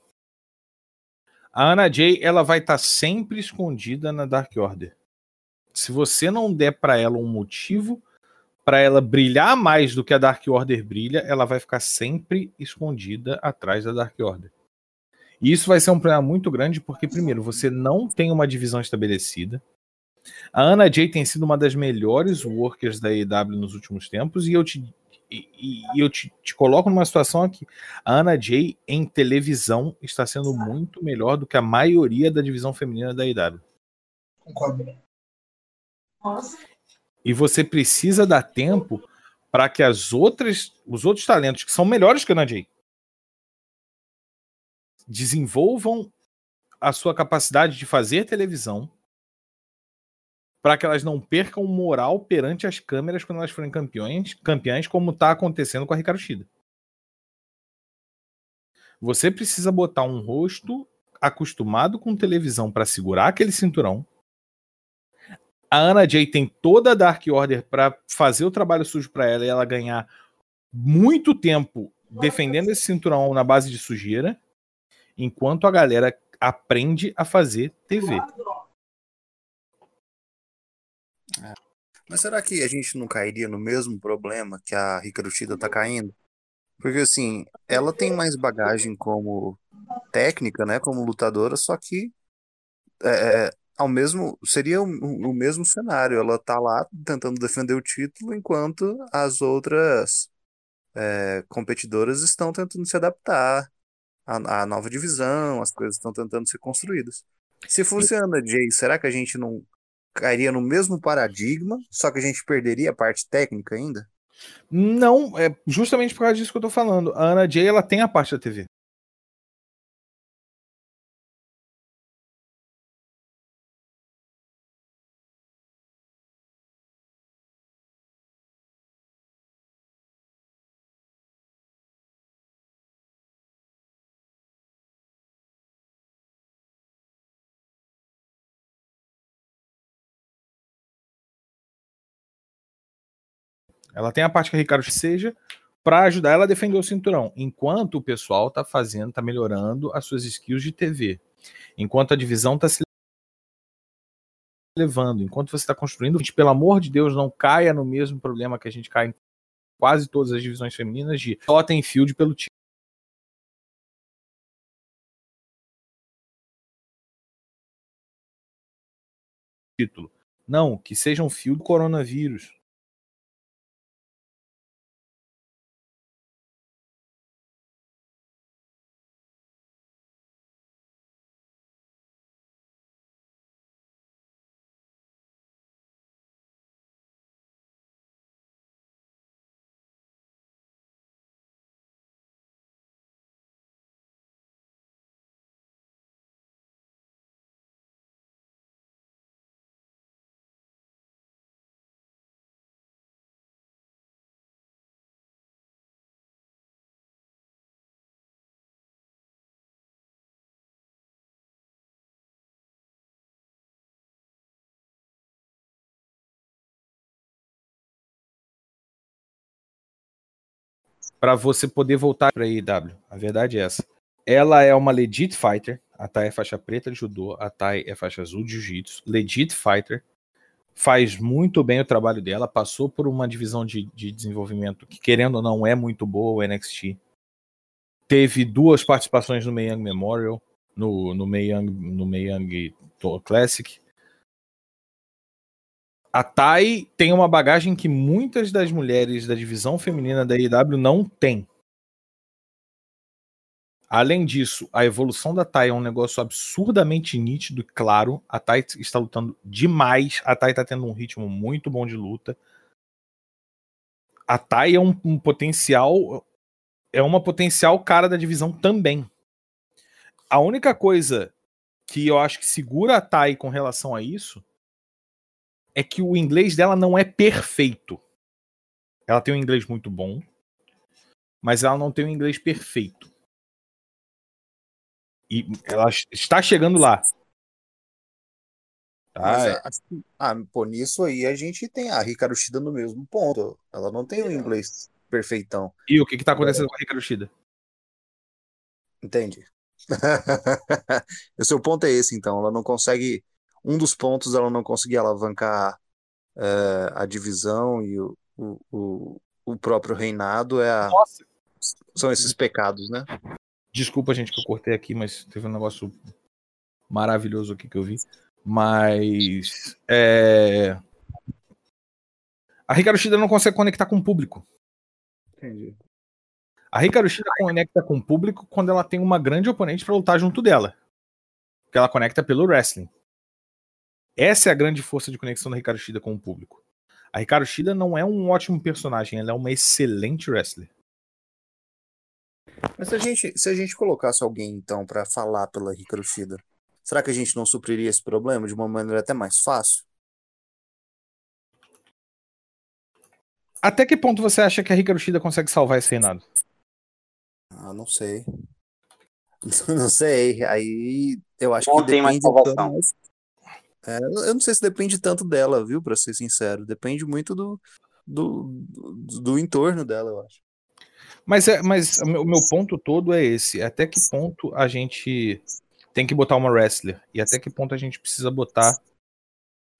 A Ana Jay ela vai estar tá sempre escondida na Dark Order. Se você não der para ela um motivo para ela brilhar mais do que a Dark Order brilha, ela vai ficar sempre escondida atrás da Dark Order. E isso vai ser um problema muito grande porque primeiro você não tem uma divisão estabelecida. A Ana Jay tem sido uma das melhores workers da EW nos últimos tempos e eu te e, e, eu te, te, coloco numa situação aqui. A Ana Jay em televisão está sendo muito melhor do que a maioria da divisão feminina da IW. Concordo. E você precisa dar tempo para que as outras, os outros talentos que são melhores que Ana Jay desenvolvam a sua capacidade de fazer televisão para que elas não percam moral perante as câmeras quando elas forem campeões, campeãs, como está acontecendo com a Ricardo Shida. Você precisa botar um rosto acostumado com televisão para segurar aquele cinturão. A Ana Jay tem toda a Dark Order para fazer o trabalho sujo para ela e ela ganhar muito tempo defendendo esse cinturão na base de sujeira, enquanto a galera aprende a fazer TV. É. Mas será que a gente não cairia no mesmo problema que a Ricardo Shida tá caindo? Porque assim, ela tem mais bagagem como técnica, né, como lutadora, só que é, é ao mesmo seria o, o, mesmo cenário. Ela tá lá tentando defender o título, enquanto as outras é, competidoras estão tentando se adaptar à, à nova divisão, as coisas estão tentando ser construídas. Se fosse a Ana Jay, será que a gente não cairia no mesmo paradigma, só que a gente perderia a parte técnica ainda? Não, é justamente por causa disso que eu tô falando. A Ana Jay, ela tem a parte da TV. Ela tem a parte que a Ricardo seja para ajudar ela a defender o cinturão, enquanto o pessoal tá fazendo, tá melhorando as suas skills de TV. Enquanto a divisão tá se levando. Enquanto você está construindo, gente, pelo amor de Deus, não caia no mesmo problema que a gente cai em quase todas as divisões femininas de só tem field pelo time. Título. Não, que seja um fio do coronavírus. Para você poder voltar para a IW. A verdade é essa. Ela é uma legit fighter. A Thay é faixa preta de judô, a Thay é faixa azul de jiu-jitsu. Legit fighter. Faz muito bem o trabalho dela. Passou por uma divisão de, de desenvolvimento que, querendo ou não, é muito boa, o NXT. Teve duas participações no Mae Young Memorial, no, no Mae Young, no Mae Young Classic a Tai tem uma bagagem que muitas das mulheres da divisão feminina da IW não têm. Além disso, a evolução da Tai é um negócio absurdamente nítido e claro. A Tai está lutando demais. A Tai está tendo um ritmo muito bom de luta. A Tai é um, um potencial. É uma potencial cara da divisão também. A única coisa que eu acho que segura a Tai com relação a isso é que o inglês dela não é perfeito. Ela tem um inglês muito bom, mas ela não tem um inglês perfeito. E ela está chegando lá. Tá? Mas, ah, pô, nisso aí a gente tem a Ricardo Shida no mesmo ponto. Ela não tem o um inglês perfeitão. E o que está acontecendo é. com a Ricardo Shida? Entendi. o seu ponto é esse, então. Ela não consegue um dos pontos ela não conseguia alavancar é, a divisão e o, o, o, próprio reinado é a, são esses pecados, né? Desculpa, gente, que eu cortei aqui, mas teve um negócio maravilhoso aqui que eu vi. Mas é... a Ricardo Shida não consegue conectar com o público. Entendi. A Ricardo Shida conecta com o público quando ela tem uma grande oponente para lutar junto dela. Que ela conecta pelo wrestling. Essa é a grande força de conexão da Ricardo Shida com o público. A Ricardo Shida não é um ótimo personagem, ela é uma excelente wrestler. Mas se a gente, se a gente colocasse alguém, então, para falar pela Ricardo Shida, será que a gente não supriria esse problema de uma maneira até mais fácil? Até que ponto você acha que a Ricardo Shida consegue salvar esse reinado? Ah, não sei. Não sei. Aí eu acho não que tem mais salvação. Mais, é, eu não sei se depende tanto dela, viu, para ser sincero. Depende muito do, do, do, do, entorno dela, eu acho. Mas, é, mas o meu ponto todo é esse. Até que ponto a gente tem que botar uma wrestler? E até que ponto a gente precisa botar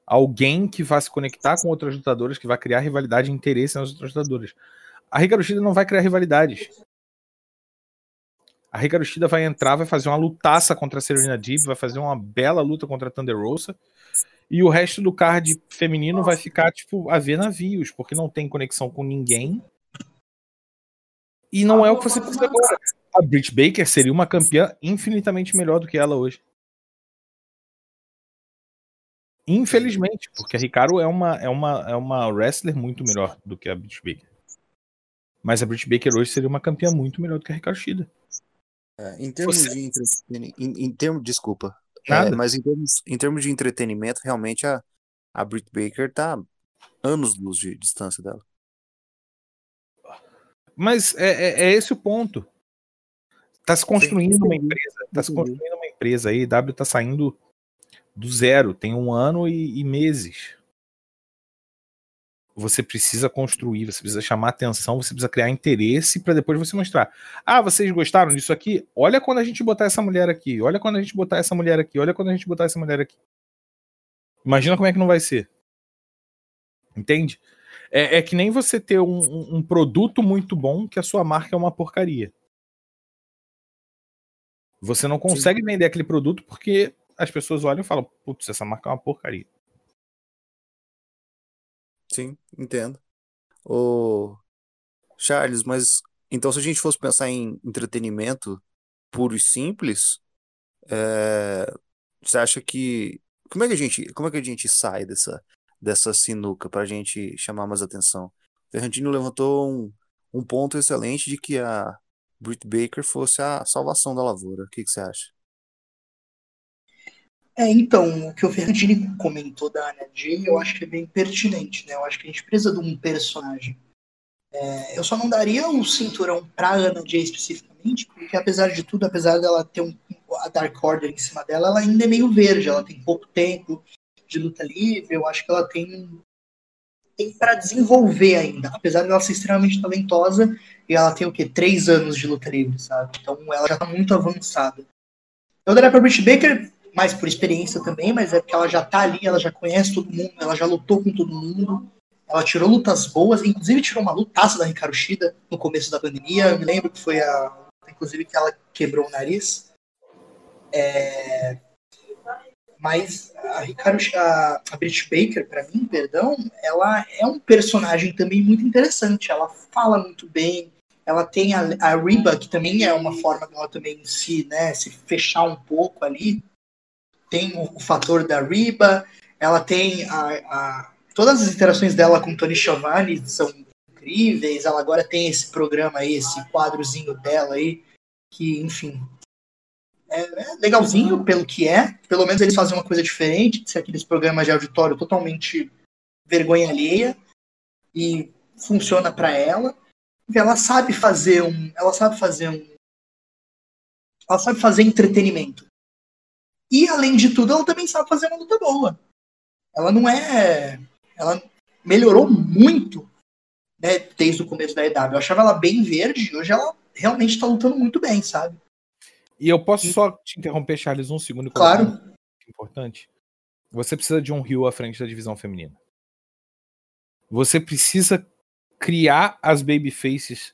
alguém que vá se conectar com outras lutadoras, que vai criar rivalidade e interesse nas outras lutadoras. A Ricardo Shida não vai criar rivalidades. A Ricardo Shida vai entrar, vai fazer uma lutaça contra a Serena Deep, vai fazer uma bela luta contra a Thunder Rosa. E o resto do card feminino vai ficar, tipo, a ver navios, porque não tem conexão com ninguém. E não é o que você precisa agora. A Britt Baker seria uma campeã infinitamente melhor do que ela hoje. Infelizmente, porque a Ricardo é uma, é uma, é uma wrestler muito melhor do que a Britt Baker. Mas a Britt Baker hoje seria uma campeã muito melhor do que a Ricardo Shida. É, em termos Você... de entretenimento, em, em termos, desculpa, é, mas em termos, em termos de entretenimento, realmente a, a Britt Baker tá anos luz de distância dela. Mas é, é, é esse o ponto. Tá se construindo sim, sim, uma empresa, tá se construindo uma empresa aí, W tá saindo do zero, tem um ano e, e meses você precisa construir, você precisa chamar atenção, você precisa criar interesse para depois você mostrar. Ah, vocês gostaram disso aqui? Olha quando a gente botar essa mulher aqui, olha quando a gente botar essa mulher aqui, olha quando a gente botar essa mulher aqui. Imagina como é que não vai ser. Entende? É, é que nem você ter um, um, produto muito bom que a sua marca é uma porcaria. Você não consegue Sim. vender aquele produto porque as pessoas olham e falam, putz, essa marca é uma porcaria. Sim, entendo. O Charles, mas então se a gente fosse pensar em entretenimento puro e simples, é, você acha que como é que a gente como é que a gente sai dessa dessa sinuca para a gente chamar mais atenção? Ferrantino levantou um, um ponto excelente de que a Britt Baker fosse a salvação da lavoura. O que, que você acha? É, então, o que o Ferrantini comentou da Anna Jay, eu acho que é bem pertinente, né? Eu acho que a gente precisa de um personagem. É, eu só não daria o um cinturão pra Anna Jay especificamente, porque apesar de tudo, apesar dela ter um, a Dark Order em cima dela, ela ainda é meio verde, ela tem pouco tempo de luta livre, eu acho que ela tem, tem para desenvolver ainda, apesar dela ser extremamente talentosa, e ela tem o quê? Três anos de luta livre, sabe? Então ela já tá muito avançada. Eu daria pra Britt Baker mais por experiência também, mas é porque ela já tá ali, ela já conhece todo mundo, ela já lutou com todo mundo, ela tirou lutas boas, inclusive tirou uma lutaça da Ricardo Shida no começo da pandemia, eu me lembro que foi a, inclusive que ela quebrou o nariz. É... Mas a Ricardo, a, a Brit Baker, para mim, perdão, ela é um personagem também muito interessante. Ela fala muito bem. Ela tem a, a que também é uma forma dela também se, né, se fechar um pouco ali tem o, o fator da Riba, ela tem a, a, todas as interações dela com Tony Schiavone são incríveis. Ela agora tem esse programa aí, esse quadrozinho dela aí, que, enfim, é, é legalzinho pelo que é. Pelo menos eles fazem uma coisa diferente ser aqueles programas de auditório totalmente vergonha alheia e funciona para ela. Ela sabe fazer um, ela sabe fazer um, ela sabe fazer entretenimento. E, além de tudo, ela também sabe fazer uma luta boa. Ela não é. Ela melhorou muito né, desde o começo da EW. Eu achava ela bem verde, hoje ela realmente está lutando muito bem, sabe? E eu posso só te interromper, Charles, um segundo? Claro. Importante. Você precisa de um Rio à frente da divisão feminina. Você precisa criar as babyfaces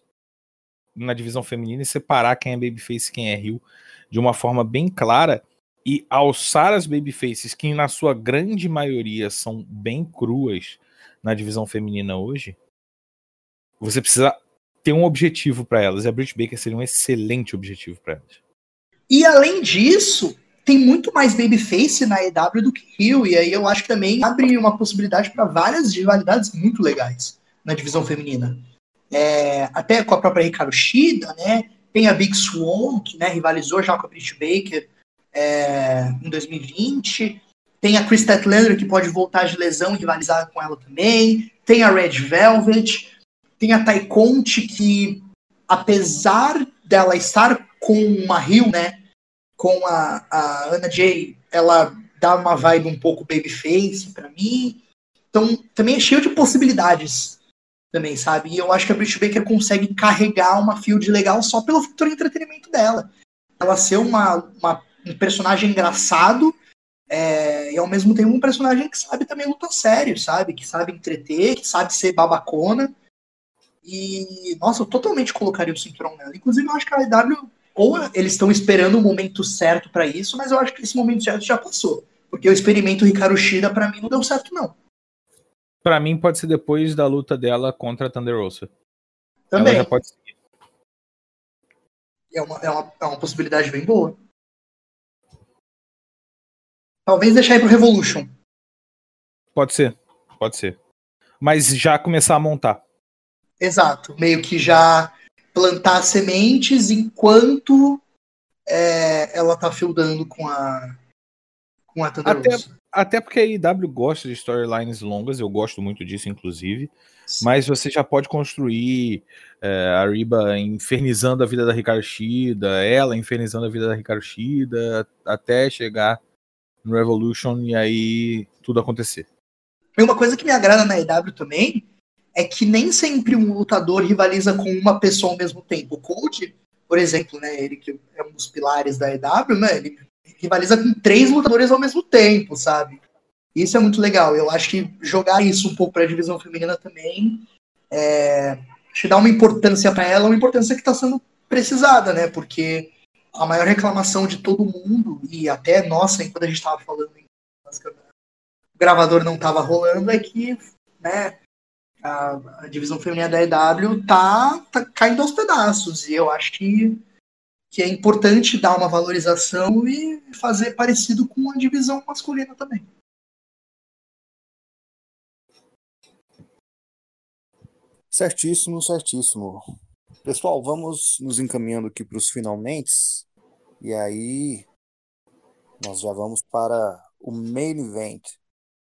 na divisão feminina e separar quem é babyface e quem é Rio de uma forma bem clara e alçar as babyfaces, que na sua grande maioria são bem cruas na divisão feminina hoje, você precisa ter um objetivo para elas. E a Britt Baker seria um excelente objetivo para elas. E além disso, tem muito mais babyface na EW do que Rio, e aí eu acho que também abre uma possibilidade para várias rivalidades muito legais na divisão feminina. É, até com a própria Ricardo Shida, né? Tem a Big Swan, que né, rivalizou já com a Britt Baker é, em 2020. Tem a Chris Statlander, que pode voltar de lesão e rivalizar com ela também. Tem a Red Velvet. Tem a Tai Conte, que apesar dela estar com uma Rio, né? Com a, a Anna Jay, ela dá uma vibe um pouco babyface para mim. Então, também é cheio de possibilidades também, sabe? E eu acho que a Britt Baker consegue carregar uma field legal só pelo fator entretenimento dela. Ela ser uma, uma um personagem engraçado é, e ao mesmo tempo um personagem que sabe também lutar sério, sabe? Que sabe entreter, que sabe ser babacona. E, nossa, eu totalmente colocaria o cinturão nela. Inclusive, eu acho que a AEW, ou eles estão esperando o momento certo para isso, mas eu acho que esse momento certo já passou. Porque o experimento Ricardo Shida, pra mim, não deu certo, não. Para mim, pode ser depois da luta dela contra a Thunder Rosa. Também. Ela já pode seguir. É uma, é, uma, é uma possibilidade bem boa. Talvez deixar aí pro Revolution. Pode ser, pode ser. Mas já começar a montar. Exato, meio que já plantar sementes enquanto é, ela tá fieldando com a com a até, até porque a IW gosta de storylines longas, eu gosto muito disso, inclusive. Sim. Mas você já pode construir é, a Riba infernizando a vida da Ricardo Shida, ela infernizando a vida da Ricardo Shida, até chegar no Revolution e aí tudo acontecer. E uma coisa que me agrada na EW também é que nem sempre um lutador rivaliza com uma pessoa ao mesmo tempo. O Cold, por exemplo, né, ele que é um dos pilares da EW, né, ele rivaliza com três lutadores ao mesmo tempo, sabe? Isso é muito legal. Eu acho que jogar isso um pouco para a divisão feminina também é, que dá uma importância para ela, uma importância que está sendo precisada, né? Porque a maior reclamação de todo mundo, e até nossa, enquanto a gente estava falando, o gravador não estava rolando, é que né, a, a, divisão feminina da EW tá, tá caindo aos pedaços. E eu acho que, que é importante dar uma valorização e fazer parecido com a divisão masculina também. Certíssimo, certíssimo. Pessoal, vamos nos encaminhando aqui para os finalmente. E aí, nós já vamos para o main event,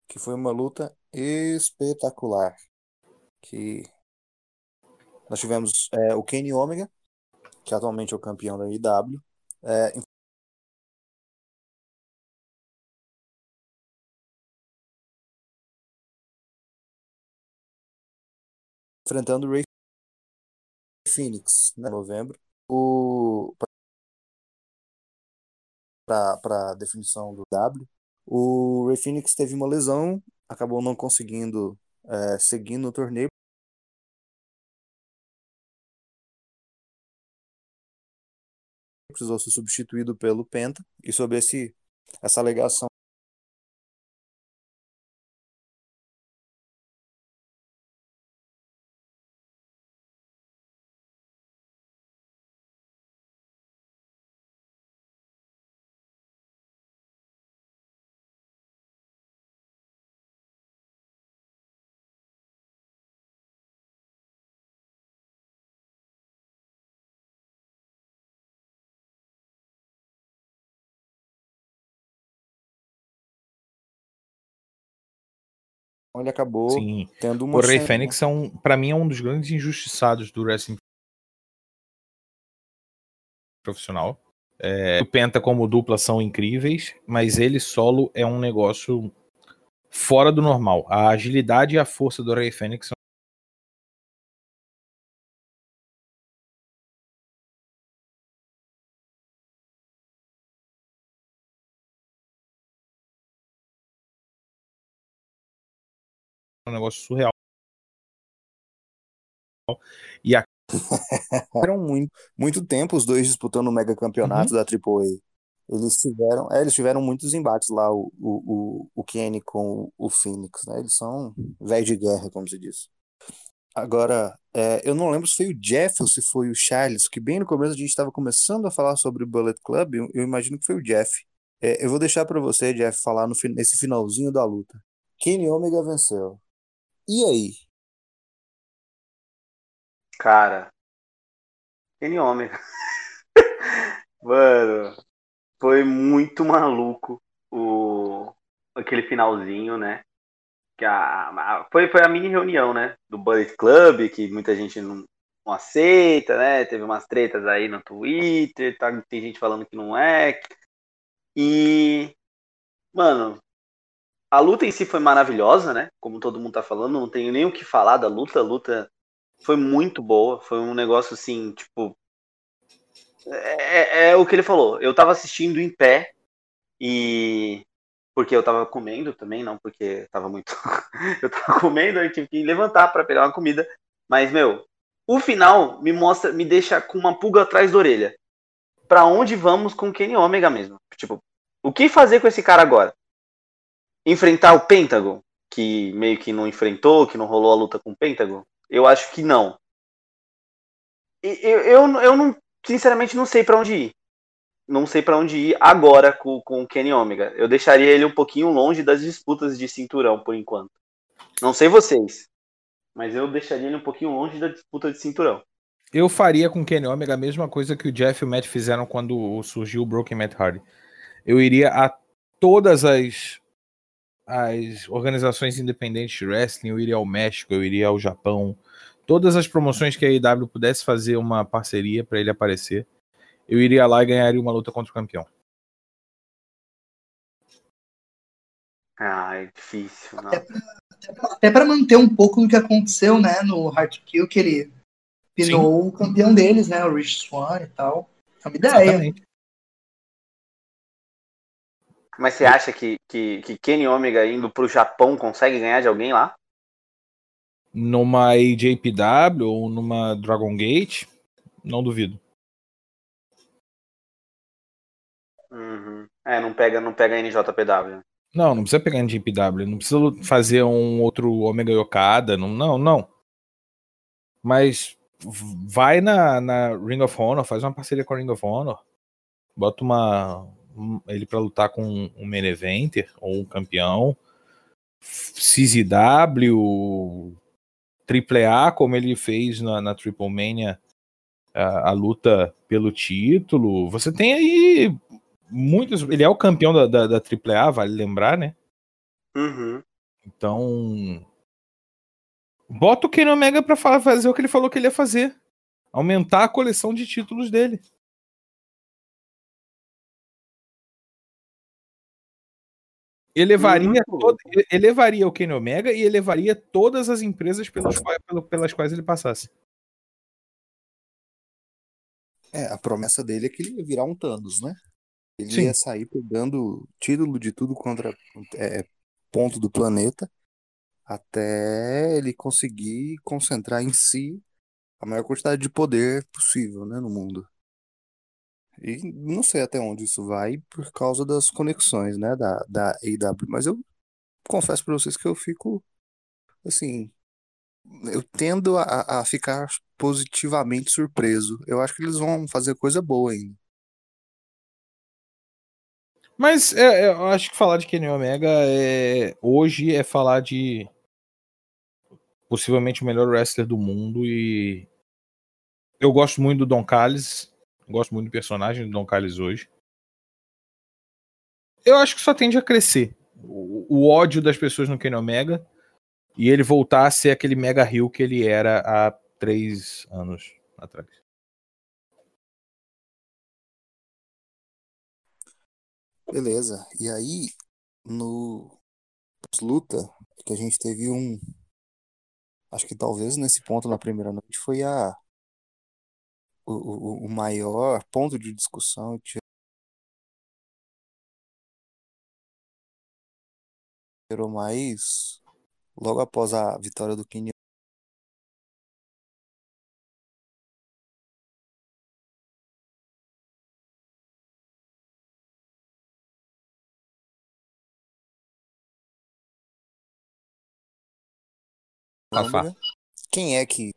que foi uma luta espetacular. Que nós tivemos é, o Kenny Omega, que atualmente é o campeão da IW, é, enfrentando o Ray Phoenix, né, em novembro. O para a definição do W. O Ray Phoenix teve uma lesão, acabou não conseguindo é, seguir no torneio. Precisou ser substituído pelo Penta. E sobre esse, essa alegação ele acabou Sim. tendo uma. O Rey Fênix, é um, para mim, é um dos grandes injustiçados do wrestling profissional. É, o Penta como dupla são incríveis, mas ele solo é um negócio fora do normal. A agilidade e a força do Rey Fênix um negócio surreal. E a... Eram muito, muito tempo os dois disputando o mega campeonato uhum. da AAA. Eles tiveram, é, eles tiveram muitos embates lá, o, o, o Kenny com o Phoenix, né? Eles são velho de guerra, como se diz. Agora, é, eu não lembro se foi o Jeff ou se foi o Charles, que bem no começo a gente estava começando a falar sobre o Bullet Club, eu, eu imagino que foi o Jeff. É, eu vou deixar para você, Jeff, falar no, nesse finalzinho da luta. Kenny Omega venceu. E aí? Cara, Kenny Omega. Mano, foi muito maluco o aquele finalzinho, né? Que a, a, foi, foi a mini reunião, né? Do Bullet Club, que muita gente não, não aceita, né? Teve umas tretas aí no Twitter, tá, tem gente falando que não é. E, mano, a luta em si foi maravilhosa, né? Como todo mundo tá falando, não tenho nem o que falar da luta. A luta foi muito boa. Foi um negócio assim, tipo. É, é, é o que ele falou. Eu tava assistindo em pé e. Porque eu tava comendo também, não porque tava muito. eu tava comendo, eu tive que levantar para pegar uma comida. Mas, meu, o final me mostra, me deixa com uma pulga atrás da orelha. Pra onde vamos com Kenny Omega mesmo? Tipo, o que fazer com esse cara agora? Enfrentar o Pentagon, que meio que não enfrentou, que não rolou a luta com o Pentagon? Eu acho que não. Eu, eu, eu não, sinceramente, não sei para onde ir. Não sei para onde ir agora com, com o Kenny Omega. Eu deixaria ele um pouquinho longe das disputas de cinturão, por enquanto. Não sei vocês, mas eu deixaria ele um pouquinho longe da disputa de cinturão. Eu faria com o Kenny Omega a mesma coisa que o Jeff e o Matt fizeram quando surgiu o Broken Matt Hardy. Eu iria a todas as as organizações independentes de wrestling, eu iria ao México, eu iria ao Japão. Todas as promoções que a IW pudesse fazer uma parceria para ele aparecer, eu iria lá e ganharia uma luta contra o campeão. Ah, é difícil, não. Até para manter um pouco do que aconteceu, né, no Hard Kill, que ele pinou Sim. o campeão deles, né, o Rich Swan e tal. É uma ideia. Exatamente. Mas você acha que, que, que Kenny Omega indo pro Japão consegue ganhar de alguém lá? Numa AJPW ou numa Dragon Gate, não duvido. Uhum. É, não pega, não pega NJPW. Não, não precisa pegar NJPW, não precisa fazer um outro Omega Yokada, não, não, não. Mas vai na, na Ring of Honor, faz uma parceria com a Ring of Honor, bota uma ele para lutar com um main eventer ou um campeão, CZW, AAA, como ele fez na, na Triple Mania, a, a, luta pelo título. Você tem aí muitos. Ele é o campeão da, da, da AAA, vale lembrar, né? Uhum. Então. Bota o Kenny Omega pra fazer o que ele falou que ele ia fazer. Aumentar a coleção de títulos dele. Elevaria, todo, elevaria o Kenny Omega e elevaria todas as empresas pelas quais, pelas quais ele passasse. É, a promessa dele é que ele ia virar um Thanos, né? Ele Sim. ia sair pegando título de tudo contra é, ponto do planeta até ele conseguir concentrar em si a maior quantidade de poder possível, né, no mundo. E não sei até onde isso vai por causa das conexões, né, da, da AW, mas eu confesso para vocês que eu fico, assim, eu tendo a, a ficar positivamente surpreso. Eu acho que eles vão fazer coisa boa ainda. Mas é, eu acho que falar de Kenny Omega é, hoje é falar de possivelmente o melhor wrestler do mundo e eu gosto muito do Don Callis, gosto muito do personagem do Don Callis hoje. Eu acho que só tende a crescer o, o ódio das pessoas no Kenny Omega e ele voltar a ser aquele mega heel que ele era há três anos atrás. Beleza. E aí, no luta, que a gente teve um. Acho que talvez nesse ponto na primeira noite foi a o, o, o maior ponto de discussão. Gerou mais logo após a vitória do Kenny Fafá. Quem é que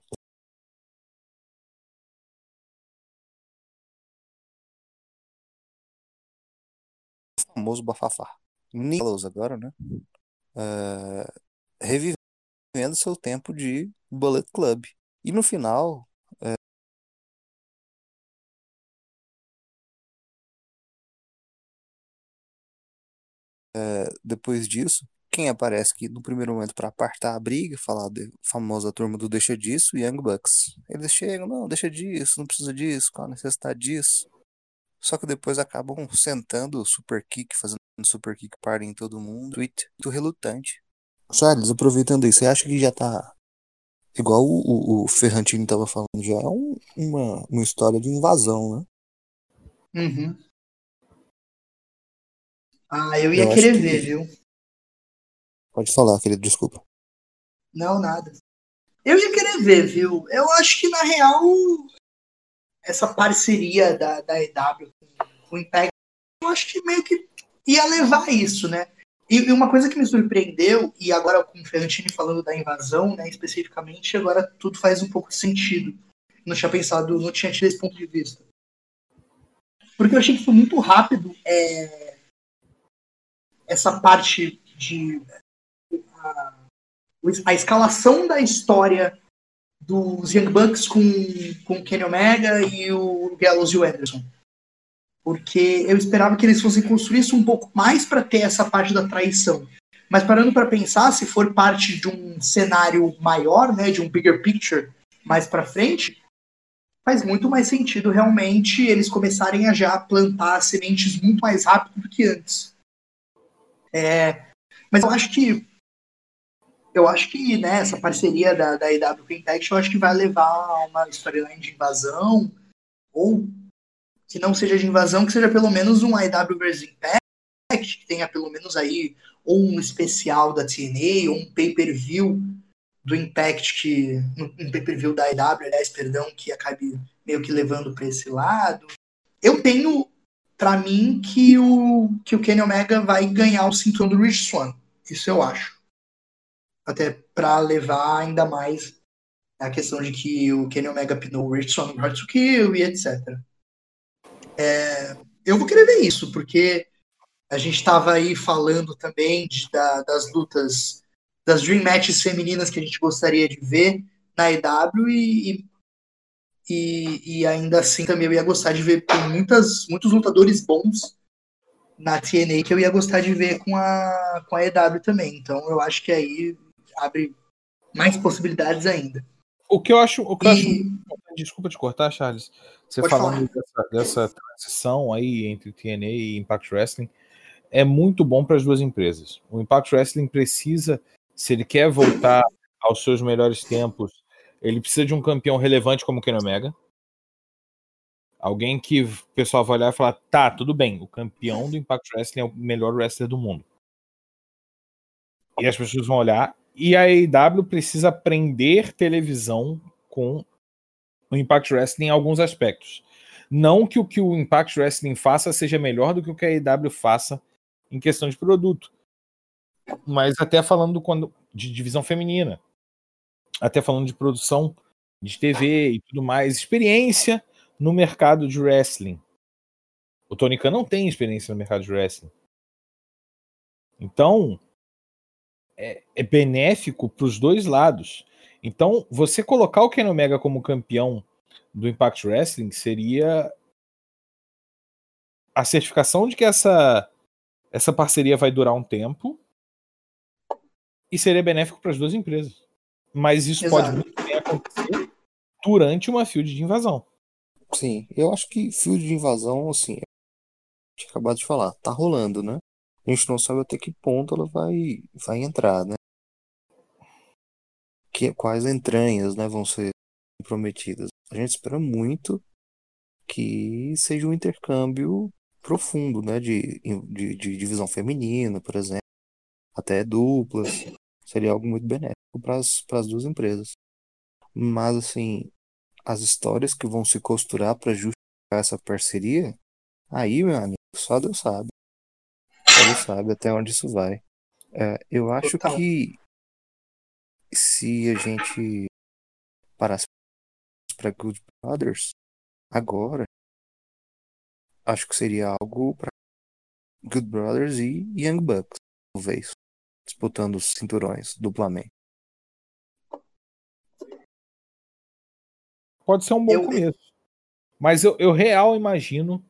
famoso bafafá. Nicolas agora, né? Uh, revivendo seu tempo de Bullet Club. E no final, uh, depois disso, quem aparece aqui no primeiro momento para apartar a briga, falar da famosa turma do deixa disso, Young Bucks. Eles chegam, não, deixa disso, não precisa disso, qual a necessidade disso. Só que depois acabam sentando super kick, fazendo super kick party em todo mundo. Tweet, muito relutante. Charles, aproveitando isso, você acha que já tá igual o, o, o Ferrantini tava falando, já é um, uma, uma história de invasão, né? Uhum. Ah, eu ia eu querer que... ver, viu? Pode falar, querido, desculpa. Não, nada. Eu ia querer ver, viu? Eu acho que, na real, essa parceria da, da EW com o Impact, eu acho que meio que ia levar isso, né? E, uma coisa que me surpreendeu, e agora com o Ferrantini falando da invasão, né, especificamente, agora tudo faz um pouco de sentido. Não tinha pensado, não tinha tido esse ponto de vista. Porque eu achei que foi muito rápido é, essa parte de a, a escalação da história dos Young Bucks com, com o Kenny Omega e o Gallows e o Anderson. Porque eu esperava que eles fossem construir isso um pouco mais para ter essa parte da traição. Mas parando para pensar, se for parte de um cenário maior, né, de um bigger picture mais para frente, faz muito mais sentido realmente eles começarem a já plantar sementes muito mais rápido do que antes. É, mas eu acho que eu acho que né, essa parceria da, da EW com Impact, eu acho que vai levar a uma storyline de invasão, ou que não seja de invasão, que seja pelo menos um IW vs Impact, que tenha pelo menos aí ou um especial da TNA, ou um pay-per-view do Impact, que, um pay-per-view da IW, aliás, perdão, que acabe meio que levando para esse lado. Eu tenho para mim que o que o Kenny Omega vai ganhar o cinturão do Rich Swan. Isso eu acho. Até para levar ainda mais a questão de que o Kenny Omega pinou o Rich Swan no Hard to Kill e etc. É, eu vou querer ver isso, porque a gente estava aí falando também de, da, das lutas, das Dream Matches femininas que a gente gostaria de ver na EW e, e, e ainda assim também eu ia gostar de ver muitas, muitos lutadores bons na TNA que eu ia gostar de ver com a, com a EW também. Então eu acho que aí abre mais possibilidades ainda. O que eu acho. O que e... eu acho desculpa te cortar, Charles. Você Pode falando dessa, dessa, transição aí entre TNA e Impact Wrestling é muito bom para as duas empresas. O Impact Wrestling precisa, se ele quer voltar aos seus melhores tempos, ele precisa de um campeão relevante como o Kenny Omega. Alguém que o pessoal vai olhar e falar: tá, tudo bem, o campeão do Impact Wrestling é o melhor wrestler do mundo. E as pessoas vão olhar. E a AEW precisa aprender televisão com o Impact Wrestling em alguns aspectos. Não que o que o Impact Wrestling faça seja melhor do que o que a AEW faça em questão de produto. Mas até falando quando, de divisão feminina, até falando de produção de TV e tudo mais, experiência no mercado de wrestling. O Tony Khan não tem experiência no mercado de wrestling. Então, é, é benéfico para os dois lados. Então, você colocar o Ken Omega como campeão do Impact Wrestling seria a certificação de que essa essa parceria vai durar um tempo e seria benéfico para as duas empresas. Mas isso Exato. pode muito bem acontecer durante uma field de invasão. Sim, eu acho que field de invasão, assim, tinha acabado de falar, tá rolando, né? A gente não sabe até que ponto ela vai, vai entrar, né? Que, quais entranhas, né, vão ser prometidas. A gente espera muito que seja um intercâmbio profundo, né? De, de, de divisão feminina, por exemplo, até duplas. Seria algo muito benéfico para as duas empresas. Mas, assim, as histórias que vão se costurar para justificar essa parceria, aí, meu amigo, só Deus sabe. Deus sabe até onde isso vai. É, eu acho Total. que se a gente parasse para Good Brothers agora, acho que seria algo para Good Brothers e Young Bucks, talvez, disputando os cinturões duplamente. Pode ser um bom eu... começo. Mas eu, eu real imagino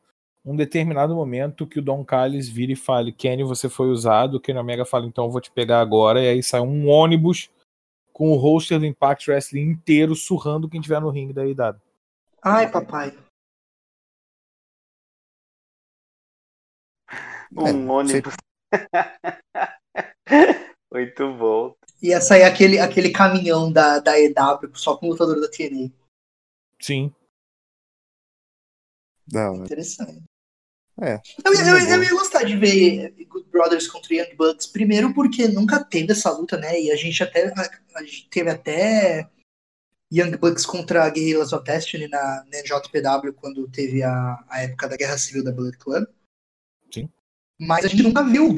um determinado momento que o Don Callis vire e fale: Kenny, você foi usado. O Kenny Omega fala: então eu vou te pegar agora. E aí sai um ônibus com o roster do Impact Wrestling inteiro surrando quem tiver no ringue da idade. Ai, papai. Um é, ônibus. Muito bom. Ia sair aquele, aquele caminhão da, da EW só com o lutador da TNA. Sim. Não, Interessante. É. Eu, eu, eu, ia gostar de ver Good Brothers contra Young Bucks, primeiro porque nunca teve essa luta, né? E a gente até a, gente teve até Young Bucks contra Guerrillas of Destiny na, na JPW quando teve a, a época da Guerra Civil da Bullet Club. Sim. Mas a gente nunca viu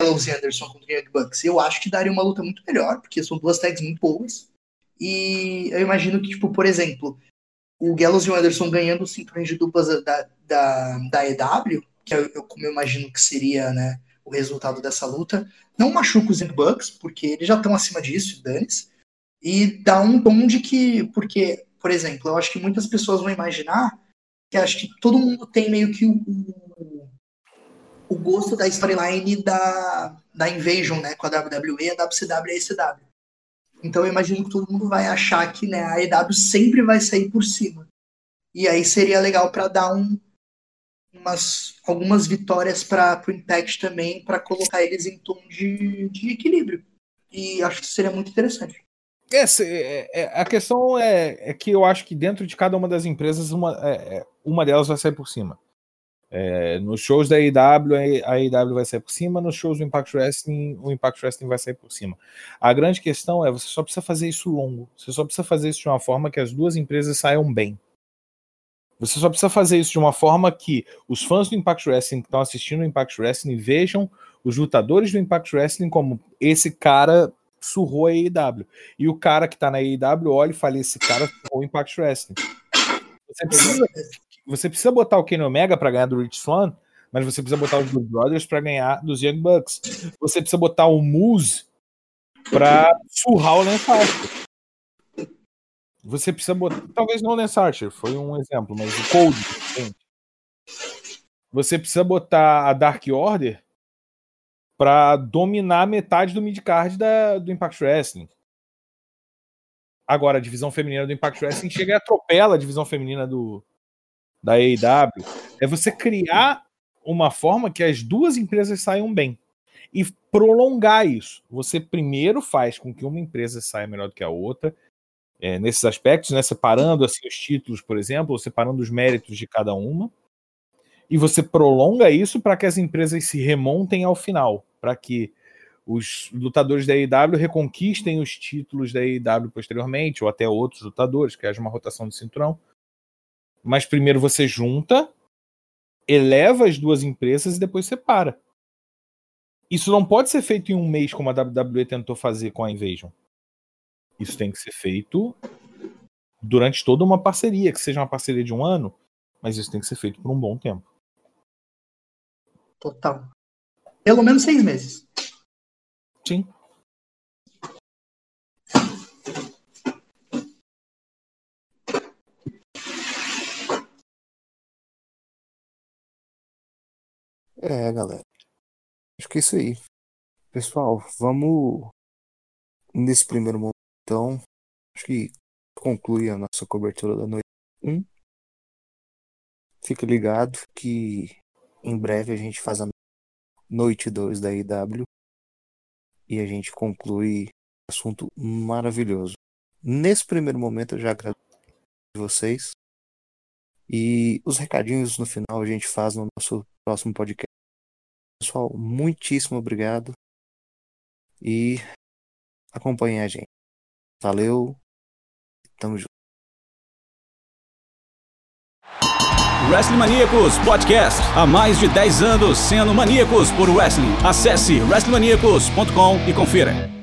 Gallows e Anderson contra Young Bucks. Eu acho que daria uma luta muito melhor, porque são duas tags muito boas. E eu imagino que, tipo, por exemplo, o Gallows e o Anderson ganhando os cinturões de duplas da, da, da EW, que eu, eu, como eu imagino que seria né, o resultado dessa luta, não machuca os Young Bucks, porque eles já estão acima disso, danes, e dá um tom de que, porque, por exemplo, eu acho que muitas pessoas vão imaginar que acho que todo mundo tem meio que o, o gosto da storyline da, da Invasion, né, com a WWE, a WCW e a ECW. Então eu imagino que todo mundo vai achar que né, a EW sempre vai sair por cima. E aí seria legal para dar um, umas, algumas vitórias para o Impact também, para colocar eles em tom de, de equilíbrio. E acho que seria muito interessante. Essa, é, é, a questão é, é, que eu acho que dentro de cada uma das empresas, uma, é, é uma delas vai sair por cima. É, nos shows da AEW, a AEW vai sair por cima, nos shows do Impact Wrestling, o Impact Wrestling vai sair por cima. A grande questão é, você só precisa fazer isso longo, você só precisa fazer isso de uma forma que as duas empresas saiam bem. Você só precisa fazer isso de uma forma que os fãs do Impact Wrestling que estão assistindo o Impact Wrestling vejam os lutadores do Impact Wrestling como esse cara surrou a AEW. E o cara que tá na AEW olha e fala: esse cara surrou o Impact Wrestling. Você precisa, você precisa botar o Kenny Omega para ganhar do Rich Swan, mas você precisa botar os Good Brothers para ganhar dos Young Bucks. Você precisa botar o Moose para surrar o Lance Archer. Você precisa botar. Talvez não o Lance Archer, foi um exemplo, mas o Cold. Você precisa botar a Dark Order para dominar metade do midcard da, do Impact Wrestling. Agora, a divisão feminina do Impact Wrestling chega e atropela a divisão feminina do, da AEW. É você criar uma forma que as duas empresas saiam bem e prolongar isso. Você primeiro faz com que uma empresa saia melhor do que a outra, é, nesses aspectos, né, separando assim os títulos, por exemplo, ou separando os méritos de cada uma, e você prolonga isso para que as empresas se remontem ao final para que os lutadores da AEW reconquistem os títulos da AEW posteriormente, ou até outros lutadores, que haja uma rotação de cinturão. Mas primeiro você junta, eleva as duas empresas e depois separa. Isso não pode ser feito em um mês, como a WWE tentou fazer com a Invasion. Isso tem que ser feito durante toda uma parceria, que seja uma parceria de um ano, mas isso tem que ser feito por um bom tempo. Total. Pelo menos seis meses. Sim. É, galera. Acho que é isso aí. Pessoal, vamos nesse primeiro momento, então, acho que conclui a nossa cobertura da noite 1. Fica ligado que em breve a gente faz a noite 2 da IW e a gente conclui assunto maravilhoso. Nesse primeiro momento eu já agradeço vocês e os recadinhos no final a gente faz no nosso próximo podcast. Pessoal, muitíssimo obrigado e acompanhem a gente. Valeu, tamo junto. Wrestling Maníacos Podcast. Há mais de 10 anos sendo maníacos por wrestling. Acesse wrestlingmaníacos.com e confira.